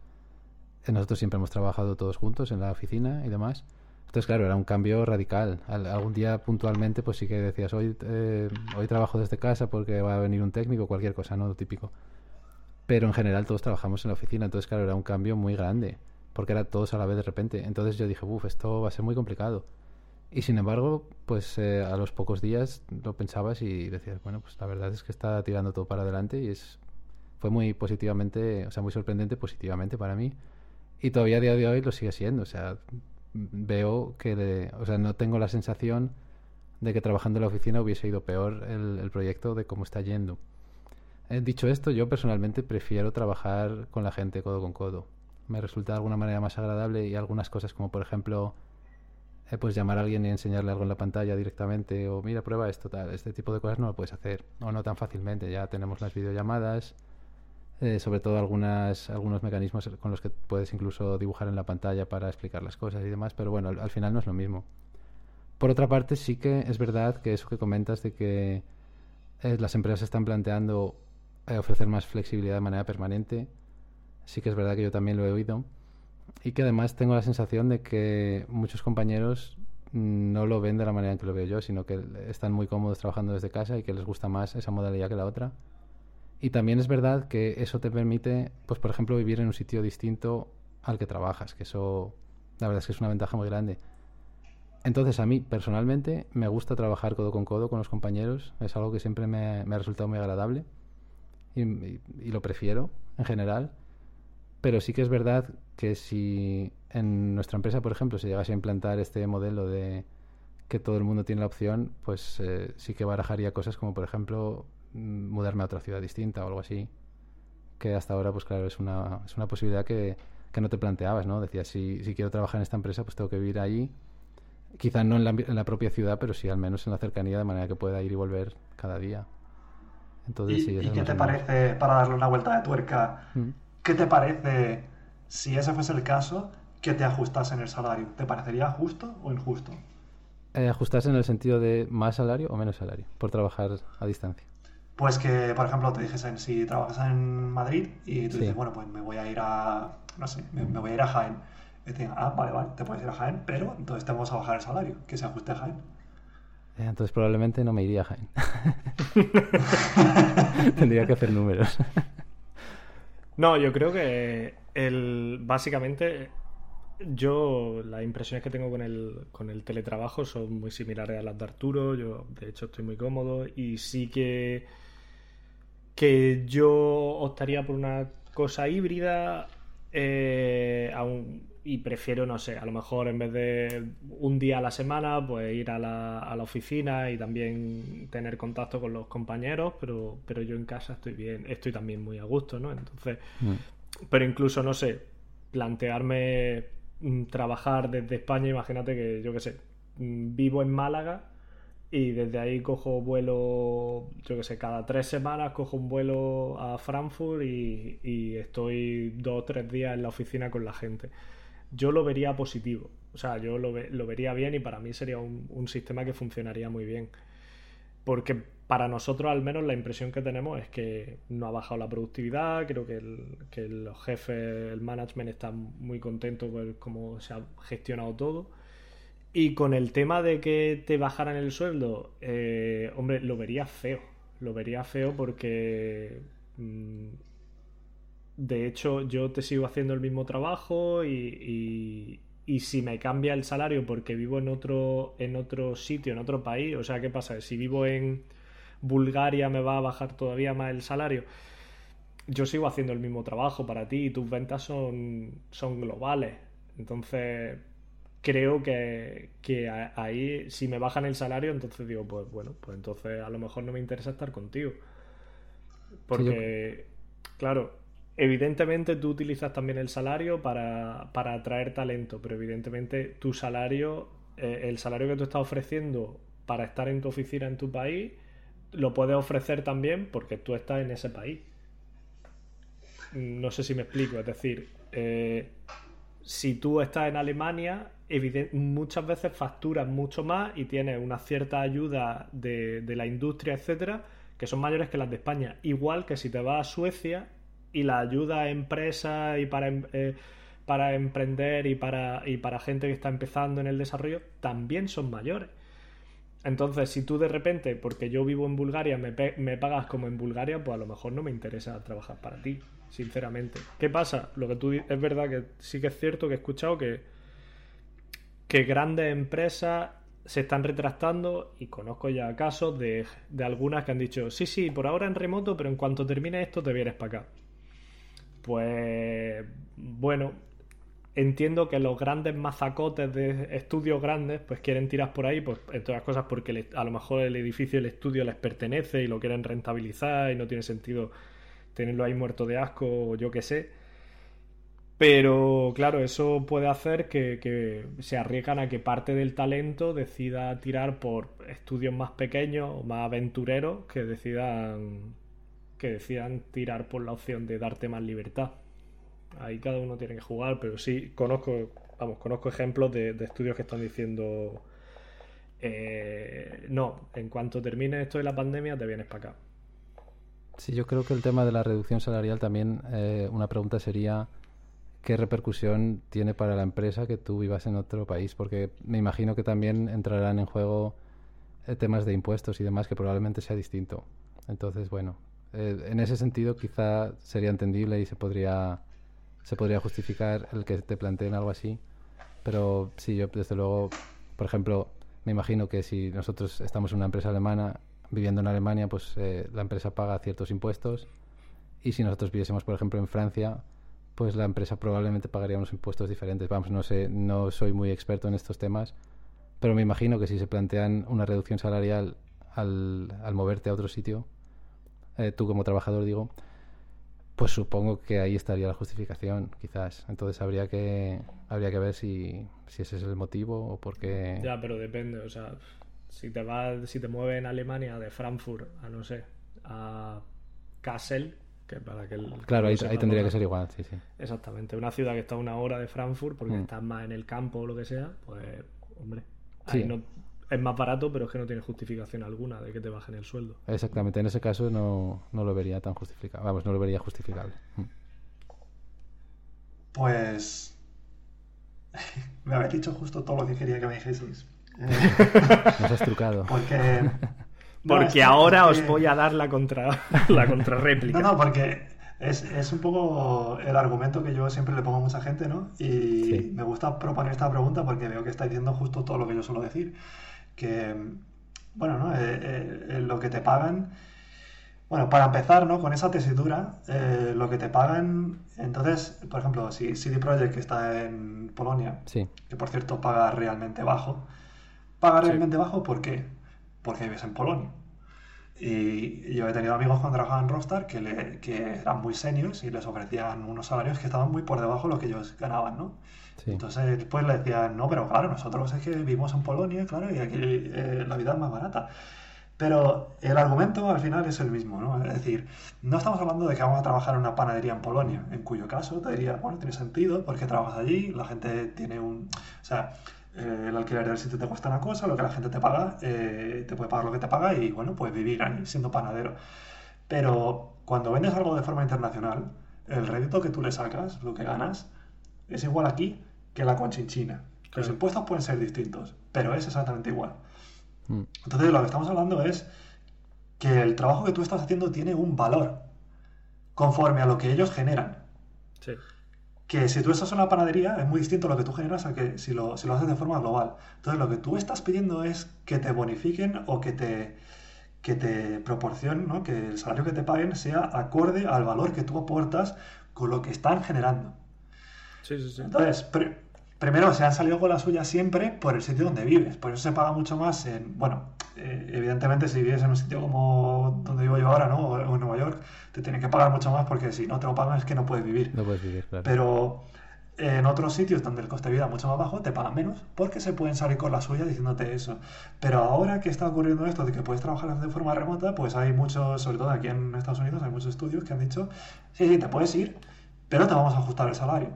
A: eh, nosotros siempre hemos trabajado todos juntos en la oficina y demás. Entonces, claro, era un cambio radical. algún día puntualmente, pues sí que decías, hoy, eh, hoy trabajo desde casa porque va a venir un técnico, cualquier cosa, ¿no? Lo típico. Pero en general todos trabajamos en la oficina, entonces, claro, era un cambio muy grande, porque era todos a la vez de repente. Entonces yo dije, uff, esto va a ser muy complicado. Y sin embargo, pues eh, a los pocos días lo pensabas y decías, bueno, pues la verdad es que está tirando todo para adelante y es fue muy positivamente, o sea, muy sorprendente positivamente para mí. Y todavía a día de hoy lo sigue siendo. O sea, veo que, o sea, no tengo la sensación de que trabajando en la oficina hubiese ido peor el, proyecto de cómo está yendo. Eh, dicho esto, yo personalmente prefiero trabajar con la gente codo con codo. Me resulta de alguna manera más agradable y algunas cosas como por ejemplo eh, pues llamar a alguien y enseñarle algo en la pantalla directamente o mira prueba esto tal este tipo de cosas no lo puedes hacer o no tan fácilmente ya tenemos las videollamadas eh, sobre todo algunas, algunos mecanismos con los que puedes incluso dibujar en la pantalla para explicar las cosas y demás, pero bueno, al, final no es lo mismo. Por otra parte, sí que es verdad que eso que comentas de que eh, las empresas están planteando eh, ofrecer más flexibilidad de manera permanente, sí que es verdad que yo también lo he oído y que además tengo la sensación de que muchos compañeros no lo ven de la manera en que lo veo yo, sino que están muy cómodos trabajando desde casa y que les gusta más esa modalidad que la otra. Y también es verdad que eso te permite, pues por ejemplo, vivir en un sitio distinto al que trabajas, que eso la verdad es que es una ventaja muy grande. Entonces a mí personalmente me gusta trabajar codo con codo con los compañeros, es algo que siempre me, ha resultado muy agradable y, lo prefiero en general, pero sí que es verdad que si en nuestra empresa, por ejemplo, se llegase a implantar este modelo de que todo el mundo tiene la opción, pues eh, sí que barajaría cosas como por ejemplo mudarme a otra ciudad distinta o algo así. Que hasta ahora, pues claro, es una, es una posibilidad que, que no te planteabas, ¿no? Decías, si, si quiero trabajar en esta empresa, pues tengo que vivir allí. Quizá no en la, en la propia ciudad, pero sí al menos en la cercanía, de manera que pueda ir y volver cada día.
C: Entonces, ¿Y, ¿y qué te parece, para darle una vuelta de tuerca, mm. qué te parece, si ese fuese el caso, que te ajustase en el salario? ¿Te parecería justo o injusto?
A: Eh, ajustarse en el sentido de más salario o menos salario por trabajar a distancia.
C: Pues que, por ejemplo, te dijesen, si trabajas en Madrid y tú dices, bueno, pues me voy a ir a, no sé, me, voy a ir a Jaén. Y te digan, ah, vale, vale, te puedes ir a Jaén, pero entonces te vamos a bajar el salario, que se ajuste a Jaén.
A: Eh, entonces probablemente no me iría a Jaén. Tendría que hacer números.
B: no, yo creo que el, básicamente yo las impresiones que tengo con el, con el teletrabajo son muy similares a las de Arturo. Yo, de hecho, estoy muy cómodo y sí que que yo optaría por una cosa híbrida eh, y prefiero, no sé, a lo mejor en vez de un día a la semana, pues ir a la, a la oficina y también tener contacto con los compañeros, pero, pero yo en casa estoy bien, estoy también muy a gusto, ¿no? Entonces, mm. pero incluso, no sé, plantearme mm, trabajar desde España, imagínate que yo qué sé, mm, vivo en Málaga y desde ahí cojo vuelo, yo qué sé, cada tres semanas cojo un vuelo a Frankfurt y, estoy dos o tres días en la oficina con la gente. Yo lo vería positivo, o sea, yo lo, vería bien y para mí sería un, sistema que funcionaría muy bien. Porque para nosotros al menos la impresión que tenemos es que no ha bajado la productividad, creo que, que los jefes, el management están muy contentos con cómo se ha gestionado todo y con el tema de que te bajaran el sueldo, eh, hombre, lo vería feo. Lo vería feo porque. Mm, de hecho, yo te sigo haciendo el mismo trabajo y, y, si me cambia el salario porque vivo en otro, en otro sitio, en otro país, o sea, ¿qué pasa? Si vivo en Bulgaria me va a bajar todavía más el salario. Yo sigo haciendo el mismo trabajo para ti y tus ventas son, son globales. Entonces, creo que, ahí, si me bajan el salario, entonces digo, pues bueno, pues entonces a lo mejor no me interesa estar contigo. Porque, claro, evidentemente tú utilizas también el salario para, atraer talento, pero evidentemente tu salario, eh, el salario que tú estás ofreciendo para estar en tu oficina en tu país, lo puedes ofrecer también porque tú estás en ese país. No sé si me explico, es decir, eh, si tú estás en Alemania, muchas veces facturas mucho más y tienes una cierta ayuda de, la industria, etcétera, que son mayores que las de España. Igual que si te vas a Suecia y la ayuda a empresas y para, em, eh, para emprender y para, y para gente que está empezando en el desarrollo también son mayores. Entonces, si tú de repente, porque yo vivo en Bulgaria, me, me, pagas como en Bulgaria, pues a lo mejor no me interesa trabajar para ti, sinceramente. ¿Qué pasa? Lo que tú es verdad que sí que es cierto que he escuchado que que grandes empresas se están retractando y conozco ya casos de, algunas que han dicho, sí, sí, por ahora en remoto, pero en cuanto termine esto te vienes para acá. Pues bueno, entiendo que los grandes mazacotes de estudios grandes pues quieren tirar por ahí, pues en todas cosas porque a lo mejor el edificio, el estudio les pertenece y lo quieren rentabilizar y no tiene sentido tenerlo ahí muerto de asco o yo qué sé. Pero claro, eso puede hacer que, se arriesgan a que parte del talento decida tirar por estudios más pequeños o más aventureros que decidan que decidan tirar por la opción de darte más libertad. Ahí cada uno tiene que jugar, pero sí conozco, vamos, conozco ejemplos de, estudios que están diciendo eh, no, en cuanto termine esto de la pandemia te vienes para acá.
A: Sí, yo creo que el tema de la reducción salarial también, eh, una pregunta sería qué repercusión tiene para la empresa que tú vivas en otro país, porque me imagino que también entrarán en juego eh, temas de impuestos y demás que probablemente sea distinto. Entonces, bueno, eh, en ese sentido quizá sería entendible y se podría se podría justificar el que te planteen algo así, pero sí, yo desde luego, por ejemplo, me imagino que si nosotros estamos en una empresa alemana viviendo en Alemania, pues eh, la empresa paga ciertos impuestos y si nosotros viviésemos, por ejemplo, en Francia, pues la empresa probablemente pagaría unos impuestos diferentes. Vamos, no sé, no soy muy experto en estos temas, pero me imagino que si se plantean una reducción salarial al, al moverte a otro sitio, eh, tú como trabajador digo, pues supongo que ahí estaría la justificación, quizás. Entonces habría que habría que ver si, si ese es el motivo o por qué.
B: Ya, pero depende, o sea, si te vas, si te mueves en Alemania de Frankfurt a no sé, a Kassel,
A: claro, ahí, tendría que ser igual, sí, sí.
B: Exactamente. Una ciudad que está a una hora de Frankfurt porque mm. estás más en el campo o lo que sea, pues, hombre, ahí no, es más barato, pero es que no tiene justificación alguna de que te bajen el sueldo.
A: Exactamente, en ese caso no, lo vería tan justificable. Vamos, no lo vería justificable. Mm.
C: Pues. me habéis dicho justo todo lo que quería que me dijeseis.
A: Nos has trucado.
B: Porque. porque ahora os voy a dar la contra la contrarréplica.
C: No, no, porque es, un poco el argumento que yo siempre le pongo a mucha gente, ¿no? Y me gusta proponer esta pregunta porque veo que está diciendo justo todo lo que yo suelo decir. Que, bueno, ¿no? Eh, eh, eh, lo que te pagan. Bueno, para empezar, ¿no? Con esa tesitura, lo que te pagan. Entonces, por ejemplo, si CD Projekt, que está en Polonia, que por cierto paga realmente bajo, paga realmente bajo, ¿por qué? Porque vives en Polonia. Y yo he tenido amigos cuando trabajaban en Rockstar que, le, que eran muy seniors y les ofrecían unos salarios que estaban muy por debajo de lo que ellos ganaban, ¿no? Entonces, pues le decían, no, pero claro, nosotros es que vivimos en Polonia, claro, y aquí eh, la vida es más barata. Pero el argumento al final es el mismo, ¿no? Es decir, no estamos hablando de que vamos a trabajar en una panadería en Polonia, en cuyo caso te diría, bueno, tiene sentido porque trabajas allí, la gente tiene un... O sea, eh, el alquiler del sitio te cuesta una cosa, lo que la gente te paga, eh, te puede pagar lo que te paga y, bueno, puedes vivir ahí siendo panadero. Pero cuando vendes algo de forma internacional, el rédito que tú le sacas, lo que ganas, es igual aquí que la conchinchina. Los impuestos pueden ser distintos, pero es exactamente igual. Mm. Entonces, lo que estamos hablando es que el trabajo que tú estás haciendo tiene un valor conforme a lo que ellos generan. Sí. Que si tú estás en una panadería es muy distinto lo que tú generas a que si lo, si lo haces de forma global. Entonces, lo que tú estás pidiendo es que te bonifiquen o que te, que te proporcionen, ¿no? que el salario que te paguen sea acorde al valor que tú aportas con lo que están generando. Sí, sí, sí. Entonces, primero se han salido con la suya siempre por el sitio donde vives. Por eso se paga mucho más en. Bueno, eh, evidentemente, si vives en un sitio como donde vivo yo ahora, ¿no? O en Nueva York, te tienen que pagar mucho más porque si no te lo pagan es que no puedes vivir.
A: No puedes vivir, claro.
C: Pero en otros sitios donde el coste de vida es mucho más bajo, te pagan menos porque se pueden salir con la suya diciéndote eso. Pero ahora que está ocurriendo esto de que puedes trabajar de forma remota, pues hay muchos, sobre todo aquí en Estados Unidos, hay muchos estudios que han dicho, sí, sí, te puedes ir, pero te vamos a ajustar el salario.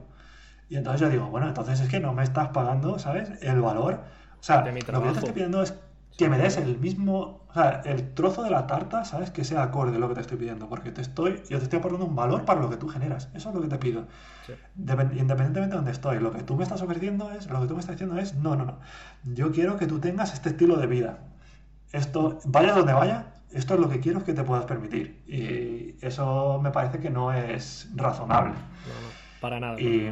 C: Y entonces yo digo, bueno, entonces es que no me estás pagando, ¿sabes? El valor. O sea, lo que yo te estoy pidiendo es que me des el mismo, o sea, el trozo de la tarta, ¿sabes? Que sea acorde a lo que te estoy pidiendo, porque te estoy, yo te estoy aportando un valor para lo que tú generas. Eso es lo que te pido. Independientemente de donde estoy, lo que tú me estás ofreciendo es, lo que tú me estás diciendo es, no, no, no. Yo quiero que tú tengas este estilo de vida. Esto, vaya donde vaya, esto es lo que quiero que te puedas permitir. Y eso me parece que no es razonable.
B: para nada.
C: Y,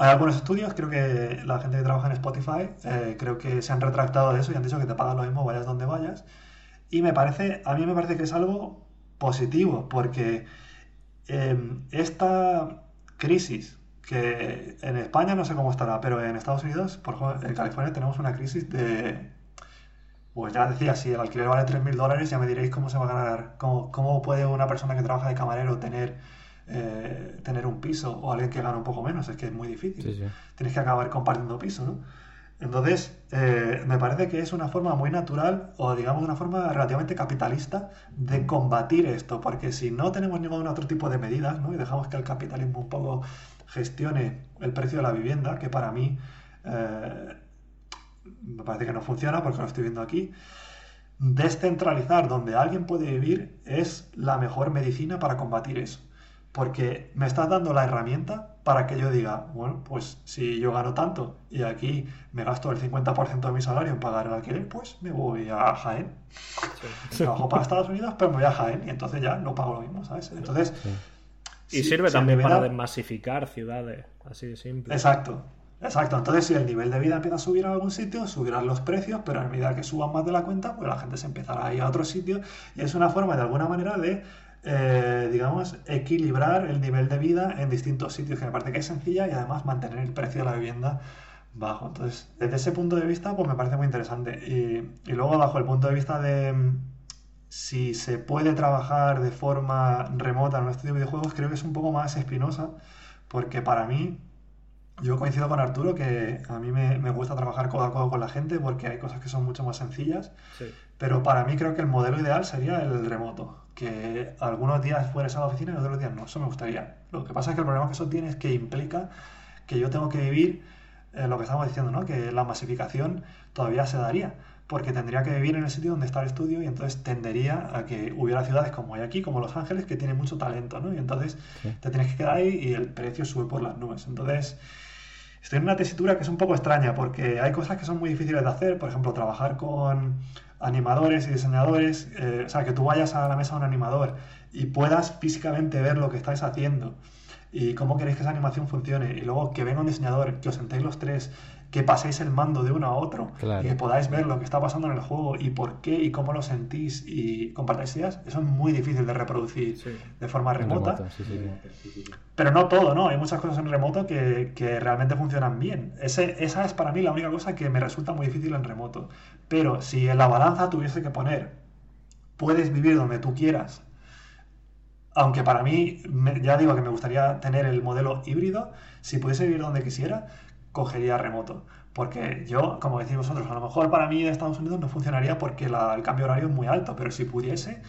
C: hay algunos estudios, creo que la gente que trabaja en Spotify, eh, creo que se han retractado de eso y han dicho que te pagan lo mismo vayas donde vayas. Y me parece, a mí me parece que es algo positivo, porque em, esta crisis, que en España no sé cómo estará, pero en Estados Unidos, por ejemplo, en California tenemos una crisis de... Pues ya decía, si el alquiler vale 3.000 dólares, ya me diréis cómo se va a ganar, cómo, cómo puede una persona que trabaja de camarero tener eh, tener un piso o alguien que gana un poco menos, es que es muy difícil. Tienes que acabar compartiendo piso, ¿no? Entonces, eh, me parece que es una forma muy natural o digamos una forma relativamente capitalista de combatir esto, porque si no tenemos ningún otro tipo de medidas ¿no? y dejamos que el capitalismo un poco gestione el precio de la vivienda, que para mí eh, me parece que no funciona porque lo estoy viendo aquí, descentralizar donde alguien puede vivir es la mejor medicina para combatir eso porque me estás dando la herramienta para que yo diga, bueno, pues si yo gano tanto y aquí me gasto el 50% de mi salario en pagar el alquiler, pues me voy a Jaén. Trabajo para Estados Unidos, pero me voy a Jaén y entonces ya no pago lo mismo, ¿sabes? Entonces...
B: Y sirve también para desmasificar ciudades, así de simple.
C: Exacto, Exacto, entonces si el nivel de vida empieza a subir en algún sitio, subirán los precios, pero a medida que suban más de la cuenta, pues la gente se empezará a ir a otro sitio y es una forma de alguna manera de eh, digamos, equilibrar el nivel de vida en distintos sitios, que me parece que es sencilla y además mantener el precio de la vivienda bajo. Entonces, desde ese punto de vista, pues me parece muy interesante. Y, luego, bajo el punto de vista de mm, si se puede trabajar de forma remota en un estudio de videojuegos, creo que es un poco más espinosa, porque para mí, yo coincido con Arturo que a mí me, me, gusta trabajar codo a codo con la gente porque hay cosas que son mucho más sencillas, pero para mí creo que el modelo ideal sería el remoto que algunos días fueres a la oficina y otros días no. Eso me gustaría. Lo que pasa es que el problema que eso tiene es que implica que yo tengo que vivir eh, lo que estamos diciendo, ¿no? Que la masificación todavía se daría. Porque tendría que vivir en el sitio donde está el estudio y entonces tendería a que hubiera ciudades como hay aquí, como Los Ángeles, que tienen mucho talento, ¿no? Y entonces te tienes que quedar ahí y el precio sube por las nubes. Entonces, estoy en una tesitura que es un poco extraña porque hay cosas que son muy difíciles de hacer. Por ejemplo, trabajar con animadores y diseñadores, eh, o sea, que tú vayas a la mesa de un animador y puedas físicamente ver lo que estáis haciendo y cómo queréis que esa animación funcione, y luego que venga un diseñador, que os sentéis los tres, que paséis el mando de uno a otro y que podáis ver lo que está pasando en el juego y por qué y cómo lo sentís y compartáis ideas, eso es muy difícil de reproducir de forma remota. Pero no todo, ¿no? Hay muchas cosas en remoto que, que realmente funcionan bien. Ese, esa es para mí la única cosa que me resulta muy difícil en remoto. Pero si en la balanza tuviese que poner puedes vivir donde tú quieras. Aunque para mí, ya digo que me gustaría tener el modelo híbrido, si pudiese vivir donde quisiera, cogería remoto. Porque yo, como decís vosotros, a lo mejor para mí en Estados Unidos no funcionaría porque el cambio horario es muy alto, pero si pudiese,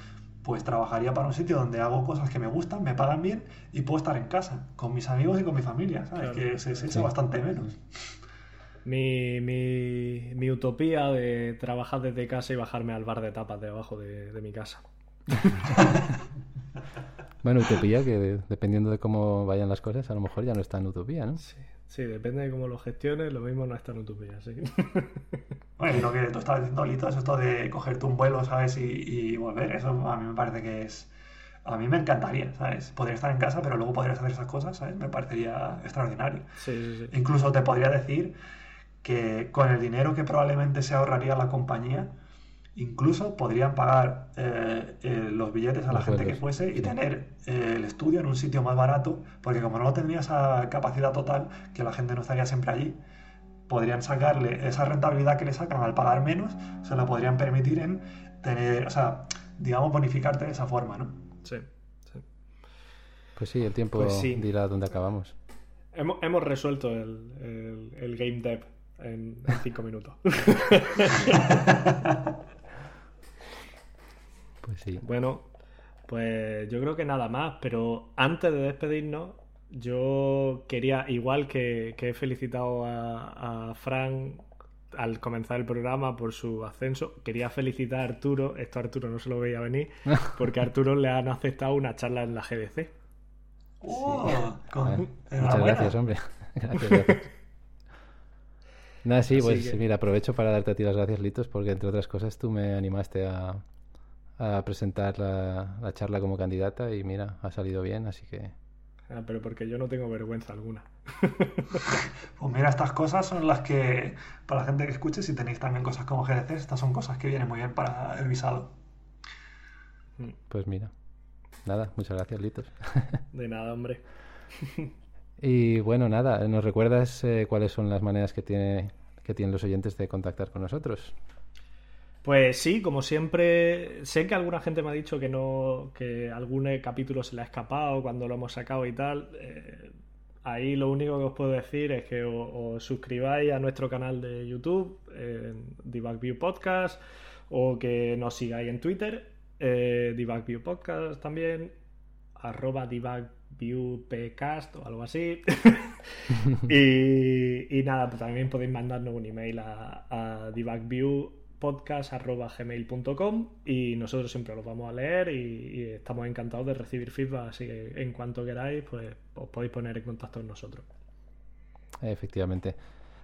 C: pues trabajaría para un sitio donde hago cosas que me gustan, me pagan bien y puedo estar en casa, con mis amigos y con mi familia, ¿sabes? Que se, echa bastante menos.
B: Mi, mi, mi, utopía de trabajar desde casa y bajarme al bar de tapas de abajo de, de mi casa.
A: bueno, utopía que dependiendo de cómo vayan las cosas, a lo mejor ya no está en utopía, ¿no?
B: Sí. Sí, depende de cómo lo gestiones, lo mismo no es tan utopía, sí.
C: Bueno, lo que tú estabas diciendo, Lito, es esto de cogerte un vuelo, ¿sabes? Y, volver, eso a mí me parece que es... A mí me encantaría, ¿sabes? Podría estar en casa, pero luego podrías hacer esas cosas, ¿sabes? Me parecería extraordinario.
B: Sí, sí, sí.
C: Incluso te podría decir que con el dinero que probablemente se ahorraría la compañía, Incluso podrían pagar eh, eh, los billetes a la gente que fuese y tener eh, el estudio en un sitio más barato, porque como no tendría esa capacidad total, que la gente no estaría siempre allí, podrían sacarle esa rentabilidad que le sacan al pagar menos, se la podrían permitir en tener, o sea, digamos, bonificarte de esa forma, ¿no?
B: Sí,
A: Pues sí, el tiempo pues dirá dónde acabamos.
B: Hemos, resuelto el, el, game dev en, en cinco minutos.
A: Pues sí.
B: Bueno, pues yo creo que nada más, pero antes de despedirnos, yo quería, igual que, he felicitado a, Fran al comenzar el programa por su ascenso, quería felicitar a Arturo, esto Arturo no se lo veía venir, porque a Arturo le han aceptado una charla en la GDC.
C: Oh,
A: muchas gracias, hombre. Gracias, Nada, sí, pues mira, aprovecho para darte a ti las gracias, Litos, porque entre otras cosas tú me animaste a, a presentar la, charla como candidata y mira, ha salido bien, así que...
B: Ah, pero porque yo no tengo vergüenza alguna.
C: pues mira, estas cosas son las que, para la gente que escuche, si tenéis también cosas como GDC, estas son cosas que vienen muy bien para el visado.
A: Mm. Pues mira, nada, muchas gracias, Litos.
B: De nada, hombre.
A: y bueno, nada, ¿nos recuerdas eh, cuáles son las maneras que, tiene, que tienen los oyentes de contactar con nosotros?
B: Pues sí, como siempre, sé que alguna gente me ha dicho que no, que algún capítulo se le ha escapado cuando lo hemos sacado y tal. Eh, ahí lo único que os puedo decir es que os, suscribáis a nuestro canal de YouTube, en View Podcast, o que nos sigáis en Twitter, eh, View Podcast también, arroba DebugViewPcast o algo así. y, nada, pues también podéis mandarnos un email a, a debugview podcast.gmail.com y nosotros siempre los vamos a leer y, estamos encantados de recibir feedback, así que en cuanto queráis, pues os podéis poner en contacto con nosotros.
A: Efectivamente.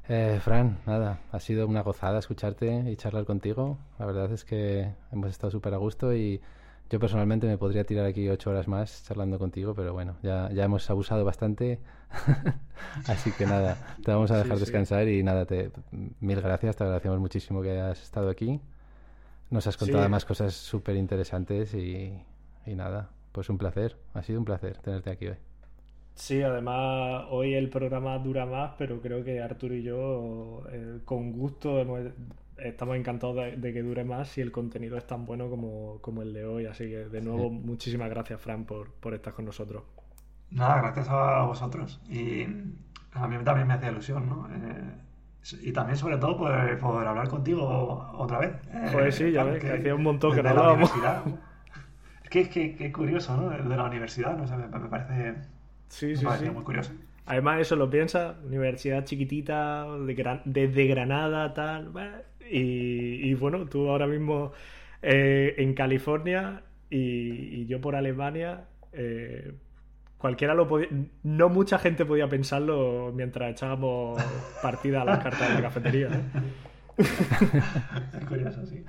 A: Eh, Fran, nada, ha sido una gozada escucharte y charlar contigo. La verdad es que hemos estado súper a gusto y yo personalmente me podría tirar aquí ocho horas más charlando contigo, pero bueno, ya, ya hemos abusado bastante. Así que nada, te vamos a dejar descansar y nada, te, mil gracias, te agradecemos muchísimo que hayas estado aquí. Nos has contado más cosas súper interesantes y, y nada, pues un placer, ha sido un placer tenerte aquí hoy.
B: Sí, además hoy el programa dura más, pero creo que Arturo y yo eh, con gusto hemos estamos encantados de, que dure más si el contenido es tan bueno como, como el de hoy. Así que, de nuevo, muchísimas gracias, Fran, por, por estar con nosotros.
C: Nada, gracias a vosotros. Y a mí también me hacía ilusión, ¿no? Eh, y también, sobre todo, por, hablar contigo otra vez.
B: pues sí, ya ves, que hacía un montón que no hablábamos.
C: Es que es que, curioso, ¿no? El de la universidad, ¿no? me, parece,
B: sí, sí, sí.
C: muy curioso.
B: Además, eso lo piensa, universidad chiquitita, de desde Granada, tal. Y, bueno, tú ahora mismo eh, en California y, yo por Alemania, eh, cualquiera lo podía. No mucha gente podía pensarlo mientras echábamos partida a las cartas de la cafetería.
C: ¿eh? Es curioso, sí.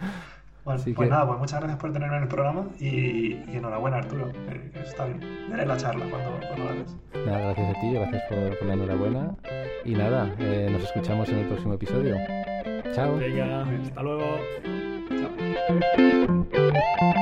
C: Bueno, pues nada, pues muchas gracias por tenerme en el programa y, enhorabuena Arturo, que, está bien. Veré la charla cuando, cuando la ves.
A: Nada, gracias a ti, gracias por, la enhorabuena y nada, nos escuchamos en el próximo episodio. Chao.
B: Venga, hasta luego.
C: Chao.